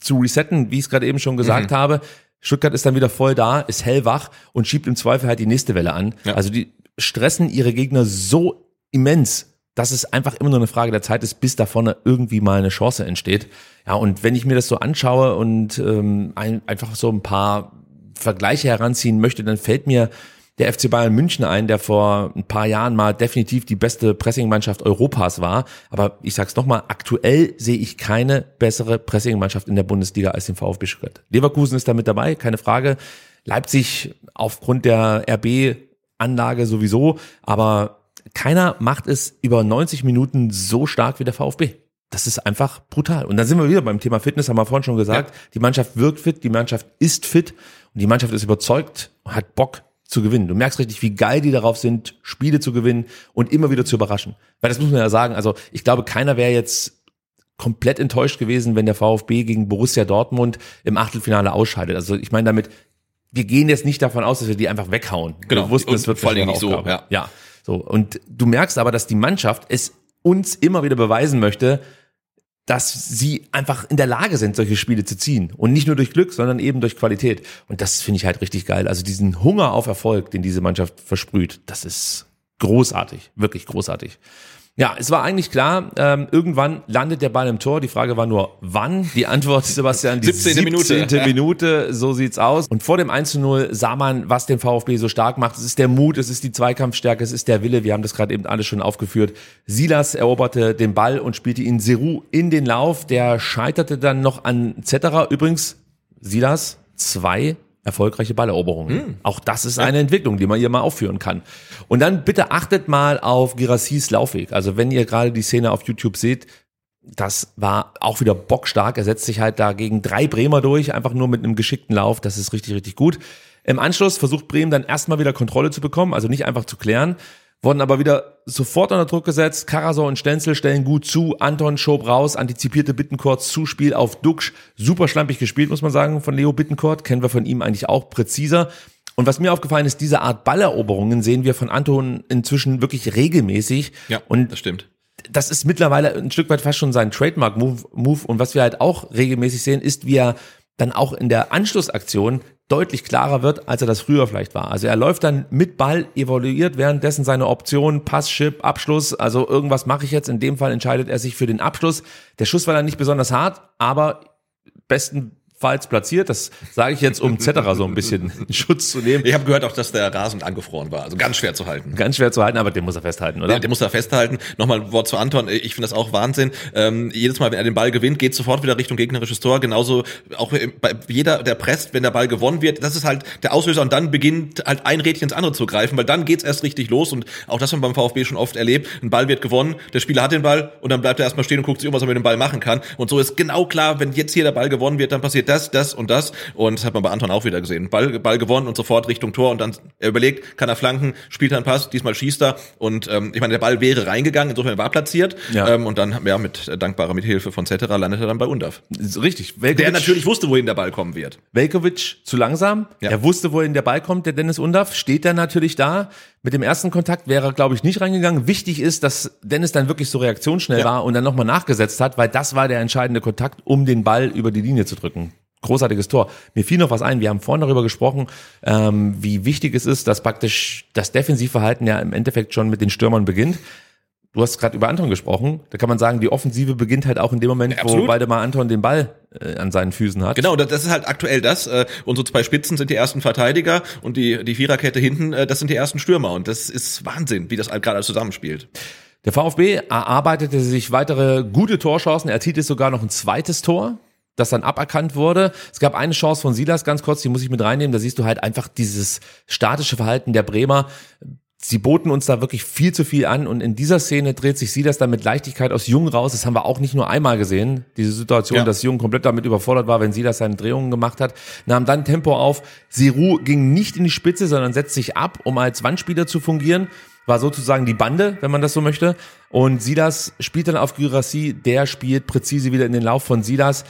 zu resetten, wie ich es gerade eben schon gesagt Mhm. habe. Stuttgart ist dann wieder voll da, ist hellwach und schiebt im Zweifel halt die nächste Welle an. Ja. Also die stressen ihre Gegner so immens, dass es einfach immer nur eine Frage der Zeit ist, bis da vorne irgendwie mal eine Chance entsteht. Ja, und wenn ich mir das so anschaue und ähm, ein, einfach so ein paar Vergleiche heranziehen möchte, dann fällt mir der FC Bayern München ein, der vor ein paar Jahren mal definitiv die beste Pressingmannschaft Europas war. Aber ich sag's nochmal, aktuell sehe ich keine bessere Pressingmannschaft in der Bundesliga als den VfB Stuttgart. Leverkusen ist da mit dabei, keine Frage. Leipzig aufgrund der RB-Anlage sowieso, aber keiner macht es über 90 Minuten so stark wie der VfB. Das ist einfach brutal. Und dann sind wir wieder beim Thema Fitness, haben wir vorhin schon gesagt. Die Mannschaft wirkt fit, die Mannschaft ist fit und die Mannschaft ist überzeugt und hat Bock zu gewinnen. Du merkst richtig, wie geil die darauf sind, Spiele zu gewinnen und immer wieder zu überraschen. Weil das muss man ja sagen, also ich glaube, keiner wäre jetzt komplett enttäuscht gewesen, wenn der VfB gegen Borussia Dortmund im Achtelfinale ausscheidet. Also ich meine damit, wir gehen jetzt nicht davon aus, dass wir die einfach weghauen. Genau. Wir wussten, es wird vor schwere nicht so, Aufgabe. ja. So. Und du merkst aber, dass die Mannschaft es uns immer wieder beweisen möchte, dass sie einfach in der Lage sind, solche Spiele zu ziehen. Und nicht nur durch Glück, sondern eben durch Qualität. Und das finde ich halt richtig geil. Also diesen Hunger auf Erfolg, den diese Mannschaft versprüht, das ist großartig. Wirklich großartig. Ja, es war eigentlich klar, ähm, irgendwann landet der Ball im Tor. Die Frage war nur, wann? Die Antwort, <laughs> Sebastian, die 17. Minute. 17. Minute, so sieht's aus. Und vor dem 1 zu 0 sah man, was den VfB so stark macht. Es ist der Mut, es ist die Zweikampfstärke, es ist der Wille. Wir haben das gerade eben alles schon aufgeführt. Silas eroberte den Ball und spielte ihn Seru in den Lauf. Der scheiterte dann noch an Zetterer. Übrigens, Silas, zwei erfolgreiche Balleroberungen. Auch das ist eine Entwicklung, die man hier mal aufführen kann. Und dann bitte achtet mal auf Girassis Laufweg. Also wenn ihr gerade die Szene auf YouTube seht, das war auch wieder bockstark. Er setzt sich halt da gegen drei Bremer durch, einfach nur mit einem geschickten Lauf. Das ist richtig, richtig gut. Im Anschluss versucht Bremen dann erstmal wieder Kontrolle zu bekommen, also nicht einfach zu klären, wurden aber wieder sofort unter Druck gesetzt. Karasor und Stenzel stellen gut zu. Anton schob raus, antizipierte Bittencourt, Zuspiel auf Duxch. Super schlampig gespielt, muss man sagen, von Leo Bittencourt. Kennen wir von ihm eigentlich auch präziser. Und was mir aufgefallen ist, diese Art Balleroberungen sehen wir von Anton inzwischen wirklich regelmäßig. Ja, und das stimmt. das ist mittlerweile ein Stück weit fast schon sein Trademark-Move. Move. Und was wir halt auch regelmäßig sehen, ist, wie er dann auch in der Anschlussaktion deutlich klarer wird, als er das früher vielleicht war. Also er läuft dann mit Ball, evaluiert währenddessen seine Option, Pass, Chip, Abschluss, also irgendwas mache ich jetzt. In dem Fall entscheidet er sich für den Abschluss. Der Schuss war dann nicht besonders hart, aber besten falsch platziert. Das sage ich jetzt, um <laughs> Zetterer so ein bisschen in Schutz zu nehmen. Ich habe gehört auch, dass der Rasen angefroren war. Also ganz schwer zu halten. Ganz schwer zu halten, aber den muss er festhalten, oder? Ja, der muss da festhalten. Nochmal ein Wort zu Anton. Ich finde das auch Wahnsinn. Ähm, jedes Mal, wenn er den Ball gewinnt, geht sofort wieder Richtung gegnerisches Tor. Genauso auch bei jeder, der presst, wenn der Ball gewonnen wird. Das ist halt der Auslöser und dann beginnt halt ein Rädchen ins andere zu greifen, weil dann geht's erst richtig los und auch das haben wir beim VfB schon oft erlebt. Ein Ball wird gewonnen, der Spieler hat den Ball und dann bleibt er erstmal stehen und guckt sich um, was er mit dem Ball machen kann. Und so ist genau klar, wenn jetzt hier der Ball gewonnen wird, dann passiert das, das und das. Und das hat man bei Anton auch wieder gesehen. Ball, Ball gewonnen und sofort Richtung Tor und dann er überlegt, kann er flanken, spielt einen Pass, diesmal schießt er und ähm, ich meine, der Ball wäre reingegangen, insofern war platziert Ja. ähm, und dann ja mit äh, dankbarer Mithilfe von Cetera landet er dann bei Undaf. Richtig. Der natürlich wusste, wohin der Ball kommen wird. Velkovic zu langsam. Ja. Er wusste, wohin der Ball kommt, der Dennis Undaff. Steht dann natürlich da. Mit dem ersten Kontakt wäre er, glaube ich, nicht reingegangen. Wichtig ist, dass Dennis dann wirklich so reaktionsschnell Ja. war und dann nochmal nachgesetzt hat, weil das war der entscheidende Kontakt, um den Ball über die Linie zu drücken. Großartiges Tor. Mir fiel noch was ein. Wir haben vorhin darüber gesprochen, ähm, wie wichtig es ist, dass praktisch das Defensivverhalten ja im Endeffekt schon mit den Stürmern beginnt. Du hast gerade über Anton gesprochen. Da kann man sagen, die Offensive beginnt halt auch in dem Moment, Ja, wo. Waldemar Anton den Ball äh, an seinen Füßen hat. Genau, das das ist halt aktuell das. Äh, unsere zwei Spitzen sind die ersten Verteidiger und die, die Viererkette hinten, äh, das sind die ersten Stürmer. Und das ist Wahnsinn, wie das halt gerade alles zusammenspielt. Der VfB erarbeitete sich weitere gute Torchancen. Er erzielte sogar noch ein zweites Tor, das dann aberkannt wurde. Es gab eine Chance von Silas ganz kurz, die muss ich mit reinnehmen. Da siehst du halt einfach dieses statische Verhalten der Bremer. Sie boten uns da wirklich viel zu viel an und in dieser Szene dreht sich Silas dann mit Leichtigkeit aus Jung raus. Das haben wir auch nicht nur einmal gesehen, diese Situation, Ja. dass Jung komplett damit überfordert war, wenn Silas seine Drehungen gemacht hat. Nahm dann Tempo auf. Siru ging nicht in die Spitze, sondern setzt sich ab, um als Wandspieler zu fungieren. War sozusagen die Bande, wenn man das so möchte. Und Silas spielt dann auf Gyrassi, der spielt präzise wieder in den Lauf von Silas.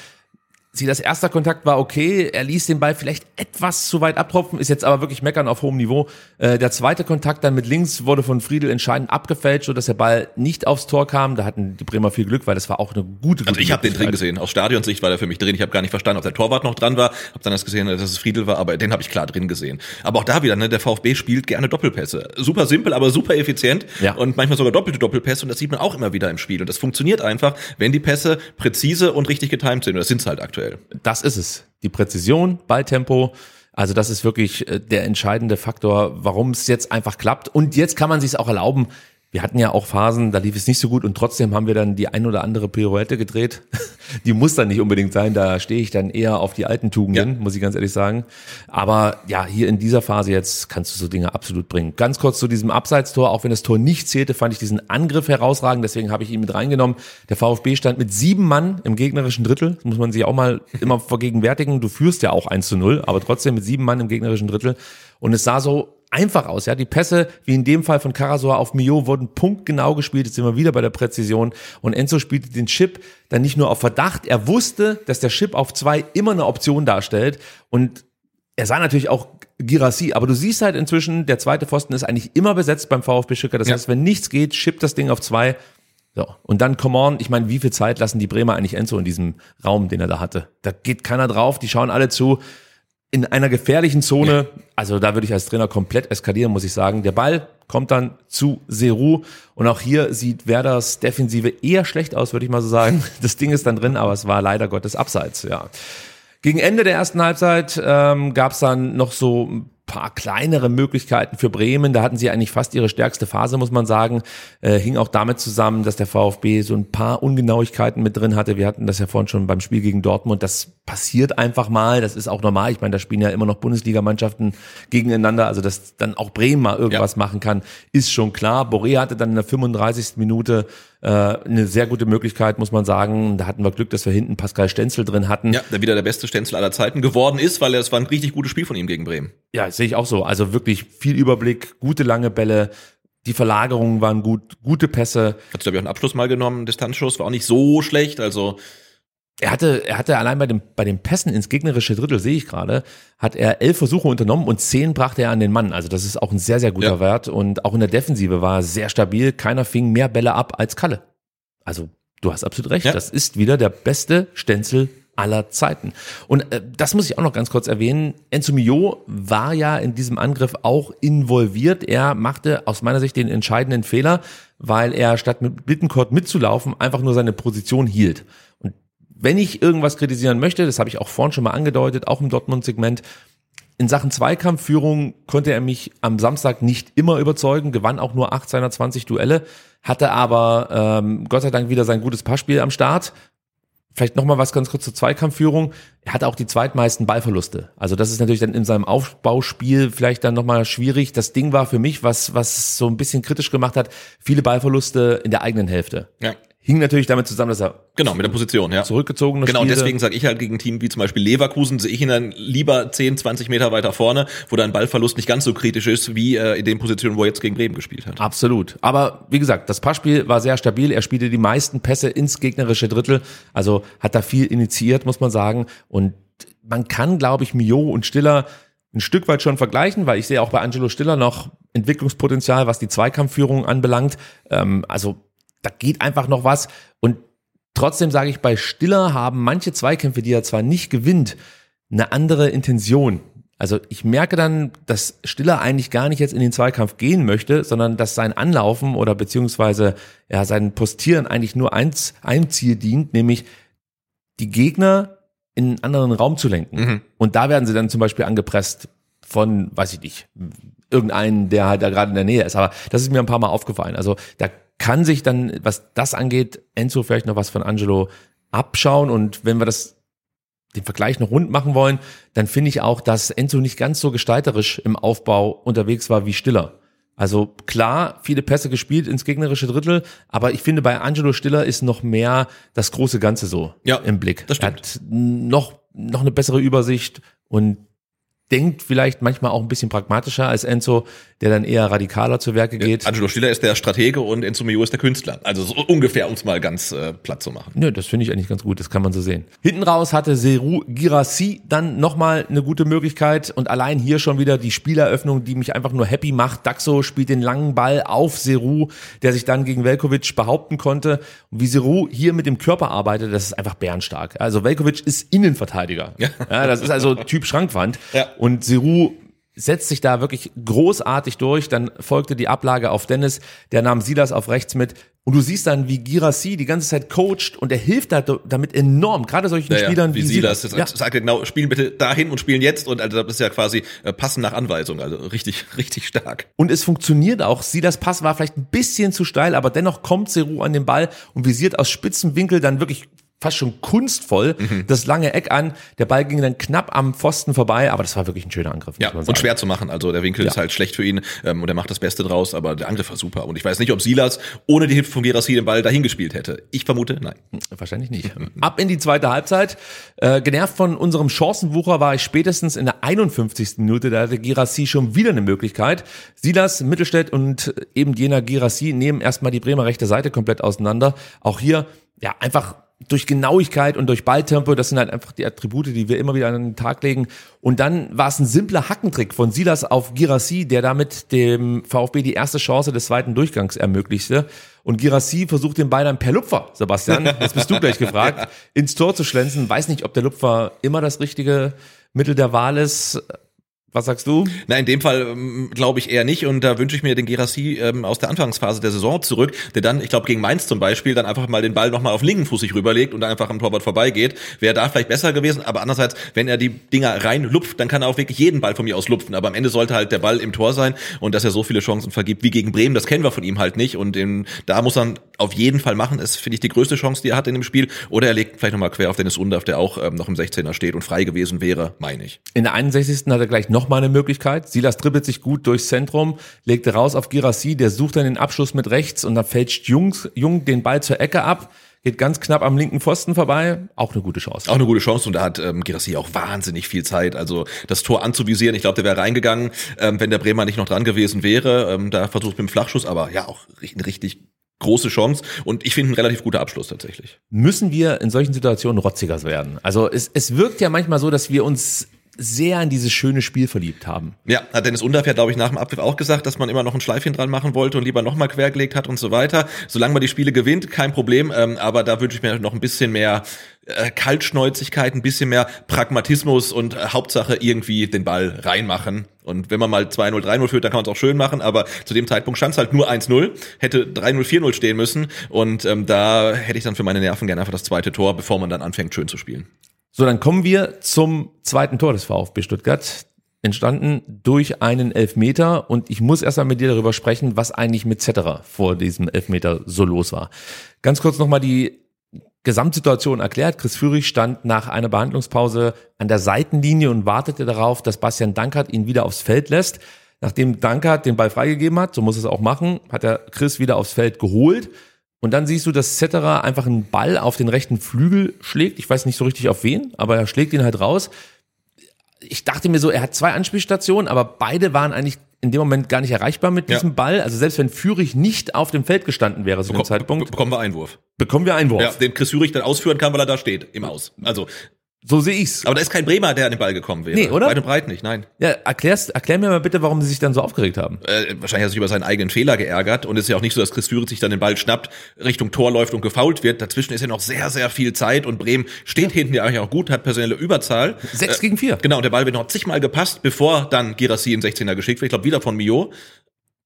Silas erster Kontakt war okay, er ließ den Ball vielleicht etwas zu weit abtropfen, ist jetzt aber wirklich meckern auf hohem Niveau. Äh, der zweite Kontakt dann mit links wurde von Friedel entscheidend abgefälscht, sodass der Ball nicht aufs Tor kam. Da hatten die Bremer viel Glück, weil das war auch eine gute, gute Also ich habe den drin gesehen. Aus Stadionsicht war der für mich drin. Ich habe gar nicht verstanden, ob der Torwart noch dran war. Hab dann erst gesehen, dass es Friedel war, aber den habe ich klar drin gesehen. Aber auch da wieder, ne, der VfB spielt gerne Doppelpässe. Super simpel, aber super effizient Ja. und manchmal sogar doppelte Doppelpässe und das sieht man auch immer wieder im Spiel. Und das funktioniert einfach, wenn die Pässe präzise und richtig getimed sind. Und das sind's halt aktuell. Das ist es. Die Präzision, Balltempo. Also das ist wirklich äh, der entscheidende Faktor, warum es jetzt einfach klappt. Und jetzt kann man sich auch erlauben. Wir hatten ja auch Phasen, da lief es nicht so gut und trotzdem haben wir dann die ein oder andere Pirouette gedreht. <laughs> Die muss dann nicht unbedingt sein, da stehe ich dann eher auf die alten Tugenden, Ja. muss ich ganz ehrlich sagen. Aber ja, hier in dieser Phase jetzt kannst du so Dinge absolut bringen. Ganz kurz zu diesem Abseitstor, auch wenn das Tor nicht zählte, fand ich diesen Angriff herausragend, deswegen habe ich ihn mit reingenommen. Der VfB stand mit sieben Mann im gegnerischen Drittel, das muss man sich auch mal immer <laughs> vergegenwärtigen. Du führst ja auch 1 zu 0, aber trotzdem mit sieben Mann im gegnerischen Drittel. Und es sah so einfach aus, ja. Die Pässe, wie in dem Fall von Karasor auf Mio, wurden punktgenau gespielt. Jetzt sind wir wieder bei der Präzision. Und Enzo spielte den Chip dann nicht nur auf Verdacht. Er wusste, dass der Chip auf zwei immer eine Option darstellt. Und er sah natürlich auch Girassi, aber du siehst halt inzwischen, der zweite Pfosten ist eigentlich immer besetzt beim VfB Stuttgart. Das Ja. heißt, wenn nichts geht, chippt das Ding auf zwei. So. Und dann, come on, ich meine, wie viel Zeit lassen die Bremer eigentlich Enzo in diesem Raum, den er da hatte? Da geht keiner drauf, die schauen alle zu. In einer gefährlichen Zone, also da würde ich als Trainer komplett eskalieren, muss ich sagen. Der Ball kommt dann zu Seru und auch hier sieht Werders Defensive eher schlecht aus, würde ich mal so sagen. <laughs> Das Ding ist dann drin, aber es war leider Gottes abseits, ja. Gegen Ende der ersten Halbzeit ähm, gab es dann noch so ein paar kleinere Möglichkeiten für Bremen. Da hatten sie eigentlich fast ihre stärkste Phase, muss man sagen. Äh, hing auch damit zusammen, dass der VfB so ein paar Ungenauigkeiten mit drin hatte. Wir hatten das ja vorhin schon beim Spiel gegen Dortmund. Das passiert einfach mal. Das ist auch normal. Ich meine, da spielen ja immer noch Bundesligamannschaften gegeneinander. Also, dass dann auch Bremen mal irgendwas Ja. machen kann, ist schon klar. Boré hatte dann in der 35. Minute äh, eine sehr gute Möglichkeit, muss man sagen. Da hatten wir Glück, dass wir hinten Pascal Stenzel drin hatten. Ja, der wieder der beste Stenzel aller Zeiten geworden ist, weil es war ein richtig gutes Spiel von ihm gegen Bremen. Ja, sehe ich auch so. Also wirklich viel Überblick, gute lange Bälle, die Verlagerungen waren gut, gute Pässe. Hat glaube ich auch einen Abschluss mal genommen, Distanzschuss war auch nicht so schlecht, also er hatte, er hatte allein bei, dem, bei den Pässen ins gegnerische Drittel, sehe ich gerade, hat er elf Versuche unternommen und zehn brachte er an den Mann. Also das ist auch ein sehr, sehr guter Ja. Wert. Und auch in der Defensive war er sehr stabil. Keiner fing mehr Bälle ab als Kalle. Also du hast absolut recht. Ja. Das ist wieder der beste Stenzel aller Zeiten. Und äh, das muss ich auch noch ganz kurz erwähnen. Enzo Mio war ja in diesem Angriff auch involviert. Er machte aus meiner Sicht den entscheidenden Fehler, weil er statt mit Bittencourt mitzulaufen, einfach nur seine Position hielt. Wenn ich irgendwas kritisieren möchte, das habe ich auch vorhin schon mal angedeutet, auch im Dortmund-Segment, in Sachen Zweikampfführung konnte er mich am Samstag nicht immer überzeugen, gewann auch nur 8 seiner 20 Duelle, hatte aber ähm, Gott sei Dank wieder sein gutes Passspiel am Start. Vielleicht noch mal was ganz kurz zur Zweikampfführung. Er hatte auch die zweitmeisten Ballverluste. Also das ist natürlich dann in seinem Aufbauspiel vielleicht dann noch mal schwierig. Das Ding war für mich, was was so ein bisschen kritisch gemacht hat, viele Ballverluste in der eigenen Hälfte. Ja. Hing natürlich damit zusammen, dass er Genau, mit der Position, ja. zurückgezogen Genau, und deswegen sage ich halt gegen Team wie zum Beispiel Leverkusen, sehe ich ihn dann lieber 10, 20 Meter weiter vorne, wo dein Ballverlust nicht ganz so kritisch ist, wie äh, in den Positionen, wo er jetzt gegen Bremen gespielt hat. Absolut. Aber wie gesagt, das Passspiel war sehr stabil. Er spielte die meisten Pässe ins gegnerische Drittel. Also hat da viel initiiert, muss man sagen. Und man kann, glaube ich, Mio und Stiller ein Stück weit schon vergleichen, weil ich sehe auch bei Angelo Stiller noch Entwicklungspotenzial, was die Zweikampfführung anbelangt. Ähm, also da geht einfach noch was. Und trotzdem sage ich, bei Stiller haben manche Zweikämpfe, die er zwar nicht gewinnt, eine andere Intention. Also ich merke dann, dass Stiller eigentlich gar nicht jetzt in den Zweikampf gehen möchte, sondern dass sein Anlaufen oder beziehungsweise ja sein Postieren eigentlich nur eins, einem Ziel dient, nämlich die Gegner in einen anderen Raum zu lenken. Mhm. Und da werden sie dann zum Beispiel angepresst von, weiß ich nicht, irgendeinen, der halt da gerade in der Nähe ist. Aber das ist mir ein paar Mal aufgefallen. Also da kann sich dann, was das angeht, Enzo vielleicht noch was von Angelo abschauen. Und wenn wir das den Vergleich noch rund machen wollen, dann finde ich auch, dass Enzo nicht ganz so gestalterisch im Aufbau unterwegs war wie Stiller. Also klar, viele Pässe gespielt ins gegnerische Drittel, aber ich finde bei Angelo Stiller ist noch mehr das große Ganze so Ja, im Blick. das Er stimmt. hat noch, noch eine bessere Übersicht und denkt vielleicht manchmal auch ein bisschen pragmatischer als Enzo, der dann eher radikaler zu Werke geht. Angelo Stiller ist der Stratege und Enzo Mio ist der Künstler. Also so ungefähr, um es mal ganz äh, platt zu machen. Nö, das finde ich eigentlich ganz gut, das kann man so sehen. Hinten raus hatte Seru Girassi dann nochmal eine gute Möglichkeit und allein hier schon wieder die Spieleröffnung, die mich einfach nur happy macht. Daxo spielt den langen Ball auf Seru, der sich dann gegen Velkovic behaupten konnte. Und wie Seru hier mit dem Körper arbeitet, das ist einfach bärenstark. Also Velkovic ist Innenverteidiger. Ja. das ist also Typ Schrankwand. Ja. Und Seru setzt sich da wirklich großartig durch. Dann folgte die Ablage auf Dennis, der nahm Silas auf rechts mit. Und du siehst dann, wie Girassi die ganze Zeit coacht und er hilft da damit enorm, gerade solchen Ja, ja, Spielern wie, wie Silas. Das Ja. sagt er genau, spielen bitte dahin und spielen jetzt. Und also das ist ja quasi äh, passen nach Anweisung. Also richtig, <laughs> richtig stark. Und es funktioniert auch. Silas Pass war vielleicht ein bisschen zu steil, aber dennoch kommt Seru an den Ball und visiert aus spitzem Winkel dann wirklich fast schon kunstvoll Mhm. das lange Eck an. Der Ball ging dann knapp am Pfosten vorbei, aber das war wirklich ein schöner Angriff. Ja, und schwer zu machen. Also der Winkel Ja. ist halt schlecht für ihn ähm, und er macht das Beste draus, aber der Angriff war super. Und ich weiß nicht, ob Silas ohne die Hilfe von Gerassi den Ball dahin gespielt hätte. Ich vermute, nein. Wahrscheinlich nicht. Ab in die zweite Halbzeit. Äh, genervt von unserem Chancenwucher war ich spätestens in der 51. Minute. Da hatte Girassi schon wieder eine Möglichkeit. Silas, Mittelstädt und eben jener Girassi nehmen erstmal die Bremer rechte Seite komplett auseinander. Auch hier, ja, einfach durch Genauigkeit und durch Balltempo, das sind halt einfach die Attribute, die wir immer wieder an den Tag legen. Und dann war es ein simpler Hackentrick von Silas auf Girassi, der damit dem VfB die erste Chance des zweiten Durchgangs ermöglichte. Und Girassi versucht den Ball dann per Lupfer, Sebastian, <laughs> jetzt bist du gleich gefragt, ins Tor zu schlänzen. Weiß nicht, ob der Lupfer immer das richtige Mittel der Wahl ist. Was sagst du? Na, in dem Fall ähm, glaube ich eher nicht und da wünsche ich mir den Gerassi ähm, aus der Anfangsphase der Saison zurück, der dann, ich glaube gegen Mainz zum Beispiel, dann einfach mal den Ball nochmal auf linken Fuß sich rüberlegt und dann einfach am Torwart vorbeigeht. Wäre da vielleicht besser gewesen, aber andererseits, wenn er die Dinger reinlupft, dann kann er auch wirklich jeden Ball von mir aus lupfen, aber am Ende sollte halt der Ball im Tor sein und dass er so viele Chancen vergibt wie gegen Bremen, das kennen wir von ihm halt nicht und in, da muss er auf jeden Fall machen, ist, finde ich, die größte Chance, die er hat in dem Spiel oder er legt vielleicht nochmal quer auf Dennis Undaff, der auch ähm, noch im 16er steht und frei gewesen wäre, meine ich. In der 61. hat er gleich nochmal eine Möglichkeit. Silas dribbelt sich gut durchs Zentrum, legt raus auf Girassi, der sucht dann den Abschluss mit rechts und dann fälscht Jungs, Jung den Ball zur Ecke ab, geht ganz knapp am linken Pfosten vorbei. Auch eine gute Chance. Auch eine gute Chance und da hat ähm, Girassi auch wahnsinnig viel Zeit. Also das Tor anzuvisieren, ich glaube, der wäre reingegangen, ähm, wenn der Bremer nicht noch dran gewesen wäre. Ähm, da versucht mit dem Flachschuss, aber ja, auch richtig, richtig große Chance und ich finde ein relativ guter Abschluss tatsächlich. Müssen wir in solchen Situationen rotziger werden? Also es, es wirkt ja manchmal so, dass wir uns sehr in dieses schöne Spiel verliebt haben. Ja, hat Dennis Unterf ja, glaube ich, nach dem Abpfiff auch gesagt, dass man immer noch ein Schleifchen dran machen wollte und lieber nochmal quergelegt hat und so weiter. Solange man die Spiele gewinnt, kein Problem, ähm, aber da wünsche ich mir noch ein bisschen mehr äh, Kaltschnäuzigkeit, ein bisschen mehr Pragmatismus und äh, Hauptsache irgendwie den Ball reinmachen. Und wenn man mal 2-0, 3-0 führt, dann kann man es auch schön machen, aber zu dem Zeitpunkt stand es halt nur 1-0, hätte 3-0, 4-0 stehen müssen und ähm, da hätte ich dann für meine Nerven gerne einfach das zweite Tor, bevor man dann anfängt, schön zu spielen. So, dann kommen wir zum zweiten Tor des VfB Stuttgart. Entstanden durch einen Elfmeter und ich muss erstmal mit dir darüber sprechen, was eigentlich mit Zetterer vor diesem Elfmeter so los war. Ganz kurz nochmal die Gesamtsituation erklärt. Chris Führig stand nach einer Behandlungspause an der Seitenlinie und wartete darauf, dass Bastian Dankert ihn wieder aufs Feld lässt. Nachdem Dankert den Ball freigegeben hat, so muss es auch machen, hat er Chris wieder aufs Feld geholt. Und dann siehst du, dass Zetterer einfach einen Ball auf den rechten Flügel schlägt. Ich weiß nicht so richtig auf wen, aber er schlägt ihn halt raus ich dachte mir so, er hat zwei Anspielstationen, aber beide waren eigentlich in dem Moment gar nicht erreichbar mit diesem ja. Ball. Also selbst wenn Fürich nicht auf dem Feld gestanden wäre zu Bekom dem Zeitpunkt. Bekommen wir Einwurf. Bekommen wir Einwurf. Ja, den Chris Fürich dann ausführen kann, weil er da steht, im Aus. Also so sehe ich's. Aber da ist kein Bremer, der an den Ball gekommen wäre. Nee, oder? Weit und breit nicht, nein. Ja, erklärst, erklär mir mal bitte, warum sie sich dann so aufgeregt haben. Äh, wahrscheinlich hat er sich über seinen eigenen Fehler geärgert und es ist ja auch nicht so, dass Chris Führer sich dann den Ball schnappt, Richtung Tor läuft und gefault wird. Dazwischen ist ja noch sehr, sehr viel Zeit und Bremen steht ja. hinten ja eigentlich auch gut, hat personelle Überzahl. Sechs äh, gegen vier. Genau, und der Ball wird noch zigmal gepasst, bevor dann Girassi in 16er geschickt wird. Ich glaube, wieder von Mio.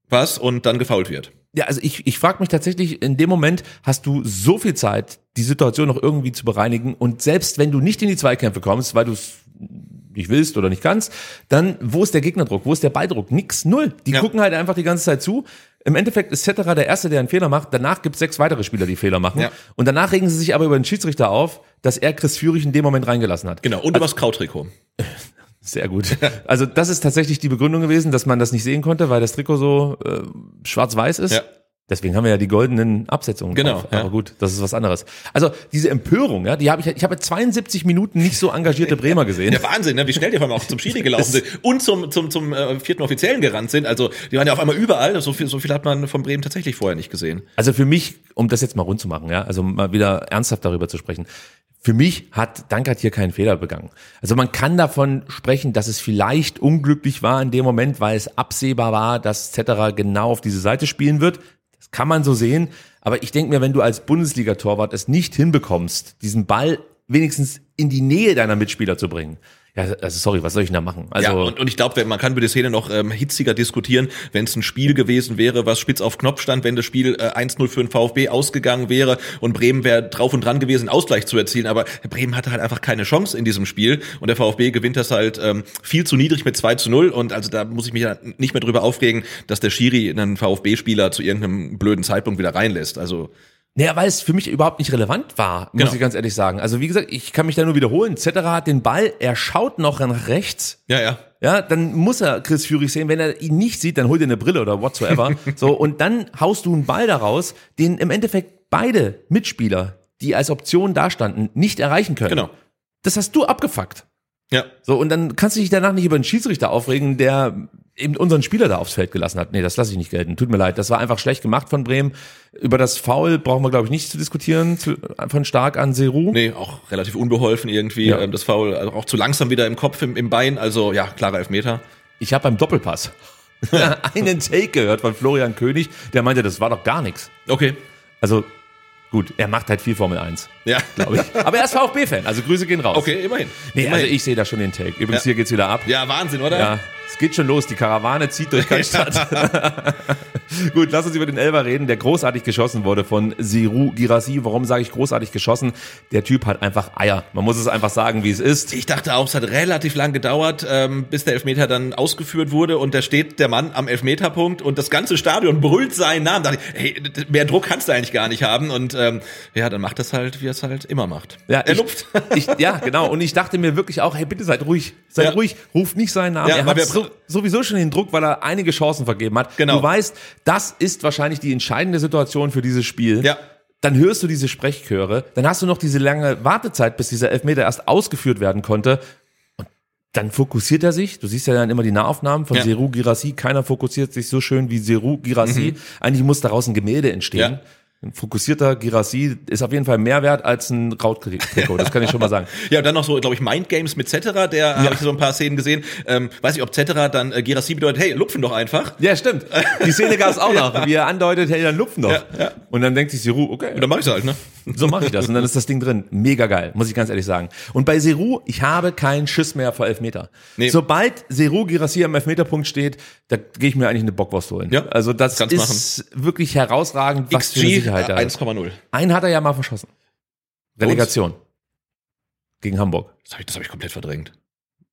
Was? Und dann gefault wird. Ja, also ich, ich frage mich tatsächlich, in dem Moment hast du so viel Zeit, die Situation noch irgendwie zu bereinigen und selbst wenn du nicht in die Zweikämpfe kommst, weil du es nicht willst oder nicht kannst, dann wo ist der Gegnerdruck, wo ist der Balldruck? Nix, null. Die ja. gucken halt einfach die ganze Zeit zu. Im Endeffekt ist Cetera der Erste, der einen Fehler macht. Danach gibt es sechs weitere Spieler, die Fehler machen. Ja. Und danach regen sie sich aber über den Schiedsrichter auf, dass er Chris Führig in dem Moment reingelassen hat. Genau, und also, über das Kautrikot. <laughs> Sehr gut. <laughs> Also das ist tatsächlich die Begründung gewesen, dass man das nicht sehen konnte, weil das Trikot so äh, schwarz-weiß ist. Ja. Deswegen haben wir ja die goldenen Absetzungen. Genau. Auf. Aber gut, das ist was anderes. Also diese Empörung, ja, die habe ich, ich habe 72 Minuten nicht so engagierte Bremer gesehen. Der Wahnsinn, ne? wie schnell die auf einmal auch zum Schiri gelaufen sind <laughs> und zum zum zum äh, vierten Offiziellen gerannt sind. Also die waren ja auf einmal überall. So viel so viel hat man von Bremen tatsächlich vorher nicht gesehen. Also für mich, um das jetzt mal rund zu machen, ja, also mal wieder ernsthaft darüber zu sprechen. Für mich hat Dankert hier keinen Fehler begangen. Also man kann davon sprechen, dass es vielleicht unglücklich war in dem Moment, weil es absehbar war, dass Zetterer genau auf diese Seite spielen wird. Das kann man so sehen. Aber ich denke mir, wenn du als Bundesliga-Torwart es nicht hinbekommst, diesen Ball wenigstens in die Nähe deiner Mitspieler zu bringen, ja, also sorry, was soll ich denn da machen? Also ja, und, und ich glaube, man kann über die Szene noch ähm, hitziger diskutieren, wenn es ein Spiel gewesen wäre, was spitz auf Knopf stand, wenn das Spiel äh, 1-0 für den VfB ausgegangen wäre und Bremen wäre drauf und dran gewesen, Ausgleich zu erzielen. Aber Bremen hatte halt einfach keine Chance in diesem Spiel und der VfB gewinnt das halt ähm, viel zu niedrig mit 2 zu 0 und also da muss ich mich ja nicht mehr drüber aufregen, dass der Schiri einen VfB-Spieler zu irgendeinem blöden Zeitpunkt wieder reinlässt. Also naja, weil es für mich überhaupt nicht relevant war, muss genau. ich ganz ehrlich sagen. Also wie gesagt, ich kann mich da nur wiederholen. Zetterer hat den Ball, er schaut noch nach rechts. Ja, ja. Ja, dann muss er Chris Führig sehen. Wenn er ihn nicht sieht, dann hol dir eine Brille oder whatsoever. <laughs> so, und dann haust du einen Ball daraus, den im Endeffekt beide Mitspieler, die als Option dastanden, nicht erreichen können. Genau. Das hast du abgefuckt. Ja. So, und dann kannst du dich danach nicht über einen Schiedsrichter aufregen, der eben unseren Spieler da aufs Feld gelassen hat. Nee, das lasse ich nicht gelten. Tut mir leid. Das war einfach schlecht gemacht von Bremen. Über das Foul brauchen wir, glaube ich, nicht zu diskutieren, zu, von stark an Seru. Nee, auch relativ unbeholfen irgendwie. Ja. Ähm, das Foul also auch zu langsam wieder im Kopf, im, im Bein. Also ja, klarer Elfmeter. Ich habe beim Doppelpass <laughs> <laughs> einen Take gehört von Florian König, der meinte, das war doch gar nichts. Okay. Also Gut, er macht halt viel Formel 1. Ja. Glaube ich. <laughs> Aber er ist VfB-Fan, also Grüße gehen raus. Okay, immerhin. Nee, immerhin. also ich sehe da schon den Take. Übrigens, ja. hier geht's wieder ab. Ja, Wahnsinn, oder? Ja, es geht schon los. Die Karawane zieht durch Cannstatt. <laughs> <laughs> Gut, lass uns über den Elber reden, der großartig geschossen wurde von Siru Girassi. Warum sage ich großartig geschossen? Der Typ hat einfach Eier. Man muss es einfach sagen, wie es ist. Ich dachte auch, es hat relativ lang gedauert, ähm, bis der Elfmeter dann ausgeführt wurde und da steht der Mann am Elfmeterpunkt und das ganze Stadion brüllt seinen Namen. Da dachte ich, hey, mehr Druck kannst du eigentlich gar nicht haben und ähm, ja, dann macht das halt, wie er es halt immer macht. Ja, er ich, lupft. Ich, ja, genau. Und ich dachte mir wirklich auch, hey, bitte seid ruhig, seid ja. ruhig, ruft nicht seinen Namen. Ja, er so, sowieso schon den Druck, weil er einige Chancen vergeben hat. Genau. Du weißt, das ist wahrscheinlich die entscheidende Situation für dieses Spiel. Ja. Dann hörst du diese Sprechchöre, dann hast du noch diese lange Wartezeit, bis dieser Elfmeter erst ausgeführt werden konnte. Und dann fokussiert er sich. Du siehst ja dann immer die Nahaufnahmen von ja. Seru Girassi. Keiner fokussiert sich so schön wie Seru Girassi. Mhm. Eigentlich muss daraus ein Gemälde entstehen. Ja. Ein fokussierter Girassi ist auf jeden Fall mehr wert als ein Raut-Trikot, das kann ich schon mal sagen. <laughs> Ja, und dann noch so, glaube ich, Mind Games mit Cetera, der habe ich so ein paar Szenen gesehen. Ähm, weiß ich, ob Cetera dann äh, Girassi bedeutet, hey, lupfen doch einfach. Ja, stimmt. Die Szene gab es auch noch, <laughs> wie er andeutet, hey, dann lupfen doch. Ja, ja. Und dann denkt sich Siru, okay, Und dann mach ich's halt, ne? so mache ich das. Und dann ist das Ding drin. Mega geil, muss ich ganz ehrlich sagen. Und bei Seru, ich habe keinen Schiss mehr vor Elfmeter. Nee. Sobald Seru Girassi am Elfmeterpunkt steht, da gehe ich mir eigentlich eine Bockwurst holen. Ja, also das ist wirklich herausragend, was XG Sicherheit da ist. 1,0. Einen hat er ja mal verschossen. Relegation. Gegen Hamburg. Das habe ich, das hab ich komplett verdrängt.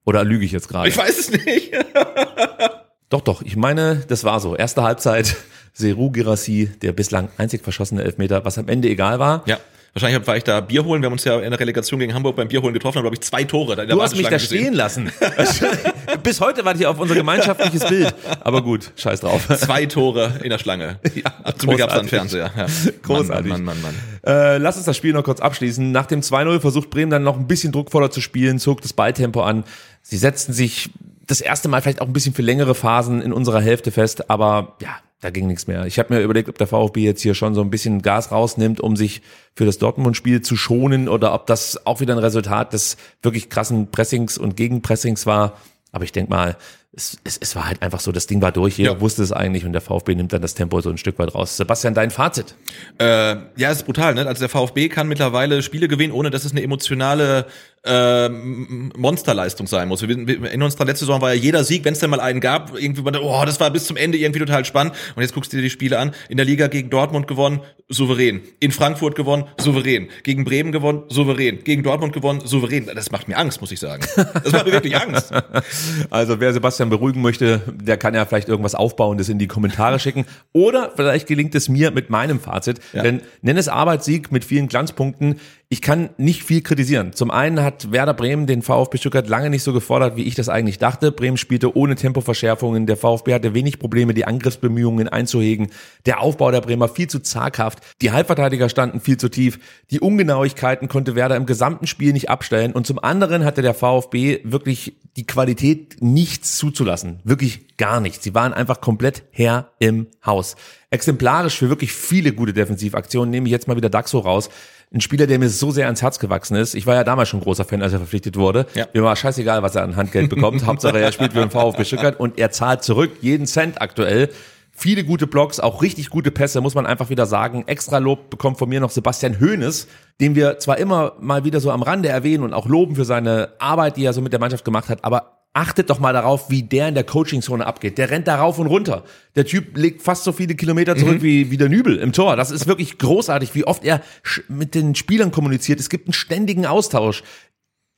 Oder lüge ich jetzt gerade? Ich weiß es nicht. <laughs> Doch, doch. Ich meine, das war so. Erste Halbzeit. Seru Girassi, der bislang einzig verschossene Elfmeter, was am Ende egal war. ja. Wahrscheinlich war ich da Bier holen. Wir haben uns ja in der Relegation gegen Hamburg beim Bier holen getroffen, haben, glaube ich, zwei Tore. da in der Du hast mich da Warteschlange stehen lassen. <laughs> <laughs> Bis heute warte ich auf unser gemeinschaftliches Bild. Aber gut, scheiß drauf. Zwei Tore in der Schlange. <laughs> Ja, Zum Glück gab's dann großartig. Fernseher. Ja. Großartig. Mann, Mann, Mann, Mann. Äh, lass uns das Spiel noch kurz abschließen. Nach dem 2-0 versucht Bremen dann noch ein bisschen druckvoller zu spielen, zog das Balltempo an. Sie setzten sich das erste Mal vielleicht auch ein bisschen für längere Phasen in unserer Hälfte fest, aber ja, da ging nichts mehr. Ich habe mir überlegt, ob der VfB jetzt hier schon so ein bisschen Gas rausnimmt, um sich für das Dortmund-Spiel zu schonen oder ob das auch wieder ein Resultat des wirklich krassen Pressings und Gegenpressings war. Aber ich denk mal, es, es, es war halt einfach so, das Ding war durch, jeder Ja. wusste es eigentlich und der VfB nimmt dann das Tempo so ein Stück weit raus. Sebastian, dein Fazit? Äh, ja, es ist brutal, ne? Also der VfB kann mittlerweile Spiele gewinnen, ohne dass es eine emotionale äh, Monsterleistung sein muss. Wir, wir, in unserer letzten Saison war ja jeder Sieg, wenn es denn mal einen gab, irgendwie, oh, das war bis zum Ende irgendwie total spannend. Und jetzt guckst du dir die Spiele an. In der Liga gegen Dortmund gewonnen, souverän. In Frankfurt gewonnen, souverän. Gegen Bremen gewonnen, souverän. Gegen Dortmund gewonnen, souverän. Das macht mir Angst, muss ich sagen. Das macht mir wirklich Angst. <laughs> Also wer Sebastian beruhigen möchte, der kann ja vielleicht irgendwas Aufbauendes in die Kommentare schicken. Oder vielleicht gelingt es mir mit meinem Fazit. Ja. Denn nenn es Arbeitssieg mit vielen Glanzpunkten. Ich kann nicht viel kritisieren. Zum einen hat Werder Bremen den VfB Stuttgart lange nicht so gefordert, wie ich das eigentlich dachte. Bremen spielte ohne Tempoverschärfungen. Der VfB hatte wenig Probleme, die Angriffsbemühungen einzuhegen. Der Aufbau der Bremer viel zu zaghaft. Die Halbverteidiger standen viel zu tief. Die Ungenauigkeiten konnte Werder im gesamten Spiel nicht abstellen. Und zum anderen hatte der VfB wirklich die Qualität nichts zuzulassen. Wirklich gar nichts. Sie waren einfach komplett Herr im Haus. Exemplarisch für wirklich viele gute Defensivaktionen nehme ich jetzt mal wieder Daxo raus. Ein Spieler, der mir so sehr ans Herz gewachsen ist. Ich war ja damals schon großer Fan, als er verpflichtet wurde. Ja. Mir war scheißegal, was er an Handgeld bekommt. <laughs> Hauptsache, er spielt für den VfB Stuttgart und er zahlt zurück, jeden Cent aktuell. Viele gute Blocks, auch richtig gute Pässe, muss man einfach wieder sagen. Extra Lob bekommt von mir noch Sebastian Hoeneß, den wir zwar immer mal wieder so am Rande erwähnen und auch loben für seine Arbeit, die er so mit der Mannschaft gemacht hat, aber achtet doch mal darauf, wie der in der Coachingzone abgeht. Der rennt da rauf und runter. Der Typ legt fast so viele Kilometer zurück wie, wie der Nübel im Tor. Das ist wirklich großartig, wie oft er mit den Spielern kommuniziert. Es gibt einen ständigen Austausch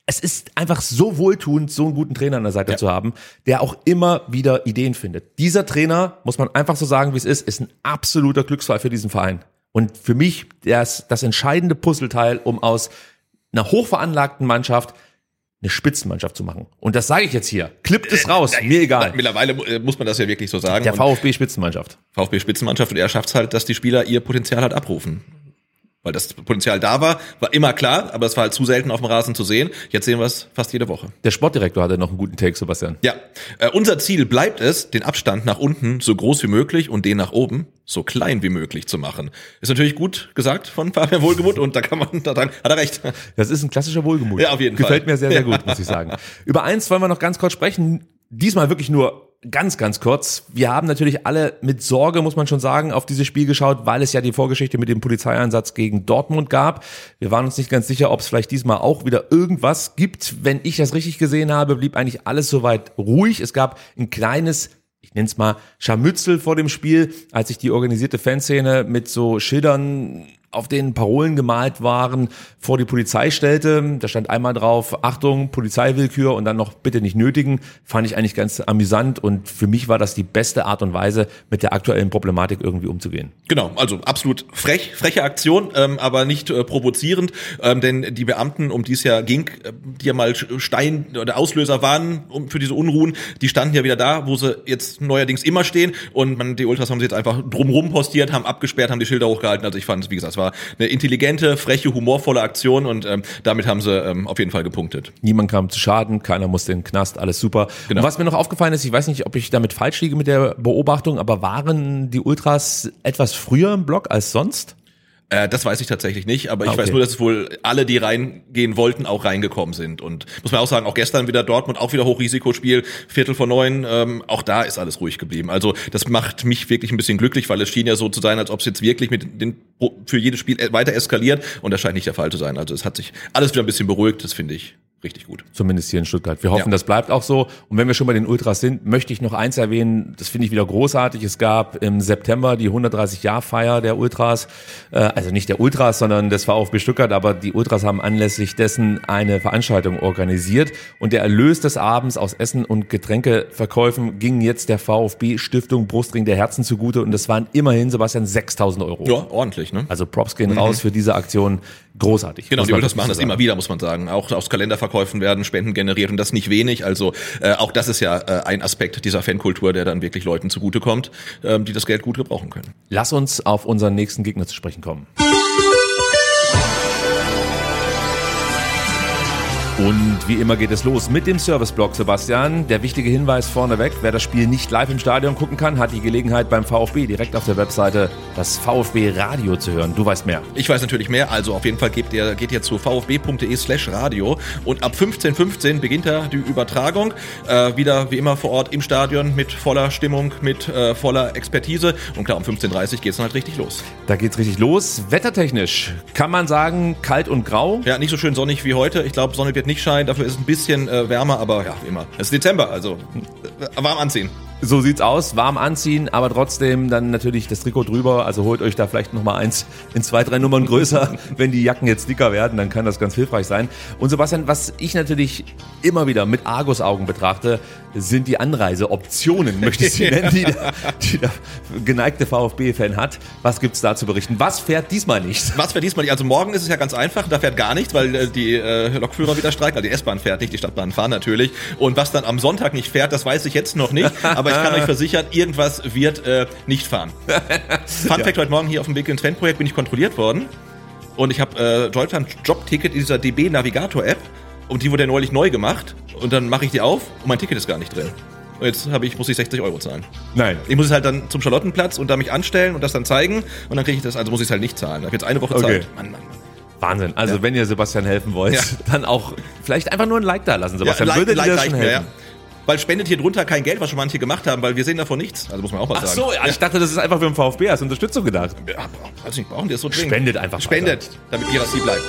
es ist einfach so wohltuend, so einen guten Trainer an der Seite zu haben, der auch immer wieder Ideen findet. Dieser Trainer, muss man einfach so sagen, wie es ist, ist ein absoluter Glücksfall für diesen Verein. Und für mich das, das entscheidende Puzzleteil, um aus einer hochveranlagten Mannschaft eine Spitzenmannschaft zu machen. Und das sage ich jetzt hier. Klippt es raus, mir egal. Mittlerweile äh, muss man das ja wirklich so sagen. Der Und VfB Spitzenmannschaft. VfB Spitzenmannschaft und er schafft es halt, dass die Spieler ihr Potenzial halt abrufen. Weil das Potenzial da war, war immer klar, aber es war halt zu selten auf dem Rasen zu sehen. Jetzt sehen wir es fast jede Woche. Der Sportdirektor hatte noch einen guten Take, Sebastian. Ja, äh, unser Ziel bleibt es, den Abstand nach unten so groß wie möglich und den nach oben so klein wie möglich zu machen. Ist natürlich gut gesagt von Fabian Wohlgemuth und da kann man, da dran- hat er recht. Das ist ein klassischer Wohlgemut. Ja, auf jeden Gefällt Fall. mir sehr, sehr gut, muss ich sagen. Über eins wollen wir noch ganz kurz sprechen. Diesmal wirklich nur ganz, ganz kurz. Wir haben natürlich alle mit Sorge, muss man schon sagen, auf dieses Spiel geschaut, weil es ja die Vorgeschichte mit dem Polizeieinsatz gegen Dortmund gab. Wir waren uns nicht ganz sicher, ob es vielleicht diesmal auch wieder irgendwas gibt. Wenn ich das richtig gesehen habe, blieb eigentlich alles soweit ruhig. Es gab ein kleines ich nenne es mal Scharmützel vor dem Spiel, als sich die organisierte Fanszene mit so Schildern auf denen Parolen gemalt waren, vor die Polizei stellte. Da stand einmal drauf, Achtung, Polizeiwillkür und dann noch bitte nicht nötigen. Fand ich eigentlich ganz amüsant und für mich war das die beste Art und Weise, mit der aktuellen Problematik irgendwie umzugehen. Genau, also absolut frech, freche Aktion, ähm, aber nicht äh, provozierend, ähm, denn die Beamten, um die es ja ging, äh, die ja mal Stein oder Auslöser waren um, für diese Unruhen, die standen ja wieder da, wo sie jetzt neuerdings immer stehen und man, die Ultras haben sie jetzt einfach drumrum postiert, haben abgesperrt, haben die Schilder hochgehalten. Also ich fand, wie gesagt, es war eine intelligente, freche, humorvolle Aktion und ähm, damit haben sie ähm, auf jeden Fall gepunktet. Niemand kam zu Schaden, keiner musste in den Knast, alles super. Genau. Und was mir noch aufgefallen ist, ich weiß nicht, ob ich damit falsch liege mit der Beobachtung, aber waren die Ultras etwas früher im Block als sonst? Äh, das weiß ich tatsächlich nicht, aber ich Ah, okay. weiß nur, dass wohl alle, die reingehen wollten, auch reingekommen sind. Und muss man auch sagen, auch gestern wieder Dortmund, auch wieder Hochrisikospiel, Viertel vor neun, ähm, auch da ist alles ruhig geblieben. Also das macht mich wirklich ein bisschen glücklich, weil es schien ja so zu sein, als ob es jetzt wirklich mit den für jedes Spiel weiter eskaliert und das scheint nicht der Fall zu sein. Also es hat sich alles wieder ein bisschen beruhigt, das finde ich richtig gut. Zumindest hier in Stuttgart. Wir hoffen, Ja. das bleibt auch so. Und wenn wir schon bei den Ultras sind, möchte ich noch eins erwähnen. Das finde ich wieder großartig. Es gab im September die 130-Jahr-Feier der Ultras. Äh, Also nicht der Ultras, sondern des VfB Stuttgart. Aber die Ultras haben anlässlich dessen eine Veranstaltung organisiert. Und der Erlös des Abends aus Essen und Getränkeverkäufen ging jetzt der VfB Stiftung Brustring der Herzen zugute. Und das waren immerhin, Sebastian, 6000 Euro. Ja, ordentlich, ne? Also Props gehen raus für diese Aktion. Großartig. Genau, die Ultras machen das immer wieder, muss man sagen. Auch aus Kalenderverkäufen werden Spenden generiert und das nicht wenig. Also äh, auch das ist ja äh, ein Aspekt dieser Fankultur, der dann wirklich Leuten zugutekommt, ähm, die das Geld gut gebrauchen können. Lass uns auf unseren nächsten Gegner zu sprechen kommen. Und wie immer geht es los mit dem Serviceblock, Sebastian. Der wichtige Hinweis vorneweg, wer das Spiel nicht live im Stadion gucken kann, hat die Gelegenheit beim VfB direkt auf der Webseite das VfB Radio zu hören. Du weißt mehr. Ich weiß natürlich mehr, also auf jeden Fall geht ihr, geht ihr zu vfb.de slash radio und ab 15.15 beginnt da die Übertragung. Äh, wieder wie immer vor Ort im Stadion mit voller Stimmung, mit äh, voller Expertise und klar, um 15.30 geht's dann halt richtig los. Da geht's richtig los. Wettertechnisch kann man sagen, kalt und grau. Ja, nicht so schön sonnig wie heute. Ich glaube, Sonne wird nicht scheinen, dafür ist es ein bisschen äh, wärmer, aber ja, wie immer. Es ist Dezember, also äh, warm anziehen. So sieht's aus, warm anziehen, aber trotzdem dann natürlich das Trikot drüber. Also holt euch da vielleicht noch mal eins in zwei, drei Nummern größer. <laughs> Wenn die Jacken jetzt dicker werden, dann kann das ganz hilfreich sein. Und Sebastian, was ich natürlich immer wieder mit Argusaugen betrachte, sind die Anreiseoptionen, möchte ich sie <laughs> nennen, die der, die der geneigte VfB-Fan hat. Was gibt's da zu berichten? Was fährt diesmal nicht? Was fährt diesmal nicht? Also morgen ist es ja ganz einfach, da fährt gar nichts, weil äh, die äh, Lokführer wieder streiken. Also die S-Bahn fährt nicht, die Stadtbahn fahren natürlich. Und was dann am Sonntag nicht fährt, das weiß ich jetzt noch nicht. Aber ich kann euch versichern, irgendwas wird äh, nicht fahren. <laughs> Fun Fact, heute Morgen hier auf dem Weg ins Fanprojekt bin ich kontrolliert worden. Und ich habe äh, Deutschland Jobticket in dieser DB Navigator App. Und die wurde ja neulich neu gemacht. Und dann mache ich die auf und mein Ticket ist gar nicht drin. Und jetzt habe ich, muss ich 60 Euro zahlen. Nein. Ich muss es halt dann zum Charlottenplatz und da mich anstellen und das dann zeigen. Und dann kriege ich das, also muss ich es halt nicht zahlen. Da habe ich jetzt eine Woche Okay. Zeit. Mann, Mann, Mann. Wahnsinn. Also wenn ihr Sebastian helfen wollt, Ja. <laughs> dann auch vielleicht einfach nur ein Like da lassen, Sebastian. like- Würde like dir das schon helfen? ja. Weil spendet hier drunter kein Geld, was schon manche gemacht haben, weil wir sehen davon nichts. Also muss man auch mal Ach sagen. so, ja, ich dachte, das ist einfach für den VfB als Unterstützung gedacht. Ja, weiß nicht, brauchen die das so dringend? Spendet einfach Spendet, damit Girassi bleibt.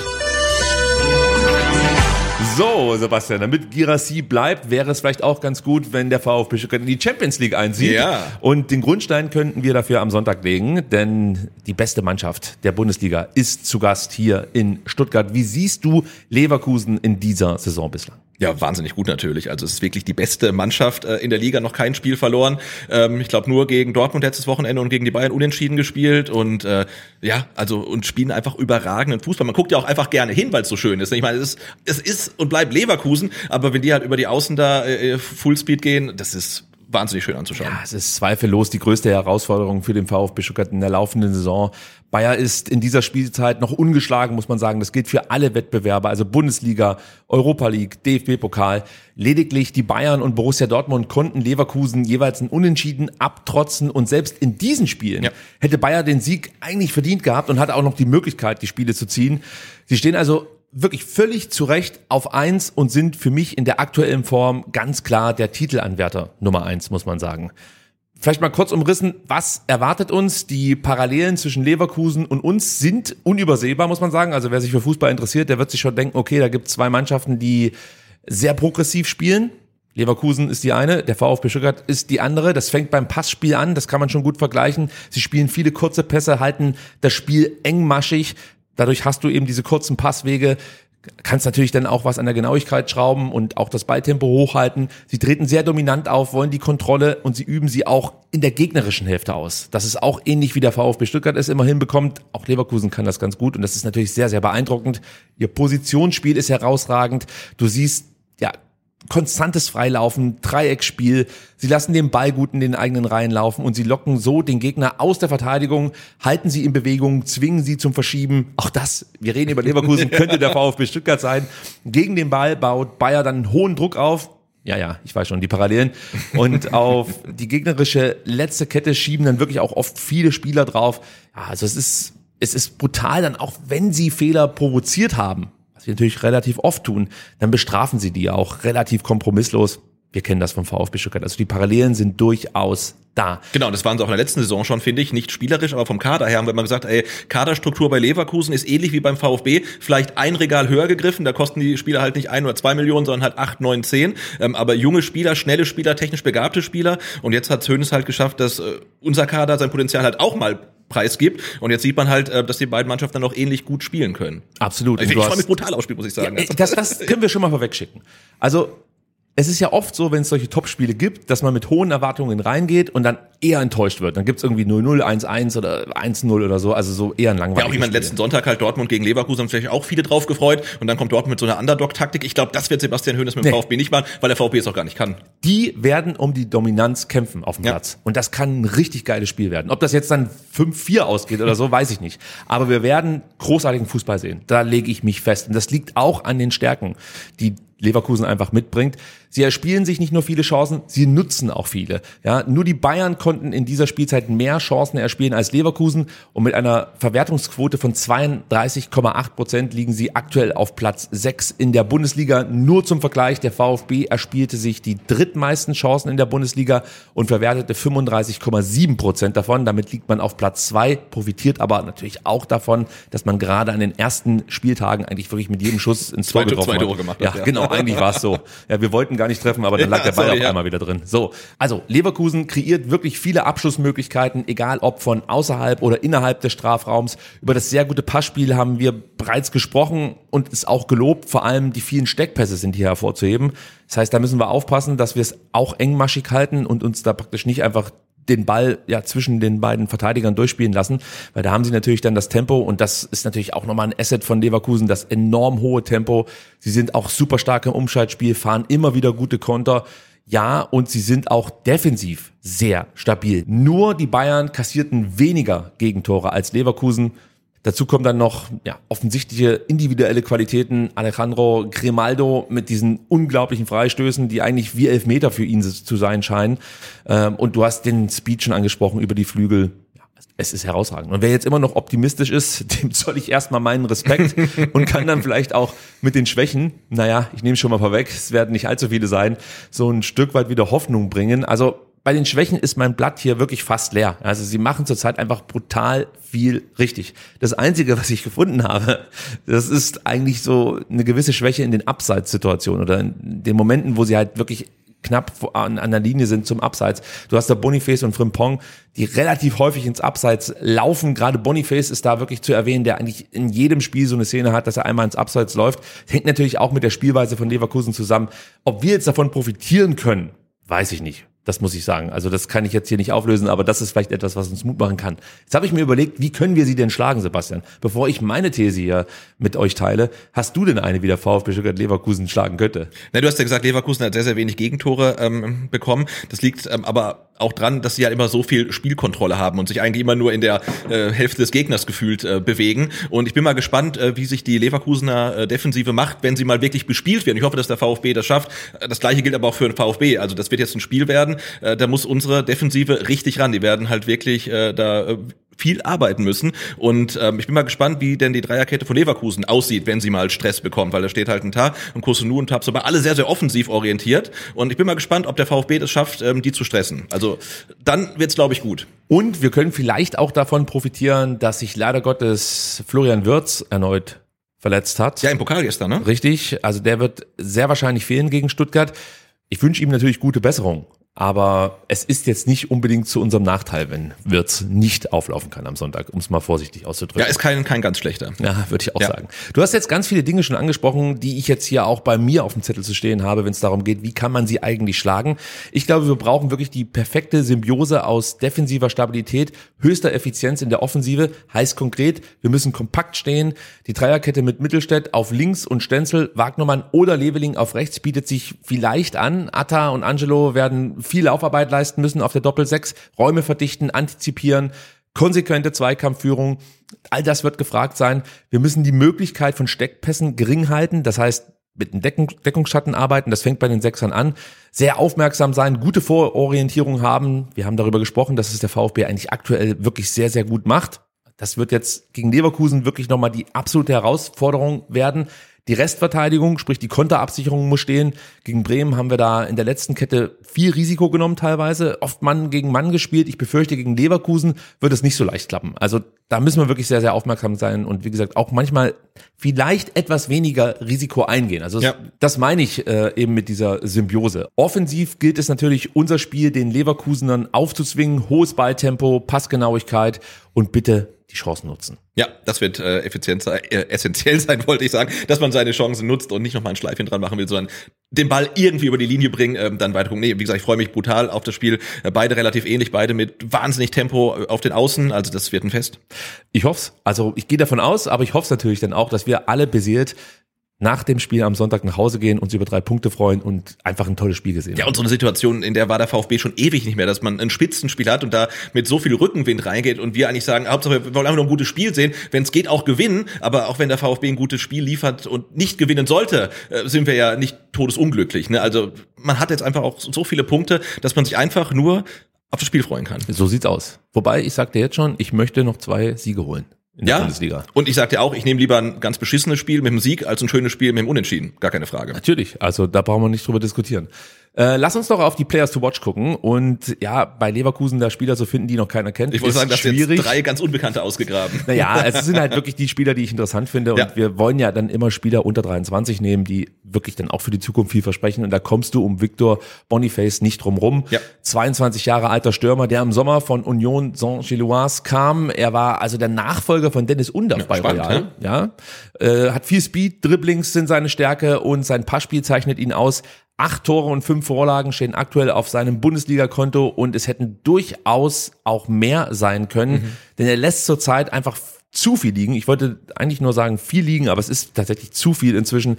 So, Sebastian, damit Girassi bleibt, wäre es vielleicht auch ganz gut, wenn der VfB Stuttgart in die Champions League einzieht. Ja. Und den Grundstein könnten wir dafür am Sonntag legen, denn die beste Mannschaft der Bundesliga ist zu Gast hier in Stuttgart. Wie siehst du Leverkusen in dieser Saison bislang? Ja, wahnsinnig gut natürlich. Also es ist wirklich die beste Mannschaft äh, in der Liga, noch kein Spiel verloren. Ähm, ich glaube nur gegen Dortmund letztes Wochenende und gegen die Bayern unentschieden gespielt und äh, ja, also und spielen einfach überragenden Fußball. Man guckt ja auch einfach gerne hin, weil es so schön ist. Ich meine, es ist, es ist und bleibt Leverkusen, aber wenn die halt über die Außen da äh, Fullspeed gehen, das ist wahnsinnig schön anzuschauen. Ja, es ist zweifellos die größte Herausforderung für den VfB Stuttgart in der laufenden Saison. Bayer ist in dieser Spielzeit noch ungeschlagen, muss man sagen. Das gilt für alle Wettbewerbe, also Bundesliga, Europa League, DFB-Pokal. Lediglich die Bayern und Borussia Dortmund konnten Leverkusen jeweils ein Unentschieden abtrotzen und selbst in diesen Spielen Ja. hätte Bayer den Sieg eigentlich verdient gehabt und hatte auch noch die Möglichkeit, die Spiele zu ziehen. Sie stehen also wirklich völlig zu Recht auf eins und sind für mich in der aktuellen Form ganz klar der Titelanwärter Nummer eins, muss man sagen. Vielleicht mal kurz umrissen, was erwartet uns? Die Parallelen zwischen Leverkusen und uns sind unübersehbar, muss man sagen. Also wer sich für Fußball interessiert, der wird sich schon denken, okay, da gibt es zwei Mannschaften, die sehr progressiv spielen. Leverkusen ist die eine, der VfB Stuttgart ist die andere. Das fängt beim Passspiel an, das kann man schon gut vergleichen. Sie spielen viele kurze Pässe, halten das Spiel engmaschig. Dadurch hast du eben diese kurzen Passwege, kannst natürlich dann auch was an der Genauigkeit schrauben und auch das Balltempo hochhalten. Sie treten sehr dominant auf, wollen die Kontrolle und sie üben sie auch in der gegnerischen Hälfte aus. Das ist auch ähnlich wie der VfB Stuttgart es immer hinbekommt. Auch Leverkusen kann das ganz gut und das ist natürlich sehr, sehr beeindruckend. Ihr Positionsspiel ist herausragend. Du siehst, ja, konstantes Freilaufen, Dreiecksspiel. Sie lassen den Ball gut in den eigenen Reihen laufen und sie locken so den Gegner aus der Verteidigung, halten sie in Bewegung, zwingen sie zum Verschieben. Auch das, wir reden über Leverkusen, <laughs> könnte der VfB Stuttgart sein. Gegen den Ball baut Bayer dann einen hohen Druck auf. Ja, ja, ich weiß schon, die Parallelen. Und <laughs> auf die gegnerische letzte Kette schieben dann wirklich auch oft viele Spieler drauf. Ja, also es ist es ist brutal dann auch, wenn sie Fehler provoziert haben, was sie natürlich relativ oft tun, dann bestrafen sie die auch relativ kompromisslos. Wir kennen das vom VfB Stuttgart. Also die Parallelen sind durchaus da. Genau, das waren sie auch in der letzten Saison schon, finde ich. Nicht spielerisch, aber vom Kader her haben wir immer gesagt, ey, Kaderstruktur bei Leverkusen ist ähnlich wie beim VfB. Vielleicht ein Regal höher gegriffen, da kosten die Spieler halt nicht ein oder zwei Millionen, sondern halt acht, neun, zehn. Ähm, aber junge Spieler, schnelle Spieler, technisch begabte Spieler. Und jetzt hat Hönes halt geschafft, dass äh, unser Kader sein Potenzial halt auch mal preisgibt. Und jetzt sieht man halt, äh, dass die beiden Mannschaften dann auch ähnlich gut spielen können. Absolut. Ich, Und ich du freue mich brutal aufs Spiel, muss ich sagen. Ja, das, das können wir schon mal vorwegschicken. Also es ist ja oft so, wenn es solche Topspiele gibt, dass man mit hohen Erwartungen reingeht und dann eher enttäuscht wird. Dann gibt's irgendwie 0-0, 1-1 oder 1-0 oder so, also so eher ein Ja, langweiliges auch ich meine, letzten Sonntag halt Dortmund gegen Leverkusen haben sich auch viele drauf gefreut und dann kommt Dortmund mit so einer Underdog-Taktik. Ich glaube, das wird Sebastian Hoeneß mit dem Nee. VfB nicht machen, weil der VfB es auch gar nicht kann. die werden um die Dominanz kämpfen auf dem Ja. Platz. Und das kann ein richtig geiles Spiel werden. Ob das jetzt dann 5-4 ausgeht oder so, weiß ich nicht. Aber wir werden großartigen Fußball sehen. Da lege ich mich fest. Und das liegt auch an den Stärken, die Leverkusen einfach mitbringt. Sie erspielen sich nicht nur viele Chancen, sie nutzen auch viele. Ja, nur die Bayern konnten in dieser Spielzeit mehr Chancen erspielen als Leverkusen und mit einer Verwertungsquote von 32,8 Prozent liegen sie aktuell auf Platz 6 in der Bundesliga. Nur zum Vergleich, der VfB erspielte sich die drittmeisten Chancen in der Bundesliga und verwertete 35,7 Prozent davon. Damit liegt man auf Platz 2, profitiert aber natürlich auch davon, dass man gerade an den ersten Spieltagen eigentlich wirklich mit jedem Schuss ins Tor getroffen hat. Gemacht ja, hat, ja. genau, eigentlich war es so. Ja, wir wollten gar nicht treffen, aber dann Ja, lag der Ball sorry, auf ja. einmal wieder drin. So, also Leverkusen kreiert wirklich viele Abschlussmöglichkeiten, egal ob von außerhalb oder innerhalb des Strafraums. Über das sehr gute Passspiel haben wir bereits gesprochen und ist auch gelobt. Vor allem die vielen Steckpässe sind hier hervorzuheben. Das heißt, da müssen wir aufpassen, dass wir es auch engmaschig halten und uns da praktisch nicht einfach den Ball ja zwischen den beiden Verteidigern durchspielen lassen, weil da haben sie natürlich dann das Tempo und das ist natürlich auch nochmal ein Asset von Leverkusen, das enorm hohe Tempo. Sie sind auch super stark im Umschaltspiel, fahren immer wieder gute Konter. Ja, und sie sind auch defensiv sehr stabil. Nur die Bayern kassierten weniger Gegentore als Leverkusen. Dazu kommen dann noch ja, offensichtliche individuelle Qualitäten. Alejandro Grimaldo mit diesen unglaublichen Freistößen, die eigentlich wie Elfmeter für ihn zu sein scheinen. Ähm, und du hast den Speed schon angesprochen über die Flügel. Es ist herausragend. Und wer jetzt immer noch optimistisch ist, <laughs> dem zoll ich erstmal meinen Respekt <laughs> und kann dann vielleicht auch mit den Schwächen, naja, ich nehme schon mal vorweg, es werden nicht allzu viele sein, so ein Stück weit wieder Hoffnung bringen. Also bei den Schwächen ist mein Blatt hier wirklich fast leer. Also sie machen zurzeit einfach brutal viel richtig. Das Einzige, was ich gefunden habe, das ist eigentlich so eine gewisse Schwäche in den Abseitssituationen oder in den Momenten, wo sie halt wirklich knapp an, an der Linie sind zum Abseits. Du hast da Boniface und Frimpong, die relativ häufig ins Abseits laufen. Gerade Boniface ist da wirklich zu erwähnen, der eigentlich in jedem Spiel so eine Szene hat, dass er einmal ins Abseits läuft. Hängt natürlich auch mit der Spielweise von Leverkusen zusammen. Ob wir jetzt davon profitieren können, weiß ich nicht. Das muss ich sagen. Also das kann ich jetzt hier nicht auflösen, aber das ist vielleicht etwas, was uns Mut machen kann. Jetzt habe ich mir überlegt, wie können wir sie denn schlagen, Sebastian? Bevor ich meine These hier mit euch teile, hast du denn eine, wie der VfB Stuttgart Leverkusen schlagen könnte? Na, du hast ja gesagt, Leverkusen hat sehr, sehr wenig Gegentore ähm, bekommen. Das liegt ähm, aber auch dran, dass sie ja immer so viel Spielkontrolle haben und sich eigentlich immer nur in der äh, Hälfte des Gegners gefühlt äh, bewegen. Und ich bin mal gespannt, äh, wie sich die Leverkusener äh, Defensive macht, wenn sie mal wirklich bespielt werden. Ich hoffe, dass der VfB das schafft. Das gleiche gilt aber auch für den VfB. Also das wird jetzt ein Spiel werden. Äh, da muss unsere Defensive richtig ran. Die werden halt wirklich äh, da äh, viel arbeiten müssen. Und ähm, ich bin mal gespannt, wie denn die Dreierkette von Leverkusen aussieht, wenn sie mal Stress bekommt, weil da steht halt ein Tar und Kosunu und Tabs, aber alle sehr, sehr offensiv orientiert. Und ich bin mal gespannt, ob der VfB das schafft, ähm, die zu stressen. Also dann wird's, glaube ich, gut. Und wir können vielleicht auch davon profitieren, dass sich leider Gottes Florian Wirz erneut verletzt hat. Ja, im Pokal gestern, ne? Richtig, also der wird sehr wahrscheinlich fehlen gegen Stuttgart. Ich wünsche ihm natürlich gute Besserung, aber es ist jetzt nicht unbedingt zu unserem Nachteil, wenn Wirtz nicht auflaufen kann am Sonntag, um es mal vorsichtig auszudrücken. Ja, ist kein, kein ganz schlechter. Ja, würde ich auch Ja. sagen. Du hast jetzt ganz viele Dinge schon angesprochen, die ich jetzt hier auch bei mir auf dem Zettel zu stehen habe, wenn es darum geht, wie kann man sie eigentlich schlagen. Ich glaube, wir brauchen wirklich die perfekte Symbiose aus defensiver Stabilität, höchster Effizienz in der Offensive. Heißt konkret, wir müssen kompakt stehen. Die Dreierkette mit Mittelstädt auf links und Stenzel, Wagnermann oder Leveling auf rechts bietet sich vielleicht an. Atta und Angelo werden viel Laufarbeit leisten müssen auf der Doppel-6, Räume verdichten, antizipieren, konsequente Zweikampfführung, all das wird gefragt sein. Wir müssen die Möglichkeit von Steckpässen gering halten, das heißt mit einem Deckung, Deckungsschatten arbeiten, das fängt bei den Sechsern an. Sehr aufmerksam sein, gute Vororientierung haben. Wir haben darüber gesprochen, dass es der VfB eigentlich aktuell wirklich sehr, sehr gut macht. das wird jetzt gegen Leverkusen wirklich nochmal die absolute Herausforderung werden. Die Restverteidigung, sprich die Konterabsicherung muss stehen. Gegen Bremen haben wir da in der letzten Kette viel Risiko genommen teilweise, oft Mann gegen Mann gespielt. Ich befürchte, gegen Leverkusen wird es nicht so leicht klappen. Also da müssen wir wirklich sehr, sehr aufmerksam sein und wie gesagt auch manchmal vielleicht etwas weniger Risiko eingehen. Also Ja. das meine ich äh, eben mit dieser Symbiose. Offensiv gilt es natürlich, unser Spiel den Leverkusenern aufzuzwingen, hohes Balltempo, Passgenauigkeit und bitte die Chancen nutzen. Ja, das wird äh, effizient sein, äh, essentiell <laughs> sein, wollte ich sagen, dass man seine Chancen nutzt und nicht nochmal ein Schleifchen dran machen will, sondern den Ball irgendwie über die Linie bringen, ähm, dann weiter gucken. Nee, wie gesagt, ich freue mich brutal auf das Spiel. Äh, beide relativ ähnlich, beide mit wahnsinnig Tempo äh, auf den Außen, also das wird ein Fest. Ich hoff's. Also ich gehe davon aus, aber ich hoffe natürlich dann auch, dass wir alle beseelt nach dem Spiel am Sonntag nach Hause gehen, uns über drei Punkte freuen und einfach ein tolles Spiel gesehen Ja, und so eine Situation, in der war der VfB schon ewig nicht mehr, dass man ein Spitzenspiel hat und da mit so viel Rückenwind reingeht und wir eigentlich sagen, Hauptsache wir wollen einfach nur ein gutes Spiel sehen, wenn es geht auch gewinnen, aber auch wenn der VfB ein gutes Spiel liefert und nicht gewinnen sollte, äh, sind wir ja nicht todesunglücklich. Ne? Also man hat jetzt einfach auch so viele Punkte, dass man sich einfach nur auf das Spiel freuen kann. So sieht's aus. Wobei, ich sagte jetzt schon, ich möchte noch zwei Siege holen in der Ja, Bundesliga. und ich sagte auch, ich nehme lieber ein ganz beschissenes Spiel mit dem Sieg als ein schönes Spiel mit dem Unentschieden. Gar keine Frage. Natürlich, also da brauchen wir nicht drüber diskutieren. Äh, lass uns doch auf die Players to Watch gucken und ja, bei Leverkusen da Spieler zu finden, die noch keiner kennt, Ich wollte sagen, dass schwierig. jetzt drei ganz Unbekannte ausgegraben. Naja, es sind halt wirklich die Spieler, die ich interessant finde. Und Ja. wir wollen ja dann immer Spieler unter 23 nehmen, die wirklich dann auch für die Zukunft viel versprechen. Und da kommst du um Victor Boniface nicht drum rum. Ja. 22 Jahre alter Stürmer, der im Sommer von Union Saint-Gilloise kam. Er war also der Nachfolger von Dennis Undaff bei spannend, Real. Ja. Äh, hat viel Speed, Dribblings sind seine Stärke und sein Passspiel zeichnet ihn aus. Acht Tore und fünf Vorlagen stehen aktuell auf seinem Bundesliga-Konto und es hätten durchaus auch mehr sein können, denn er lässt zurzeit einfach zu viel liegen. Ich wollte eigentlich nur sagen viel liegen, aber es ist tatsächlich zu viel inzwischen.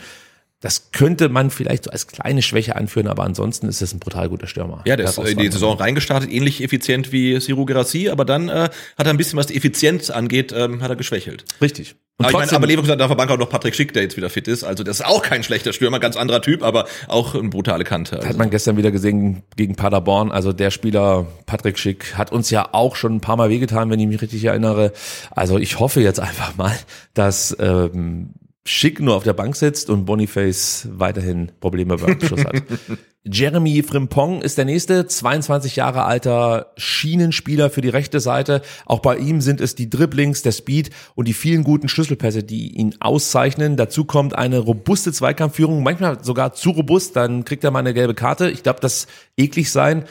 Das könnte man vielleicht so als kleine Schwäche anführen, aber ansonsten ist es ein brutal guter Stürmer. Ja, der ist äh, in die Saison reingestartet, ähnlich effizient wie Siru Gerassi, aber dann äh, hat er ein bisschen, was die Effizienz angeht, ähm, hat er geschwächelt. Richtig. Und aber ich meine, trotzdem- aber Leverkusen hat auf der Bank auch noch Patrick Schick, der jetzt wieder fit ist. Also das ist auch kein schlechter Stürmer, ganz anderer Typ, aber auch eine brutale Kante. Also. Hat man gestern wieder gesehen gegen Paderborn. Also der Spieler Patrick Schick hat uns ja auch schon ein paar Mal wehgetan, wenn ich mich richtig erinnere. Also ich hoffe jetzt einfach mal, dass ähm, Schick nur auf der Bank sitzt und Boniface weiterhin Probleme beim Abschluss hat. <laughs> Jeremy Frimpong ist der nächste, 22 Jahre alter Schienenspieler für die rechte Seite. Auch bei ihm sind es die Dribblings, der Speed und die vielen guten Schlüsselpässe, die ihn auszeichnen. Dazu kommt eine robuste Zweikampfführung, manchmal sogar zu robust, dann kriegt er mal eine gelbe Karte. Ich glaube, das eklig sein.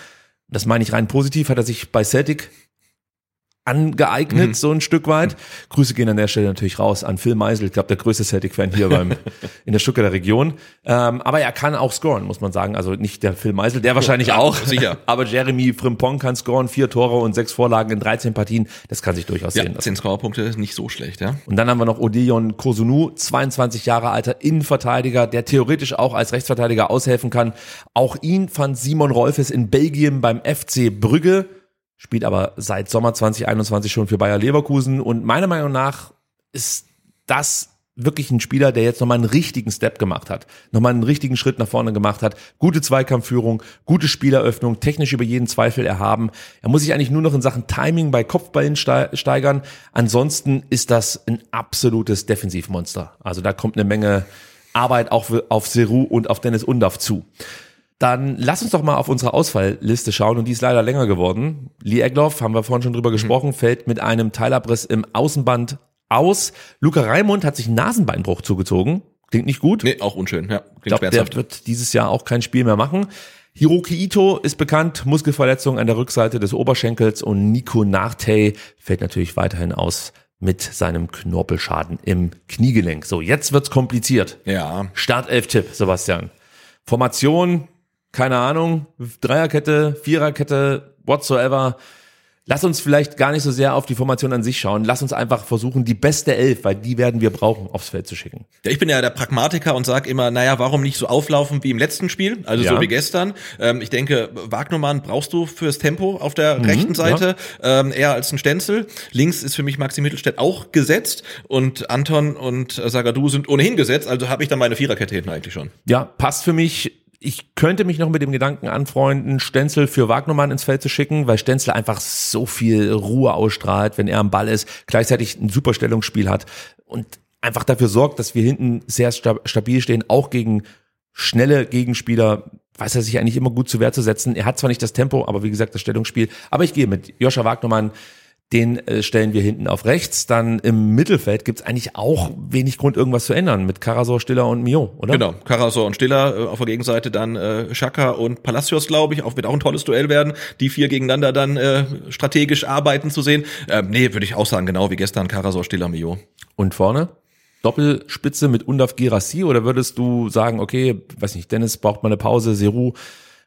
Das meine ich rein positiv, hat er sich bei Celtic angeeignet, so ein Stück weit. Grüße gehen an der Stelle natürlich raus an Phil Meisel, ich glaube der größte Celtic-Fan hier beim <laughs> in der Stuttgarter Region. Ähm, aber er kann auch scoren, muss man sagen. Also nicht der Phil Meisel, der wahrscheinlich Ja, auch. sicher. <laughs> Aber Jeremy Frimpong kann scoren, vier Tore und sechs Vorlagen in 13 Partien. Das kann sich durchaus ja, sehen lassen. zehn Scorerpunkte ist nicht so schlecht, ja. Und dann haben wir noch Odion Kosunu, 22 Jahre alter Innenverteidiger, der theoretisch auch als Rechtsverteidiger aushelfen kann. Auch ihn fand Simon Rolfes in Belgien beim FC Brügge, spielt aber seit Sommer 2021 schon für Bayer Leverkusen. Und meiner Meinung nach ist das wirklich ein Spieler, der jetzt nochmal einen richtigen Step gemacht hat, nochmal einen richtigen Schritt nach vorne gemacht hat. Gute Zweikampfführung, gute Spieleröffnung, technisch über jeden Zweifel erhaben. Er muss sich eigentlich nur noch in Sachen Timing bei Kopfballen stei- steigern. Ansonsten ist das ein absolutes Defensivmonster. Also da kommt eine Menge Arbeit auch auf Seru und auf Dennis Undaff zu. Dann lass uns doch mal auf unsere Ausfallliste schauen und die ist leider länger geworden. Lee Egloff, haben wir vorhin schon drüber gesprochen, fällt mit einem Teilabriss im Außenband aus. Luca Raimund hat sich einen Nasenbeinbruch zugezogen. Klingt nicht gut. Nee, auch unschön, ja. ich Klingt glaube, der schmerzhaft. wird dieses Jahr auch kein Spiel mehr machen. Hiroki Ito ist bekannt, Muskelverletzung an der Rückseite des Oberschenkels und Nico Nachtey fällt natürlich weiterhin aus mit seinem Knorpelschaden im Kniegelenk. So, jetzt wird's kompliziert. Ja. Startelf-Tipp, Sebastian. Formation, keine Ahnung, Dreierkette, Viererkette, whatsoever. Lass uns vielleicht gar nicht so sehr auf die Formation an sich schauen. Lass uns einfach versuchen, die beste Elf, weil die werden wir brauchen, aufs Feld zu schicken. Ja, ich bin ja der Pragmatiker und sag immer, naja, warum nicht so auflaufen wie im letzten Spiel, also Ja. so wie gestern. Ähm, ich denke, Wagnermann brauchst du fürs Tempo auf der rechten Seite, ähm, eher als ein Stenzel. Links ist für mich Maxi Mittelstädt auch gesetzt und Anton und Sagadu sind ohnehin gesetzt, also habe ich dann meine Viererkette hinten eigentlich schon. Ja, passt für mich. Ich könnte mich noch mit dem Gedanken anfreunden, Stenzel für Wagnermann ins Feld zu schicken, weil Stenzel einfach so viel Ruhe ausstrahlt, wenn er am Ball ist, gleichzeitig ein super Stellungsspiel hat und einfach dafür sorgt, dass wir hinten sehr stabil stehen, auch gegen schnelle Gegenspieler weiß er sich eigentlich immer gut zu Wehr zu setzen. Er hat zwar nicht das Tempo, aber wie gesagt, das Stellungsspiel. Aber ich gehe mit Joscha Wagnermann, den äh, stellen wir hinten auf rechts. Dann im Mittelfeld gibt's eigentlich auch wenig Grund, irgendwas zu ändern mit Karasor, Stiller und Mio, oder? Genau, Karasor und Stiller äh, auf der Gegenseite, dann äh, Schaka und Palacios, glaube ich, auch wird auch ein tolles Duell werden, die vier gegeneinander dann äh, strategisch arbeiten zu sehen. Ähm, nee, würde ich auch sagen, genau wie gestern, Karasor, Stiller, Mio. Und vorne? Doppelspitze mit Undaf Girassi oder würdest du sagen, okay, weiß nicht, Dennis braucht mal eine Pause, Seru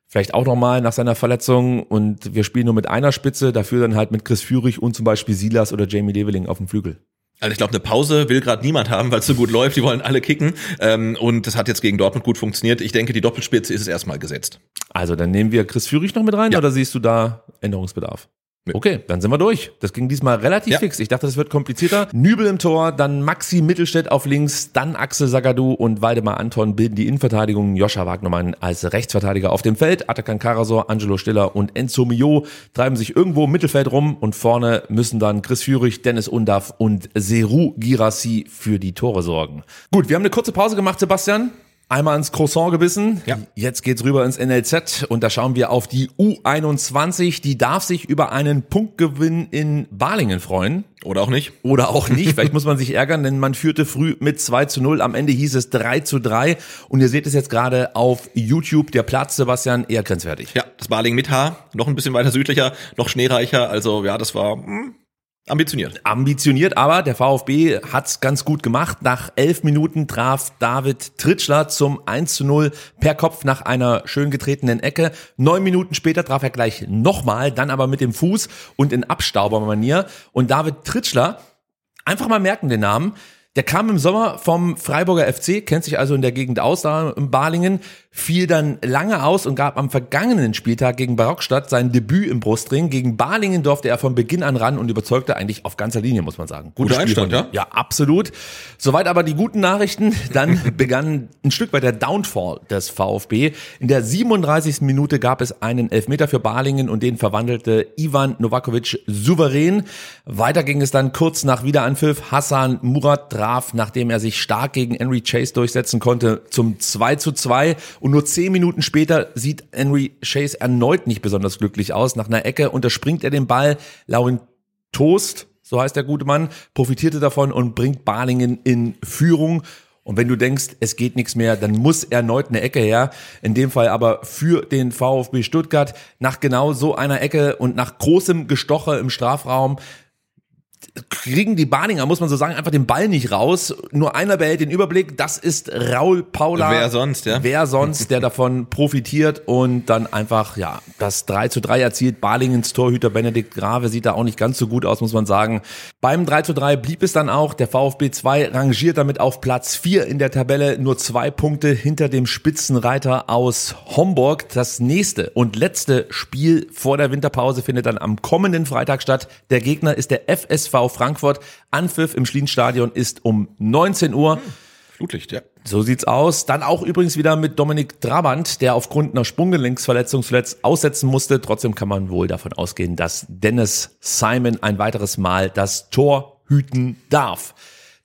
vielleicht auch nochmal nach seiner Verletzung und wir spielen nur mit einer Spitze, dafür dann halt mit Chris Führig und zum Beispiel Silas oder Jamie Leveling auf dem Flügel. Also ich glaube, eine Pause will gerade niemand haben, weil es so gut läuft. Die wollen alle kicken. Ähm, und das hat jetzt gegen Dortmund gut funktioniert. Ich denke, die Doppelspitze ist es erstmal gesetzt. Also dann nehmen wir Chris Führig noch mit rein ja. oder siehst du da Änderungsbedarf? Okay, dann sind wir durch. Das ging diesmal relativ ja. fix. Ich dachte, das wird komplizierter. Nübel im Tor, dann Maxi Mittelstädt auf links, dann Axel Sagadu und Waldemar Anton bilden die Innenverteidigung. Joscha Wagnermann als Rechtsverteidiger auf dem Feld. Atakan Karasor, Angelo Stiller und Enzo Mio treiben sich irgendwo im Mittelfeld rum und vorne müssen dann Chris Führig, Dennis Undaff und Seru Girassi für die Tore sorgen. Gut, wir haben eine kurze Pause gemacht, Sebastian einmal ins Croissant gebissen. Ja. Jetzt geht's rüber ins NLZ und da schauen wir auf die U21. Die darf sich über einen Punktgewinn in Balingen freuen. Oder auch nicht. Oder auch nicht. <laughs> Vielleicht muss man sich ärgern, denn man führte früh mit 2 zu 0. Am Ende hieß es 3 zu 3. Und ihr seht es jetzt gerade auf YouTube. Der Platz, Sebastian, eher grenzwertig. Ja, das Balingen mit H. Noch ein bisschen weiter südlicher, noch schneereicher. Also ja, das war hm, Ambitioniert. Ambitioniert, aber der VfB hat's ganz gut gemacht. Nach elf Minuten traf David Tritschler zum 1 zu 0 per Kopf nach einer schön getretenen Ecke. Neun Minuten später traf er gleich nochmal, dann aber mit dem Fuß und in Abstaubermanier. Und David Tritschler, einfach mal merken den Namen, der kam im Sommer vom Freiburger FC, kennt sich also in der Gegend aus, da in Balingen, fiel dann lange aus und gab am vergangenen Spieltag gegen Barockstadt sein Debüt im Brustring. Gegen Balingen durfte er von Beginn an ran und überzeugte eigentlich auf ganzer Linie, muss man sagen. Gutes Guter Einstand, ja? Ja, absolut. Soweit aber die guten Nachrichten. Dann <laughs> begann ein Stück weit der Downfall des VfB. In der 37. Minute gab es einen Elfmeter für Balingen und den verwandelte Ivan Novakovic souverän. Weiter ging es dann kurz nach Wiederanpfiff. Hassan Murat traf, nachdem er sich stark gegen Henry Chase durchsetzen konnte, zum 2 zu 2. Und nur zehn Minuten später sieht Henry Chase erneut nicht besonders glücklich aus. Nach einer Ecke unterspringt er den Ball. Lauren Toast, so heißt der gute Mann, profitierte davon und bringt Balingen in Führung. Und wenn du denkst, es geht nichts mehr, dann muss erneut eine Ecke her. In dem Fall aber für den VfB Stuttgart. Nach genau so einer Ecke und nach großem Gestoche im Strafraum kriegen die Barninger, muss man so sagen, einfach den Ball nicht raus. Nur einer behält den Überblick. Das ist Raul Paula. Wer sonst, ja? Wer sonst, der davon profitiert und dann einfach, ja, das 3 zu 3 erzielt. Barlingens Torhüter Benedikt Grave sieht da auch nicht ganz so gut aus, muss man sagen. Beim 3 zu 3 blieb es dann auch. Der VfB 2 rangiert damit auf Platz 4 in der Tabelle. Nur zwei Punkte hinter dem Spitzenreiter aus Homburg. Das nächste und letzte Spiel vor der Winterpause findet dann am kommenden Freitag statt. Der Gegner ist der FSV Frankfurt. Anpfiff im Schlienstadion ist um 19 Uhr. Hm, Flutlicht, ja. So sieht's aus. Dann auch übrigens wieder mit Dominik Trabant, der aufgrund einer Sprunggelenksverletzung zuletzt aussetzen musste. Trotzdem kann man wohl davon ausgehen, dass Dennis Simon ein weiteres Mal das Tor hüten darf.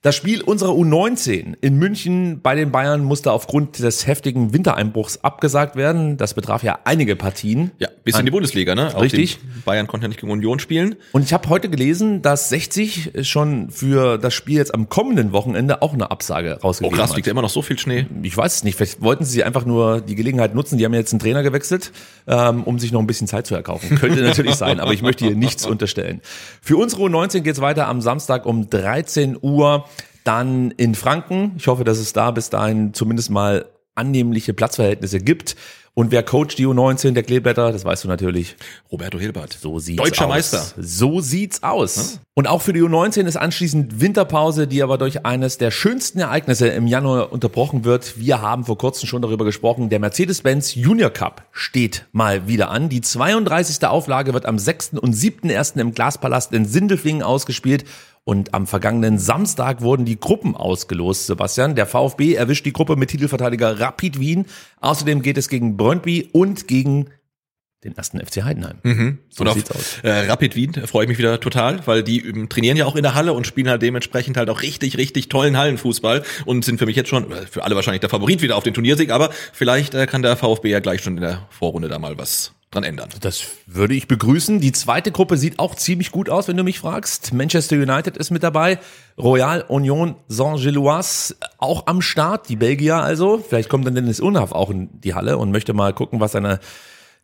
Das Spiel unserer U19 in München bei den Bayern musste aufgrund des heftigen Wintereinbruchs abgesagt werden. Das betraf ja einige Partien. Ja, bis in die Bundesliga, ne? Richtig. Bayern konnte ja nicht gegen Union spielen. Und ich habe heute gelesen, dass 60 schon für das Spiel jetzt am kommenden Wochenende auch eine Absage rausgegeben hat. Oh krass, liegt ja immer noch so viel Schnee. Ich weiß es nicht. Vielleicht wollten sie einfach nur die Gelegenheit nutzen. Die haben jetzt einen Trainer gewechselt, ähm, um sich noch ein bisschen Zeit zu erkaufen. Könnte natürlich sein, aber ich möchte hier nichts unterstellen. Für unsere U19 geht's weiter am Samstag um 13 Uhr. Dann in Franken. Ich hoffe, dass es da bis dahin zumindest mal annehmliche Platzverhältnisse gibt. Und wer coacht die U19 der Kleeblätter, das weißt du natürlich. Roberto Hilbert. So sieht's Deutscher aus. Meister. So sieht's aus. Hm? Und auch für die U19 ist anschließend Winterpause, die aber durch eines der schönsten Ereignisse im Januar unterbrochen wird. Wir haben vor kurzem schon darüber gesprochen. Der Mercedes-Benz Junior Cup steht mal wieder an. Die 32. Auflage wird am 6. und 7.1. im Glaspalast in Sindelfingen ausgespielt. Und am vergangenen Samstag wurden die Gruppen ausgelost, Sebastian. Der VfB erwischt die Gruppe mit Titelverteidiger Rapid Wien. Außerdem geht es gegen Brøndby und gegen den ersten FC Heidenheim. Mhm. So und sieht's auf aus. äh, Rapid Wien freue ich mich wieder total, weil die ähm, trainieren ja auch in der Halle und spielen halt dementsprechend halt auch richtig, richtig tollen Hallenfußball und sind für mich jetzt schon, äh, für alle wahrscheinlich der Favorit wieder auf den Turniersieg, aber vielleicht äh, kann der VfB ja gleich schon in der Vorrunde da mal was dran ändern. Das würde ich begrüßen. Die zweite Gruppe sieht auch ziemlich gut aus, wenn du mich fragst. Manchester United ist mit dabei. Royal Union Saint-Gilloise auch am Start. Die Belgier also. Vielleicht kommt dann Dennis Unhaff auch in die Halle und möchte mal gucken, was seine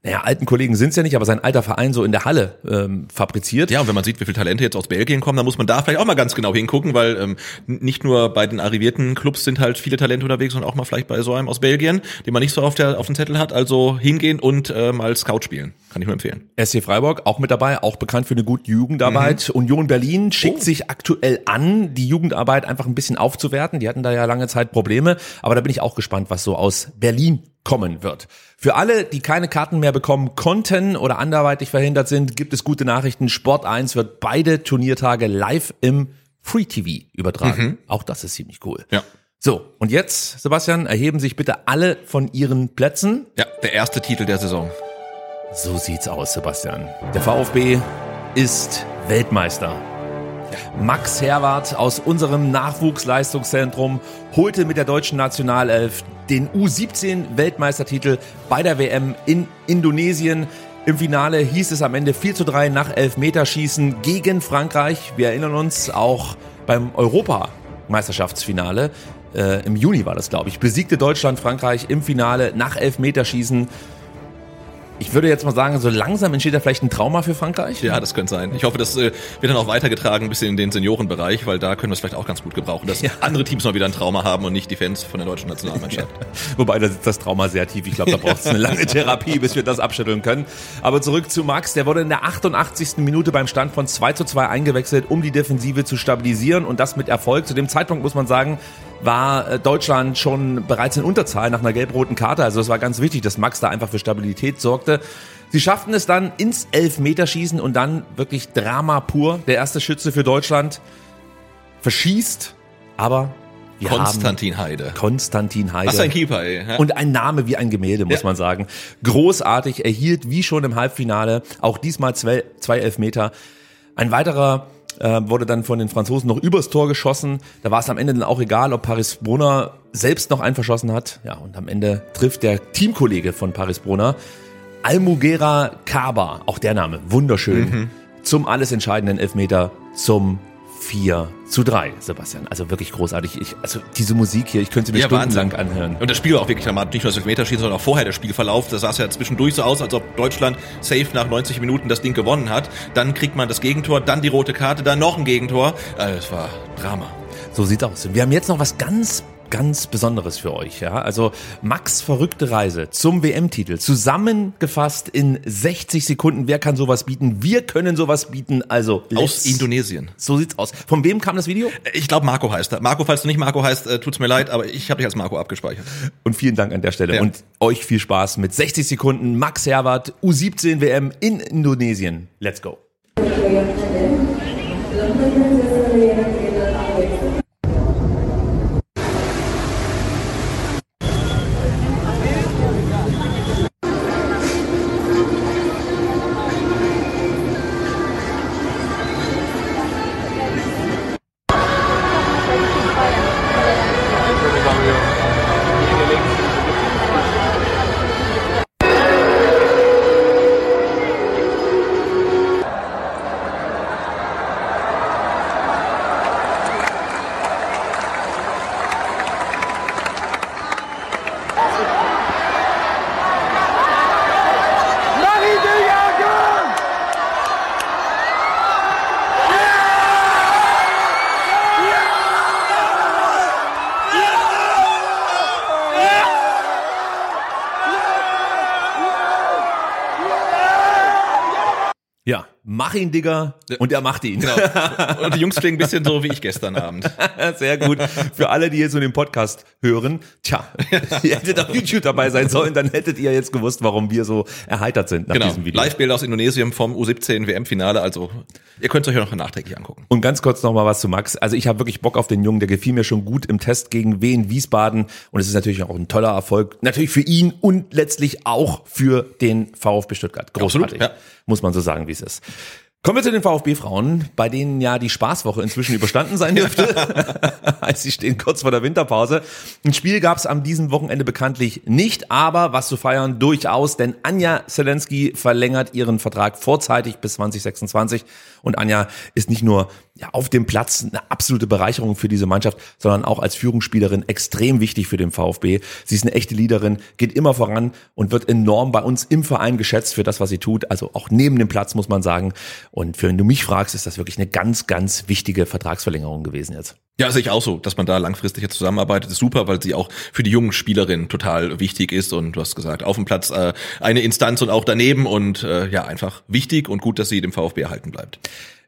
naja, alten Kollegen sind's ja nicht, aber sein alter Verein so in der Halle ähm, fabriziert. Ja, und wenn man sieht, wie viele Talente jetzt aus Belgien kommen, dann muss man da vielleicht auch mal ganz genau hingucken, weil ähm, nicht nur bei den arrivierten Clubs sind halt viele Talente unterwegs, sondern auch mal vielleicht bei so einem aus Belgien, den man nicht so auf, der, auf dem Zettel hat. Also hingehen und äh, mal Scout spielen. Kann ich nur empfehlen. SC Freiburg auch mit dabei, auch bekannt für eine gute Jugendarbeit. Union Berlin schickt Oh. sich aktuell an, die Jugendarbeit einfach ein bisschen aufzuwerten. Die hatten da ja lange Zeit Probleme, aber da bin ich auch gespannt, was so aus Berlin kommen wird. Für alle, die keine Karten mehr bekommen konnten oder anderweitig verhindert sind, gibt es gute Nachrichten. Sport 1 wird beide Turniertage live im Free TV übertragen. Auch das ist ziemlich cool. Ja. So, und jetzt, Sebastian, erheben sich bitte alle von ihren Plätzen. Ja, der erste Titel der Saison. So sieht's aus, Sebastian. Der VfB ist Weltmeister. Max Herwart aus unserem Nachwuchsleistungszentrum holte mit der deutschen Nationalelf den U17-Weltmeistertitel bei der WM in Indonesien. Im Finale hieß es am Ende 4 zu 3 nach Elfmeterschießen gegen Frankreich. Wir erinnern uns auch beim Europameisterschaftsfinale. Äh, Im Juni war das, glaube ich. Besiegte Deutschland Frankreich im Finale nach Elfmeterschießen. Ich würde jetzt mal sagen, so langsam entsteht da vielleicht ein Trauma für Frankreich. Ja, das könnte sein. Ich hoffe, das äh, wird dann auch weitergetragen bis in den Seniorenbereich, weil da können wir es vielleicht auch ganz gut gebrauchen, dass Ja. andere Teams mal wieder ein Trauma haben und nicht die Fans von der deutschen Nationalmannschaft. Wobei, da sitzt das Trauma sehr tief. Ich glaube, da braucht es eine lange Therapie, bis wir das abschütteln können. Aber zurück zu Max. Der wurde in der 88. Minute beim Stand von 2 zu 2 eingewechselt, um die Defensive zu stabilisieren und das mit Erfolg. Zu dem Zeitpunkt muss man sagen, war äh, Deutschland schon bereits in Unterzahl nach einer gelb-roten Karte. Also es war ganz wichtig, dass Max da einfach für Stabilität sorgte. Sie schafften es dann ins Elfmeterschießen und dann wirklich Drama pur. Der erste Schütze für Deutschland verschießt, aber wir Konstantin Heide. Konstantin Heide. Was ein Keeper, ey. Ja? Und ein Name wie ein Gemälde, muss Ja. man sagen. Großartig, erhielt wie schon im Halbfinale auch diesmal zwei, zwei Elfmeter. Ein weiterer äh, wurde dann von den Franzosen noch übers Tor geschossen. Da war es am Ende dann auch egal, ob Paris Brunner selbst noch einen verschossen hat. Ja, und am Ende trifft der Teamkollege von Paris Brunner, Almugera Kaba, auch der Name, wunderschön, Mhm. zum alles entscheidenden Elfmeter zum 4 zu 3, Sebastian. Also wirklich großartig. Ich, also diese Musik hier, ich könnte sie mir Ja, stundenlang Wahnsinn. anhören. Und das Spiel war auch wirklich dramatisch, nicht nur das Elfmeterschießen, sondern auch vorher der Spielverlauf. Da sah es ja zwischendurch so aus, als ob Deutschland safe nach 90 Minuten das Ding gewonnen hat. Dann kriegt man das Gegentor, dann die rote Karte, dann noch ein Gegentor. Also, es war Drama. So sieht aus. Und wir haben jetzt noch was ganz ganz Besonderes für euch, ja? Also Max verrückte Reise zum WM-Titel zusammengefasst in 60 Sekunden. Wer kann sowas bieten? Wir können sowas bieten. Also Aus Indonesien. So sieht's aus. Von wem kam das Video? Ich glaube, Marco heißt er. Marco, falls du nicht Marco heißt, äh, tut's mir leid, aber ich habe dich als Marco abgespeichert. Und vielen Dank an der Stelle Ja. und euch viel Spaß mit 60 Sekunden Max Herwart U17 WM in Indonesien. Let's go. Mach ihn, Digga, und er macht ihn. Genau. Und die Jungs klingen ein bisschen so wie ich gestern Abend. <laughs> Sehr gut. Für alle, die jetzt so den Podcast hören, tja, <laughs> ihr hättet auf YouTube dabei sein sollen, dann hättet ihr jetzt gewusst, warum wir so erheitert sind nach Genau. diesem Video. Live-Bilder aus Indonesien vom U17 WM-Finale. Also ihr könnt es euch ja noch nachträglich angucken. Und ganz kurz noch mal was zu Max. Also ich habe wirklich Bock auf den Jungen, der gefiel mir schon gut im Test gegen Wien Wiesbaden und es ist natürlich auch ein toller Erfolg, natürlich für ihn und letztlich auch für den VfB Stuttgart. Großartig, Absolut, ja. muss man so sagen, wie es ist. Kommen wir zu den VfB-Frauen, bei denen ja die Spaßwoche inzwischen überstanden sein dürfte. <laughs> Sie stehen kurz vor der Winterpause. Ein Spiel gab es am diesem Wochenende bekanntlich nicht, aber was zu feiern durchaus, denn Anja Zelensky verlängert ihren Vertrag vorzeitig bis 2026 und Anja ist nicht nur ja, auf dem Platz eine absolute Bereicherung für diese Mannschaft, sondern auch als Führungsspielerin extrem wichtig für den VfB. Sie ist eine echte Leaderin, geht immer voran und wird enorm bei uns im Verein geschätzt für das, was sie tut. Also auch neben dem Platz muss man sagen. Und für, wenn du mich fragst, ist das wirklich eine ganz, ganz wichtige Vertragsverlängerung gewesen jetzt. Ja, sehe ich auch so, dass man da langfristig jetzt zusammenarbeitet, ist super, weil sie auch für die jungen Spielerinnen total wichtig ist und du hast gesagt, auf dem Platz äh, eine Instanz und auch daneben und äh, ja, einfach wichtig und gut, dass sie dem VfB erhalten bleibt.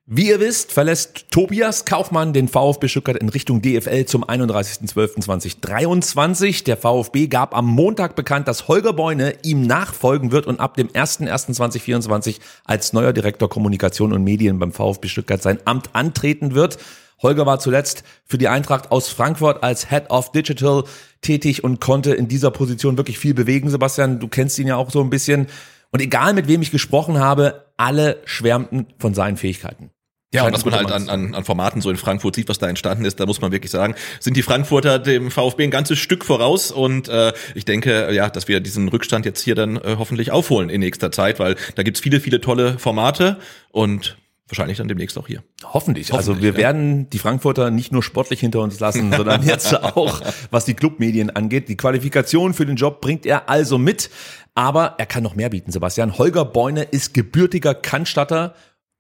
Wie ihr wisst, verlässt Tobias Kaufmann den VfB Stuttgart in Richtung DFL zum 31.12.2023. Der VfB gab am Montag bekannt, dass Holger Beune ihm nachfolgen wird und ab dem 01.01.2024 als neuer Direktor Kommunikation und Medien beim VfB Stuttgart sein Amt antreten wird. Holger war zuletzt für die Eintracht aus Frankfurt als Head of Digital tätig und konnte in dieser Position wirklich viel bewegen. Sebastian, du kennst ihn ja auch so ein bisschen. Und egal mit wem ich gesprochen habe, alle schwärmten von seinen Fähigkeiten. Ja, und was man halt an, an, an Formaten so in Frankfurt sieht, was da entstanden ist, da muss man wirklich sagen, sind die Frankfurter dem VfB ein ganzes Stück voraus und äh, ich denke, ja, dass wir diesen Rückstand jetzt hier dann äh, hoffentlich aufholen in nächster Zeit, weil da gibt's viele, viele tolle Formate und wahrscheinlich dann demnächst auch hier. Hoffentlich. Also Hoffentlich, wir ja. werden die Frankfurter nicht nur sportlich hinter uns lassen, <laughs> sondern jetzt auch, was die Clubmedien angeht. Die Qualifikation für den Job bringt er also mit. Aber er kann noch mehr bieten, Sebastian. Holger Beune ist gebürtiger Cannstatter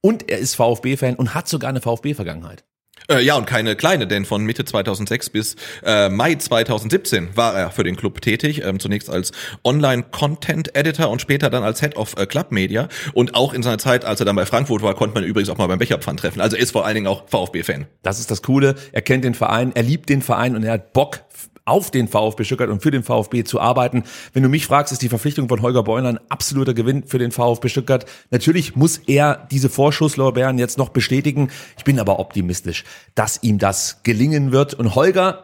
und er ist VfB-Fan und hat sogar eine VfB-Vergangenheit. Äh, ja, und keine kleine, denn von Mitte 2006 bis äh, Mai 2017 war er für den Club tätig. Ähm, zunächst als Online-Content-Editor und später dann als Head of äh, Club Media. Und auch in seiner Zeit, als er dann bei Frankfurt war, konnte man übrigens auch mal beim Becherpfand treffen. Also er ist vor allen Dingen auch VfB-Fan. Das ist das Coole. Er kennt den Verein, er liebt den Verein und er hat Bock auf den VfB Stuttgart und für den VfB zu arbeiten. Wenn du mich fragst, ist die Verpflichtung von Holger Beuner ein absoluter Gewinn für den VfB Stuttgart. Natürlich muss er diese Vorschusslorbeeren jetzt noch bestätigen. Ich bin aber optimistisch, dass ihm das gelingen wird. Und Holger,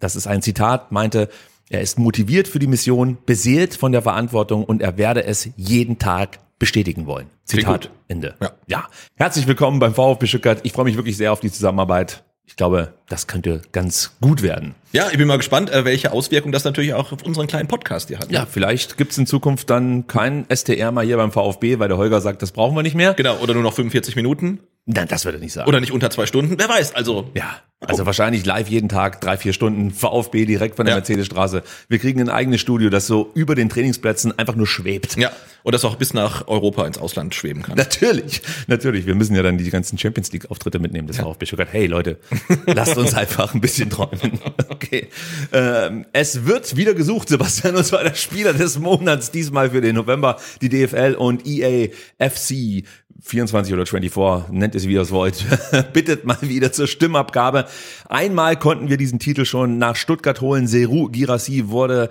das ist ein Zitat, meinte, er ist motiviert für die Mission, beseelt von der Verantwortung und er werde es jeden Tag bestätigen wollen. Zitat. Ende. Ja. ja. Herzlich willkommen beim VfB Stuttgart. Ich freue mich wirklich sehr auf die Zusammenarbeit. Ich glaube, das könnte ganz gut werden. Ja, ich bin mal gespannt, äh, welche Auswirkungen das natürlich auch auf unseren kleinen Podcast hier hat. Ja, vielleicht gibt's in Zukunft dann kein STR mal hier beim VfB, weil der Holger sagt, das brauchen wir nicht mehr. Genau, oder nur noch 45 Minuten Nein, das wird er nicht sagen. oder nicht unter zwei Stunden. Wer weiß, also ja, also wahrscheinlich live jeden Tag, drei, vier Stunden VfB direkt von der Ja. Mercedesstraße. Wir kriegen ein eigenes Studio, das so über den Trainingsplätzen einfach nur schwebt. ja, und das auch bis nach Europa ins Ausland schweben kann. Natürlich, natürlich. Wir müssen ja dann die ganzen Champions League Auftritte mitnehmen des VfB Stuttgart. Hey Leute, lasst uns <laughs> einfach ein bisschen träumen. Okay. Ähm, es wird wieder gesucht, Sebastian, und zwar der Spieler des Monats, diesmal für den November, die DFL und EA FC 24 oder 24, nennt es wie ihr es wollt, <laughs> bittet mal wieder zur Stimmabgabe. Einmal konnten wir diesen Titel schon nach Stuttgart holen. Seru Girassi wurde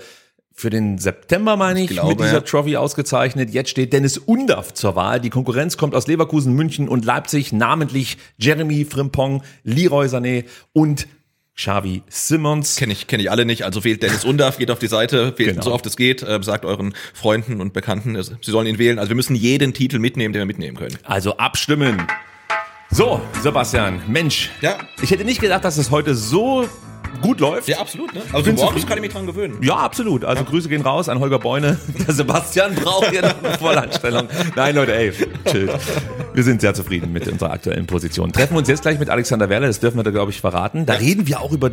für den September, meine ich, glaube, mit dieser ja. Trophy ausgezeichnet. Jetzt steht Dennis Undaff zur Wahl. Die Konkurrenz kommt aus Leverkusen, München und Leipzig, namentlich Jeremy Frimpong, Leroy Sané und Xavi Simmons. Kenne ich, kenn ich alle nicht. Also wählt Dennis Undaff, geht auf die Seite, wählt Genau. so oft es geht, äh, sagt euren Freunden und Bekannten, sie sollen ihn wählen. Also wir müssen jeden Titel mitnehmen, den wir mitnehmen können. Also abstimmen. So, Sebastian, Mensch. Ja. Ich hätte nicht gedacht, dass es heute so gut läuft. Ja, absolut. Ne? Also morgens zufrieden. kann ich mich dran gewöhnen. Ja, absolut. Also Grüße gehen raus an Holger Beune. <laughs> Der Sebastian braucht hier noch eine Vollanstellung. Nein, Leute, ey, chill. Wir sind sehr zufrieden mit unserer aktuellen Position. Treffen wir uns jetzt gleich mit Alexander Werle, das dürfen wir da, glaube ich, verraten. Da reden wir auch über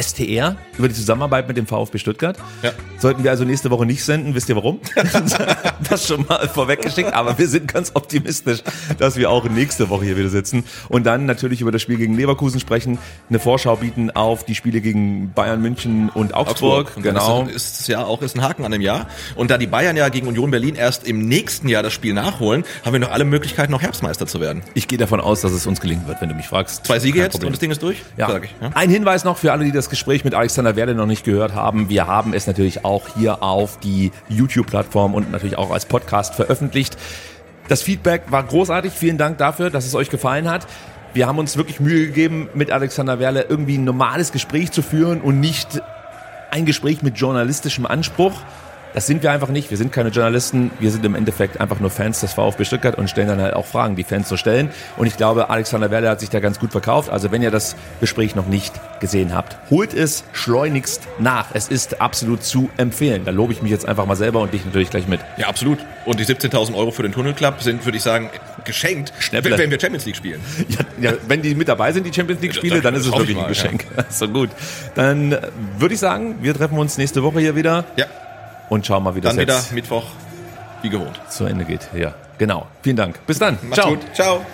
STR über die Zusammenarbeit mit dem VfB Stuttgart. Ja. Sollten wir also nächste Woche nicht senden, wisst ihr warum? <laughs> das schon mal vorweggeschickt, aber wir sind ganz optimistisch, dass wir auch nächste Woche hier wieder sitzen und dann natürlich über das Spiel gegen Leverkusen sprechen, eine Vorschau bieten auf die Spiele gegen Bayern München und Augsburg. Und dann Genau. Ist, ist es ja auch ist ein Haken an dem Jahr. Und da die Bayern ja gegen Union Berlin erst im nächsten Jahr das Spiel nachholen, haben wir noch alle Möglichkeiten, noch Herbstmeister zu werden. Ich gehe davon aus, dass es uns gelingen wird, wenn du mich fragst. Zwei Siege Kein jetzt Problem. und das Ding ist durch? Ja. Ich. Ja. Ein Hinweis noch für alle, die das Gespräch mit Alexander Werde noch nicht gehört haben. Wir haben es natürlich auch hier auf die YouTube-Plattform und natürlich auch als Podcast veröffentlicht. Das Feedback war großartig. Vielen Dank dafür, dass es euch gefallen hat. Wir haben uns wirklich Mühe gegeben, mit Alexander Werle irgendwie ein normales Gespräch zu führen und nicht ein Gespräch mit journalistischem Anspruch. Das sind wir einfach nicht. Wir sind keine Journalisten. Wir sind im Endeffekt einfach nur Fans des VfB Stuttgart und stellen dann halt auch Fragen, die Fans so stellen. Und ich glaube, Alexander Werle hat sich da ganz gut verkauft. Also wenn ihr das Gespräch noch nicht gesehen habt, holt es schleunigst nach. Es ist absolut zu empfehlen. Da lobe ich mich jetzt einfach mal selber und dich natürlich gleich mit. Ja, absolut. Und die 17.000 Euro für den Tunnelclub sind, würde ich sagen, geschenkt, Schnäpple. wenn, wir Champions League spielen. <laughs> Ja, ja, wenn die mit dabei sind, die Champions League Spiele, dann ist es wirklich ein mal, Geschenk. <laughs> So gut. Dann äh, würde ich sagen, wir treffen uns nächste Woche hier wieder Ja, und schauen mal, wie das dann wieder jetzt Mittwoch, wie gewohnt. zu Ende geht. Ja, genau. Vielen Dank. Bis dann. Macht's Ciao. gut. Ciao.